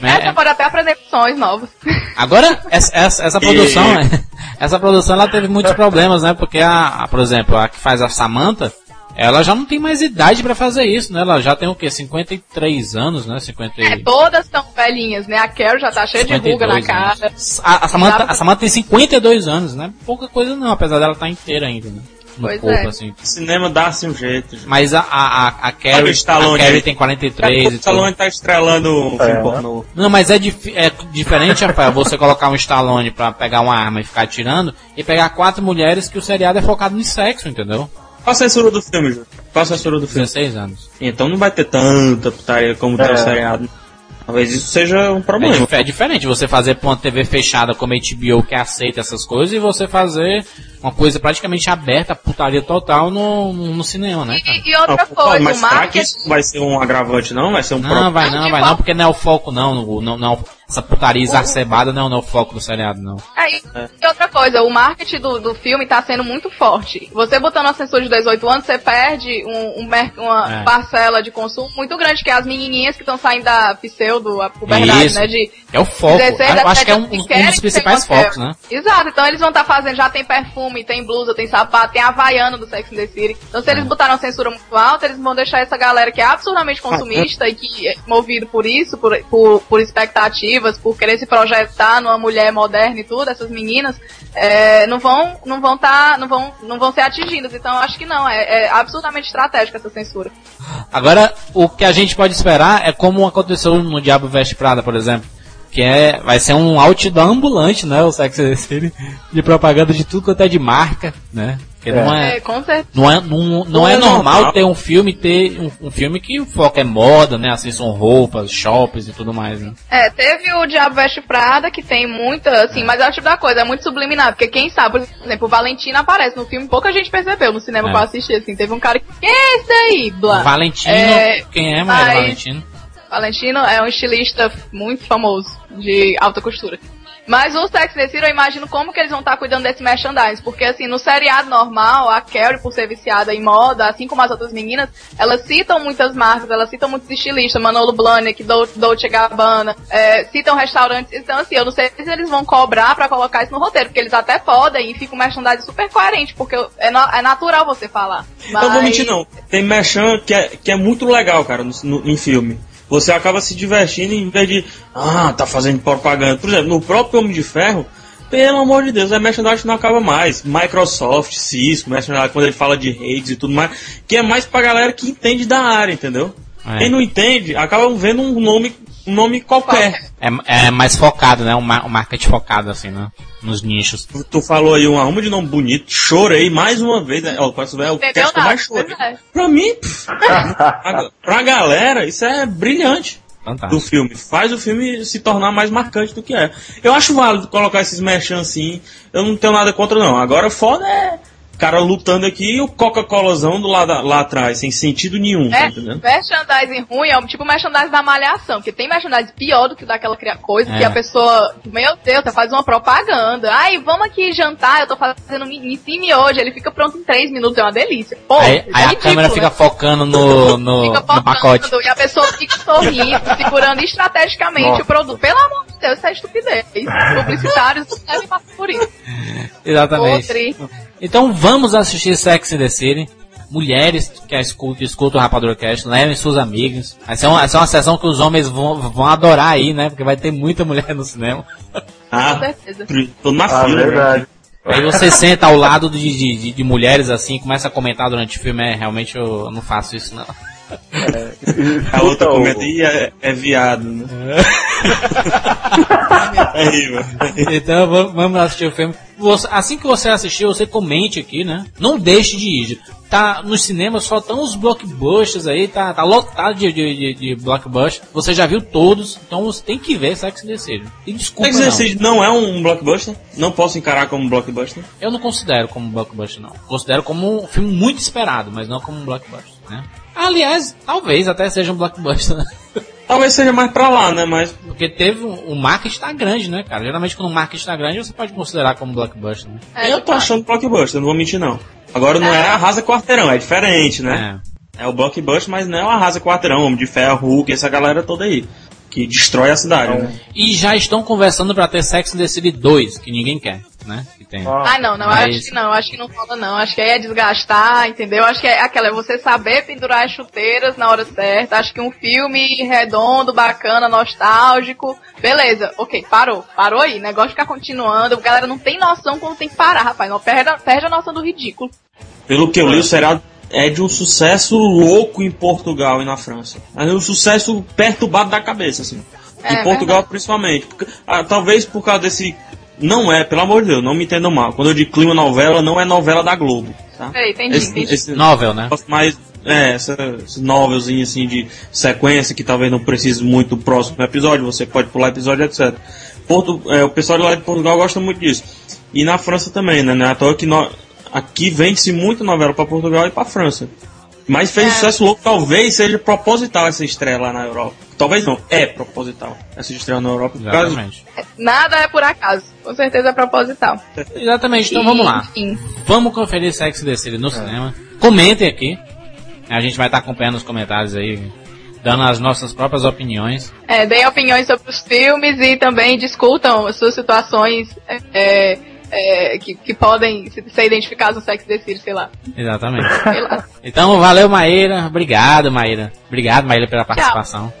É, É- você pode até aprender opções novas. Agora, essa, essa, essa produção, essa produção ela teve muitos problemas, né? Porque a, a, por exemplo, a que faz a Samantha, ela já não tem mais idade pra fazer isso, né? Ela já tem o quê? 53 anos, né? 50 É, e... todas estão velhinhas, né? A Carol já tá cheia de ruga na 52 cara. anos. A, a, Samantha, a Samantha tem 52 anos, né? Pouca coisa não, apesar dela estar inteira ainda, né? No Pois corpo, é. assim. O cinema dá-se um jeito. gente. Mas a, a, a, Carrie, o a Carrie tem 43 O e. Stallone tá estrelando um filme É. pornô. Não, mas é, dif é diferente, Rafael, você colocar um Stallone pra pegar uma arma e ficar atirando e pegar quatro mulheres que o seriado é focado em sexo, entendeu? Qual a censura do filme, Júlio? Qual a censura do filme? 16 anos. Então não vai ter tanta putaria como tem É. o seriado. Talvez isso seja um É, problema. dif- é diferente você fazer pra uma TV fechada como a HBO que aceita essas coisas e você fazer uma coisa praticamente aberta, putaria total no, no, cinema, né, cara? E, e outra Não, coisa, mas o será que marketing. isso não vai ser um agravante, não? Vai ser um Não, pro- vai não, vai qual- não, porque não é o foco não, não, não, essa putaria exacerbada não, não é o foco do seriado, não. É, e, e outra coisa, o marketing do, do filme tá sendo muito forte. Você botando a censura de 18 anos, você perde um, um uma É. parcela de consumo muito grande, que é as menininhas que estão saindo da pseudo, a puberdade, Isso. né? De É o foco. 16 Eu acho que é um, até um 18 que querem dos principais focos, né? Exato, então eles vão estar fazendo, já tem perfume, tem blusa, tem sapato, tem havaiano do Sex and the City. Então se eles É. botaram censura muito alta, eles vão deixar essa galera que é absurdamente consumista e que é movido por isso, por, por, por expectativas, por querer se projetar numa mulher moderna e tudo, essas meninas, é, não vão, não vão tá, não vão, não vão ser atingidas. Então acho que não, é, é absurdamente estratégica essa censura. Agora, o que a gente pode esperar é como aconteceu no Diabo Veste Prada, por exemplo. Que é, vai ser um outdoor ambulante, né? O Sex and the City, de propaganda de tudo quanto é de marca, né? Porque não É, é, com certeza. não é, não, não Não é é normal normal. ter um filme ter um, um filme que o foco é moda, né? Assim, são roupas, shoppings e tudo mais, né? É, teve o Diabo Veste Prada, que tem muita, assim, mas é o tipo da coisa, é muito subliminar, porque quem sabe, por exemplo, o Valentina aparece no filme, pouca gente percebeu no cinema É. que eu assisti, assim, teve um cara que, quem é esse daí, Blá? Valentino, É, quem é, Maria mas- Valentino? Valentino é um estilista muito famoso de alta costura. Mas o Sex and the City, eu imagino como que eles vão estar cuidando desse merchandising. Porque, assim, no seriado normal, a Carrie, por ser viciada em moda, assim como as outras meninas, elas citam muitas marcas, elas citam muitos estilistas, Manolo Blahnik, Dol- Dolce Gabbana, é, citam restaurantes. Então, assim, eu não sei se eles vão cobrar pra colocar isso no roteiro, porque eles até podem e fica um merchandising super coerente, porque é, na- é natural você falar. Mas... Não vou mentir, não. Tem merchan que é, que é muito legal, cara, no, no- em filme. Você acaba se divertindo em vez de, ah, tá fazendo propaganda. Por exemplo, no próprio Homem de Ferro, pelo amor de Deus, é merchandising não acaba mais. Microsoft, Cisco, merchandising quando ele fala de redes e tudo mais, que é mais pra galera que entende da área, entendeu? É. Quem não entende, acaba vendo um nome, um nome qualquer. É, é mais focado, né? Um, ma- um marketing focado, assim, né? Nos nichos. Tu, falou aí um arrumo de nome bonito, chorei mais uma vez. né? Ó, quase é o cast que mais chorei. é. Pra mim, pff, pra, pra galera, isso é brilhante do Fantástico. filme. Faz o filme se tornar mais marcante do que é. Eu acho válido colocar esses merchan assim. Eu não tenho nada contra, não. Agora, foda é cara lutando aqui e o Coca-Colazão do lado lá atrás, sem sentido nenhum, tá É, entendendo? merchandising ruim é o tipo merchandising da malhação, porque tem merchandising pior do que daquela cria- coisa É. que a pessoa, meu Deus, tá fazendo uma propaganda. Ai, vamos aqui jantar, eu tô fazendo cima hoje, ele fica pronto em 3 minutos, é uma delícia. Pô, Aí, isso aí é a ridículo, câmera né? fica focando no, no, Fica no pacote. focando, E a pessoa fica sorrindo, segurando estrategicamente Nossa. o produto. Pelo amor de Deus, isso é estupidez. Publicitários não devem passar por isso. Exatamente. Então vamos assistir Sex and the City. Mulheres que escutam, escutam o Rapadura Cast, levem suas amigas. Vai ser, uma, vai ser uma sessão que os homens vão, vão adorar aí, né? Porque vai ter muita mulher no cinema. Ah, Com certeza. tô na Ah, fila. verdade. Aí você senta ao lado de, de, de- de mulheres assim, começa a comentar durante o filme, é, realmente eu não faço isso não. A outra Escuta o- comenta, "Ih, é, é viado, né? é terrível. Então vamos, vamos assistir o filme. Você- assim que você assistir, você comente aqui, né? Não deixe de ir. Tá nos cinemas só estão os blockbusters aí, tá, tá lotado de, de, de, de blockbuster. Você já viu todos, então você tem que ver Sex and the City. E desculpa, Sex and the não. City não é um blockbuster? Não posso encarar como um blockbuster? eu não considero como blockbuster não. Considero como um filme muito esperado, mas não como um blockbuster, né? Aliás, talvez até seja um blockbuster, né? Talvez seja mais pra lá, né? Mas Porque teve um, o marketing tá grande, né, cara? Geralmente quando o marketing tá grande, você pode considerar como blockbuster, né? É, eu tô achando blockbuster, não vou mentir não. Agora não é arrasa quarteirão, é diferente, né? É o blockbuster, mas não é o arrasa quarteirão, Homem de Ferro, Hulk, essa galera toda aí. Que destrói a cidade, né? E já estão conversando pra ter Sex and the City 2, que ninguém quer, né? Que tem. Ah, não, não, Mas- acho que não, acho que não rola não. Acho que aí é desgastar, entendeu? Acho que é aquela, é você saber pendurar as chuteiras na hora certa. Acho que um filme redondo, bacana, nostálgico. Beleza, ok, parou. Parou aí. Negócio de ficar continuando. A galera não tem noção quando tem que parar, rapaz. Não perde, a- perde a noção do ridículo. Pelo que eu li, o seriado é de um sucesso louco em Portugal e na França. É um sucesso perturbado da cabeça, assim. É, em Portugal, verdade. principalmente. Porque, ah, talvez por causa desse. Não é, pelo amor de Deus, não me entendam mal. Quando eu digo clima novela, não é novela da Globo. Tá? Peraí, entendi, Esse, entendi. esse Novel, né? mais. É, essa, esse novelzinho assim de sequência que talvez não precise muito do próximo episódio, você pode pular episódio, etc. Porto, é, o pessoal lá de Portugal gosta muito disso. E na França também, né? Não é à toa que no- aqui vende-se muito novela para Portugal e para França. Mas fez É. sucesso louco, talvez seja proposital essa estreia lá na Europa. Talvez não, é proposital essa estreia na Europa. Por causa, Exatamente. Nada é por acaso. Com certeza é proposital. Exatamente, então vamos lá. Enfim. Vamos conferir Sex and the City no cinema. Comentem aqui. A gente vai estar acompanhando os comentários aí, dando as nossas próprias opiniões. É, deem opiniões sobre os filmes e também discutam as suas situações é, é, que, que podem se- ser identificadas no Sex Decide, sei lá. Exatamente. Sei lá. Então, valeu, Maíra. Obrigado, Maíra. Obrigado, Maíra, pela participação.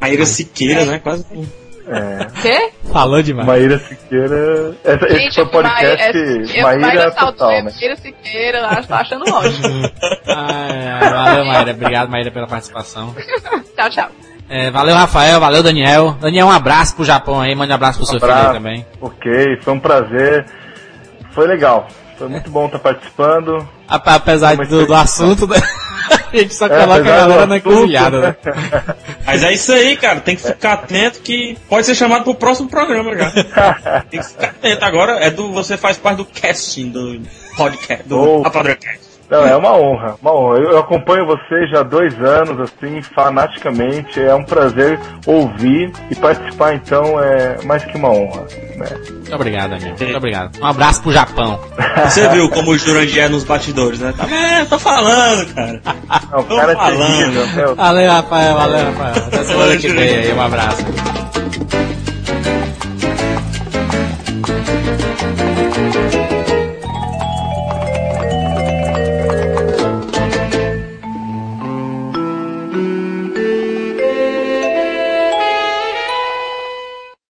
Maíra Siqueira, né? Quase. É. Quê? Falou demais. Maíra Siqueira. Essa, esse foi o podcast é, Maíra Total, né? Maíra Siqueira, acho- tô achando ótimo. Ai, ai, valeu, Maíra. Obrigado, Maíra, pela participação. tchau, tchau. É, valeu, Rafael. Valeu, Daniel. Daniel, um abraço pro Japão aí. Mande um abraço pro seu filho aí Abraço. também. Ok, foi um prazer. Foi legal. Foi muito bom estar participando. Apa- Apesar é do, do assunto, né? a gente só É, coloca a apesar galera na encruzilhada, né? Mas é isso aí, cara. Tem que ficar atento que pode ser chamado pro próximo programa já. Tem que ficar atento. Agora é do. Você faz parte do casting do podcast, do Oh. Rapadrocast. Não, é uma honra, uma honra. Eu, acompanho vocês já há dois anos, assim, fanaticamente. É um prazer ouvir e participar, então, é mais que uma honra. Né? Muito obrigado, Daniel. Muito obrigado. Um abraço pro Japão. Você viu como o Jurandir é nos bastidores, né? Tá, é, tô falando, cara. Não, o Tô cara é falando. terrível, meu. Valeu, Rafael. Valeu, Rafael. Até semana que vem aí. Um abraço.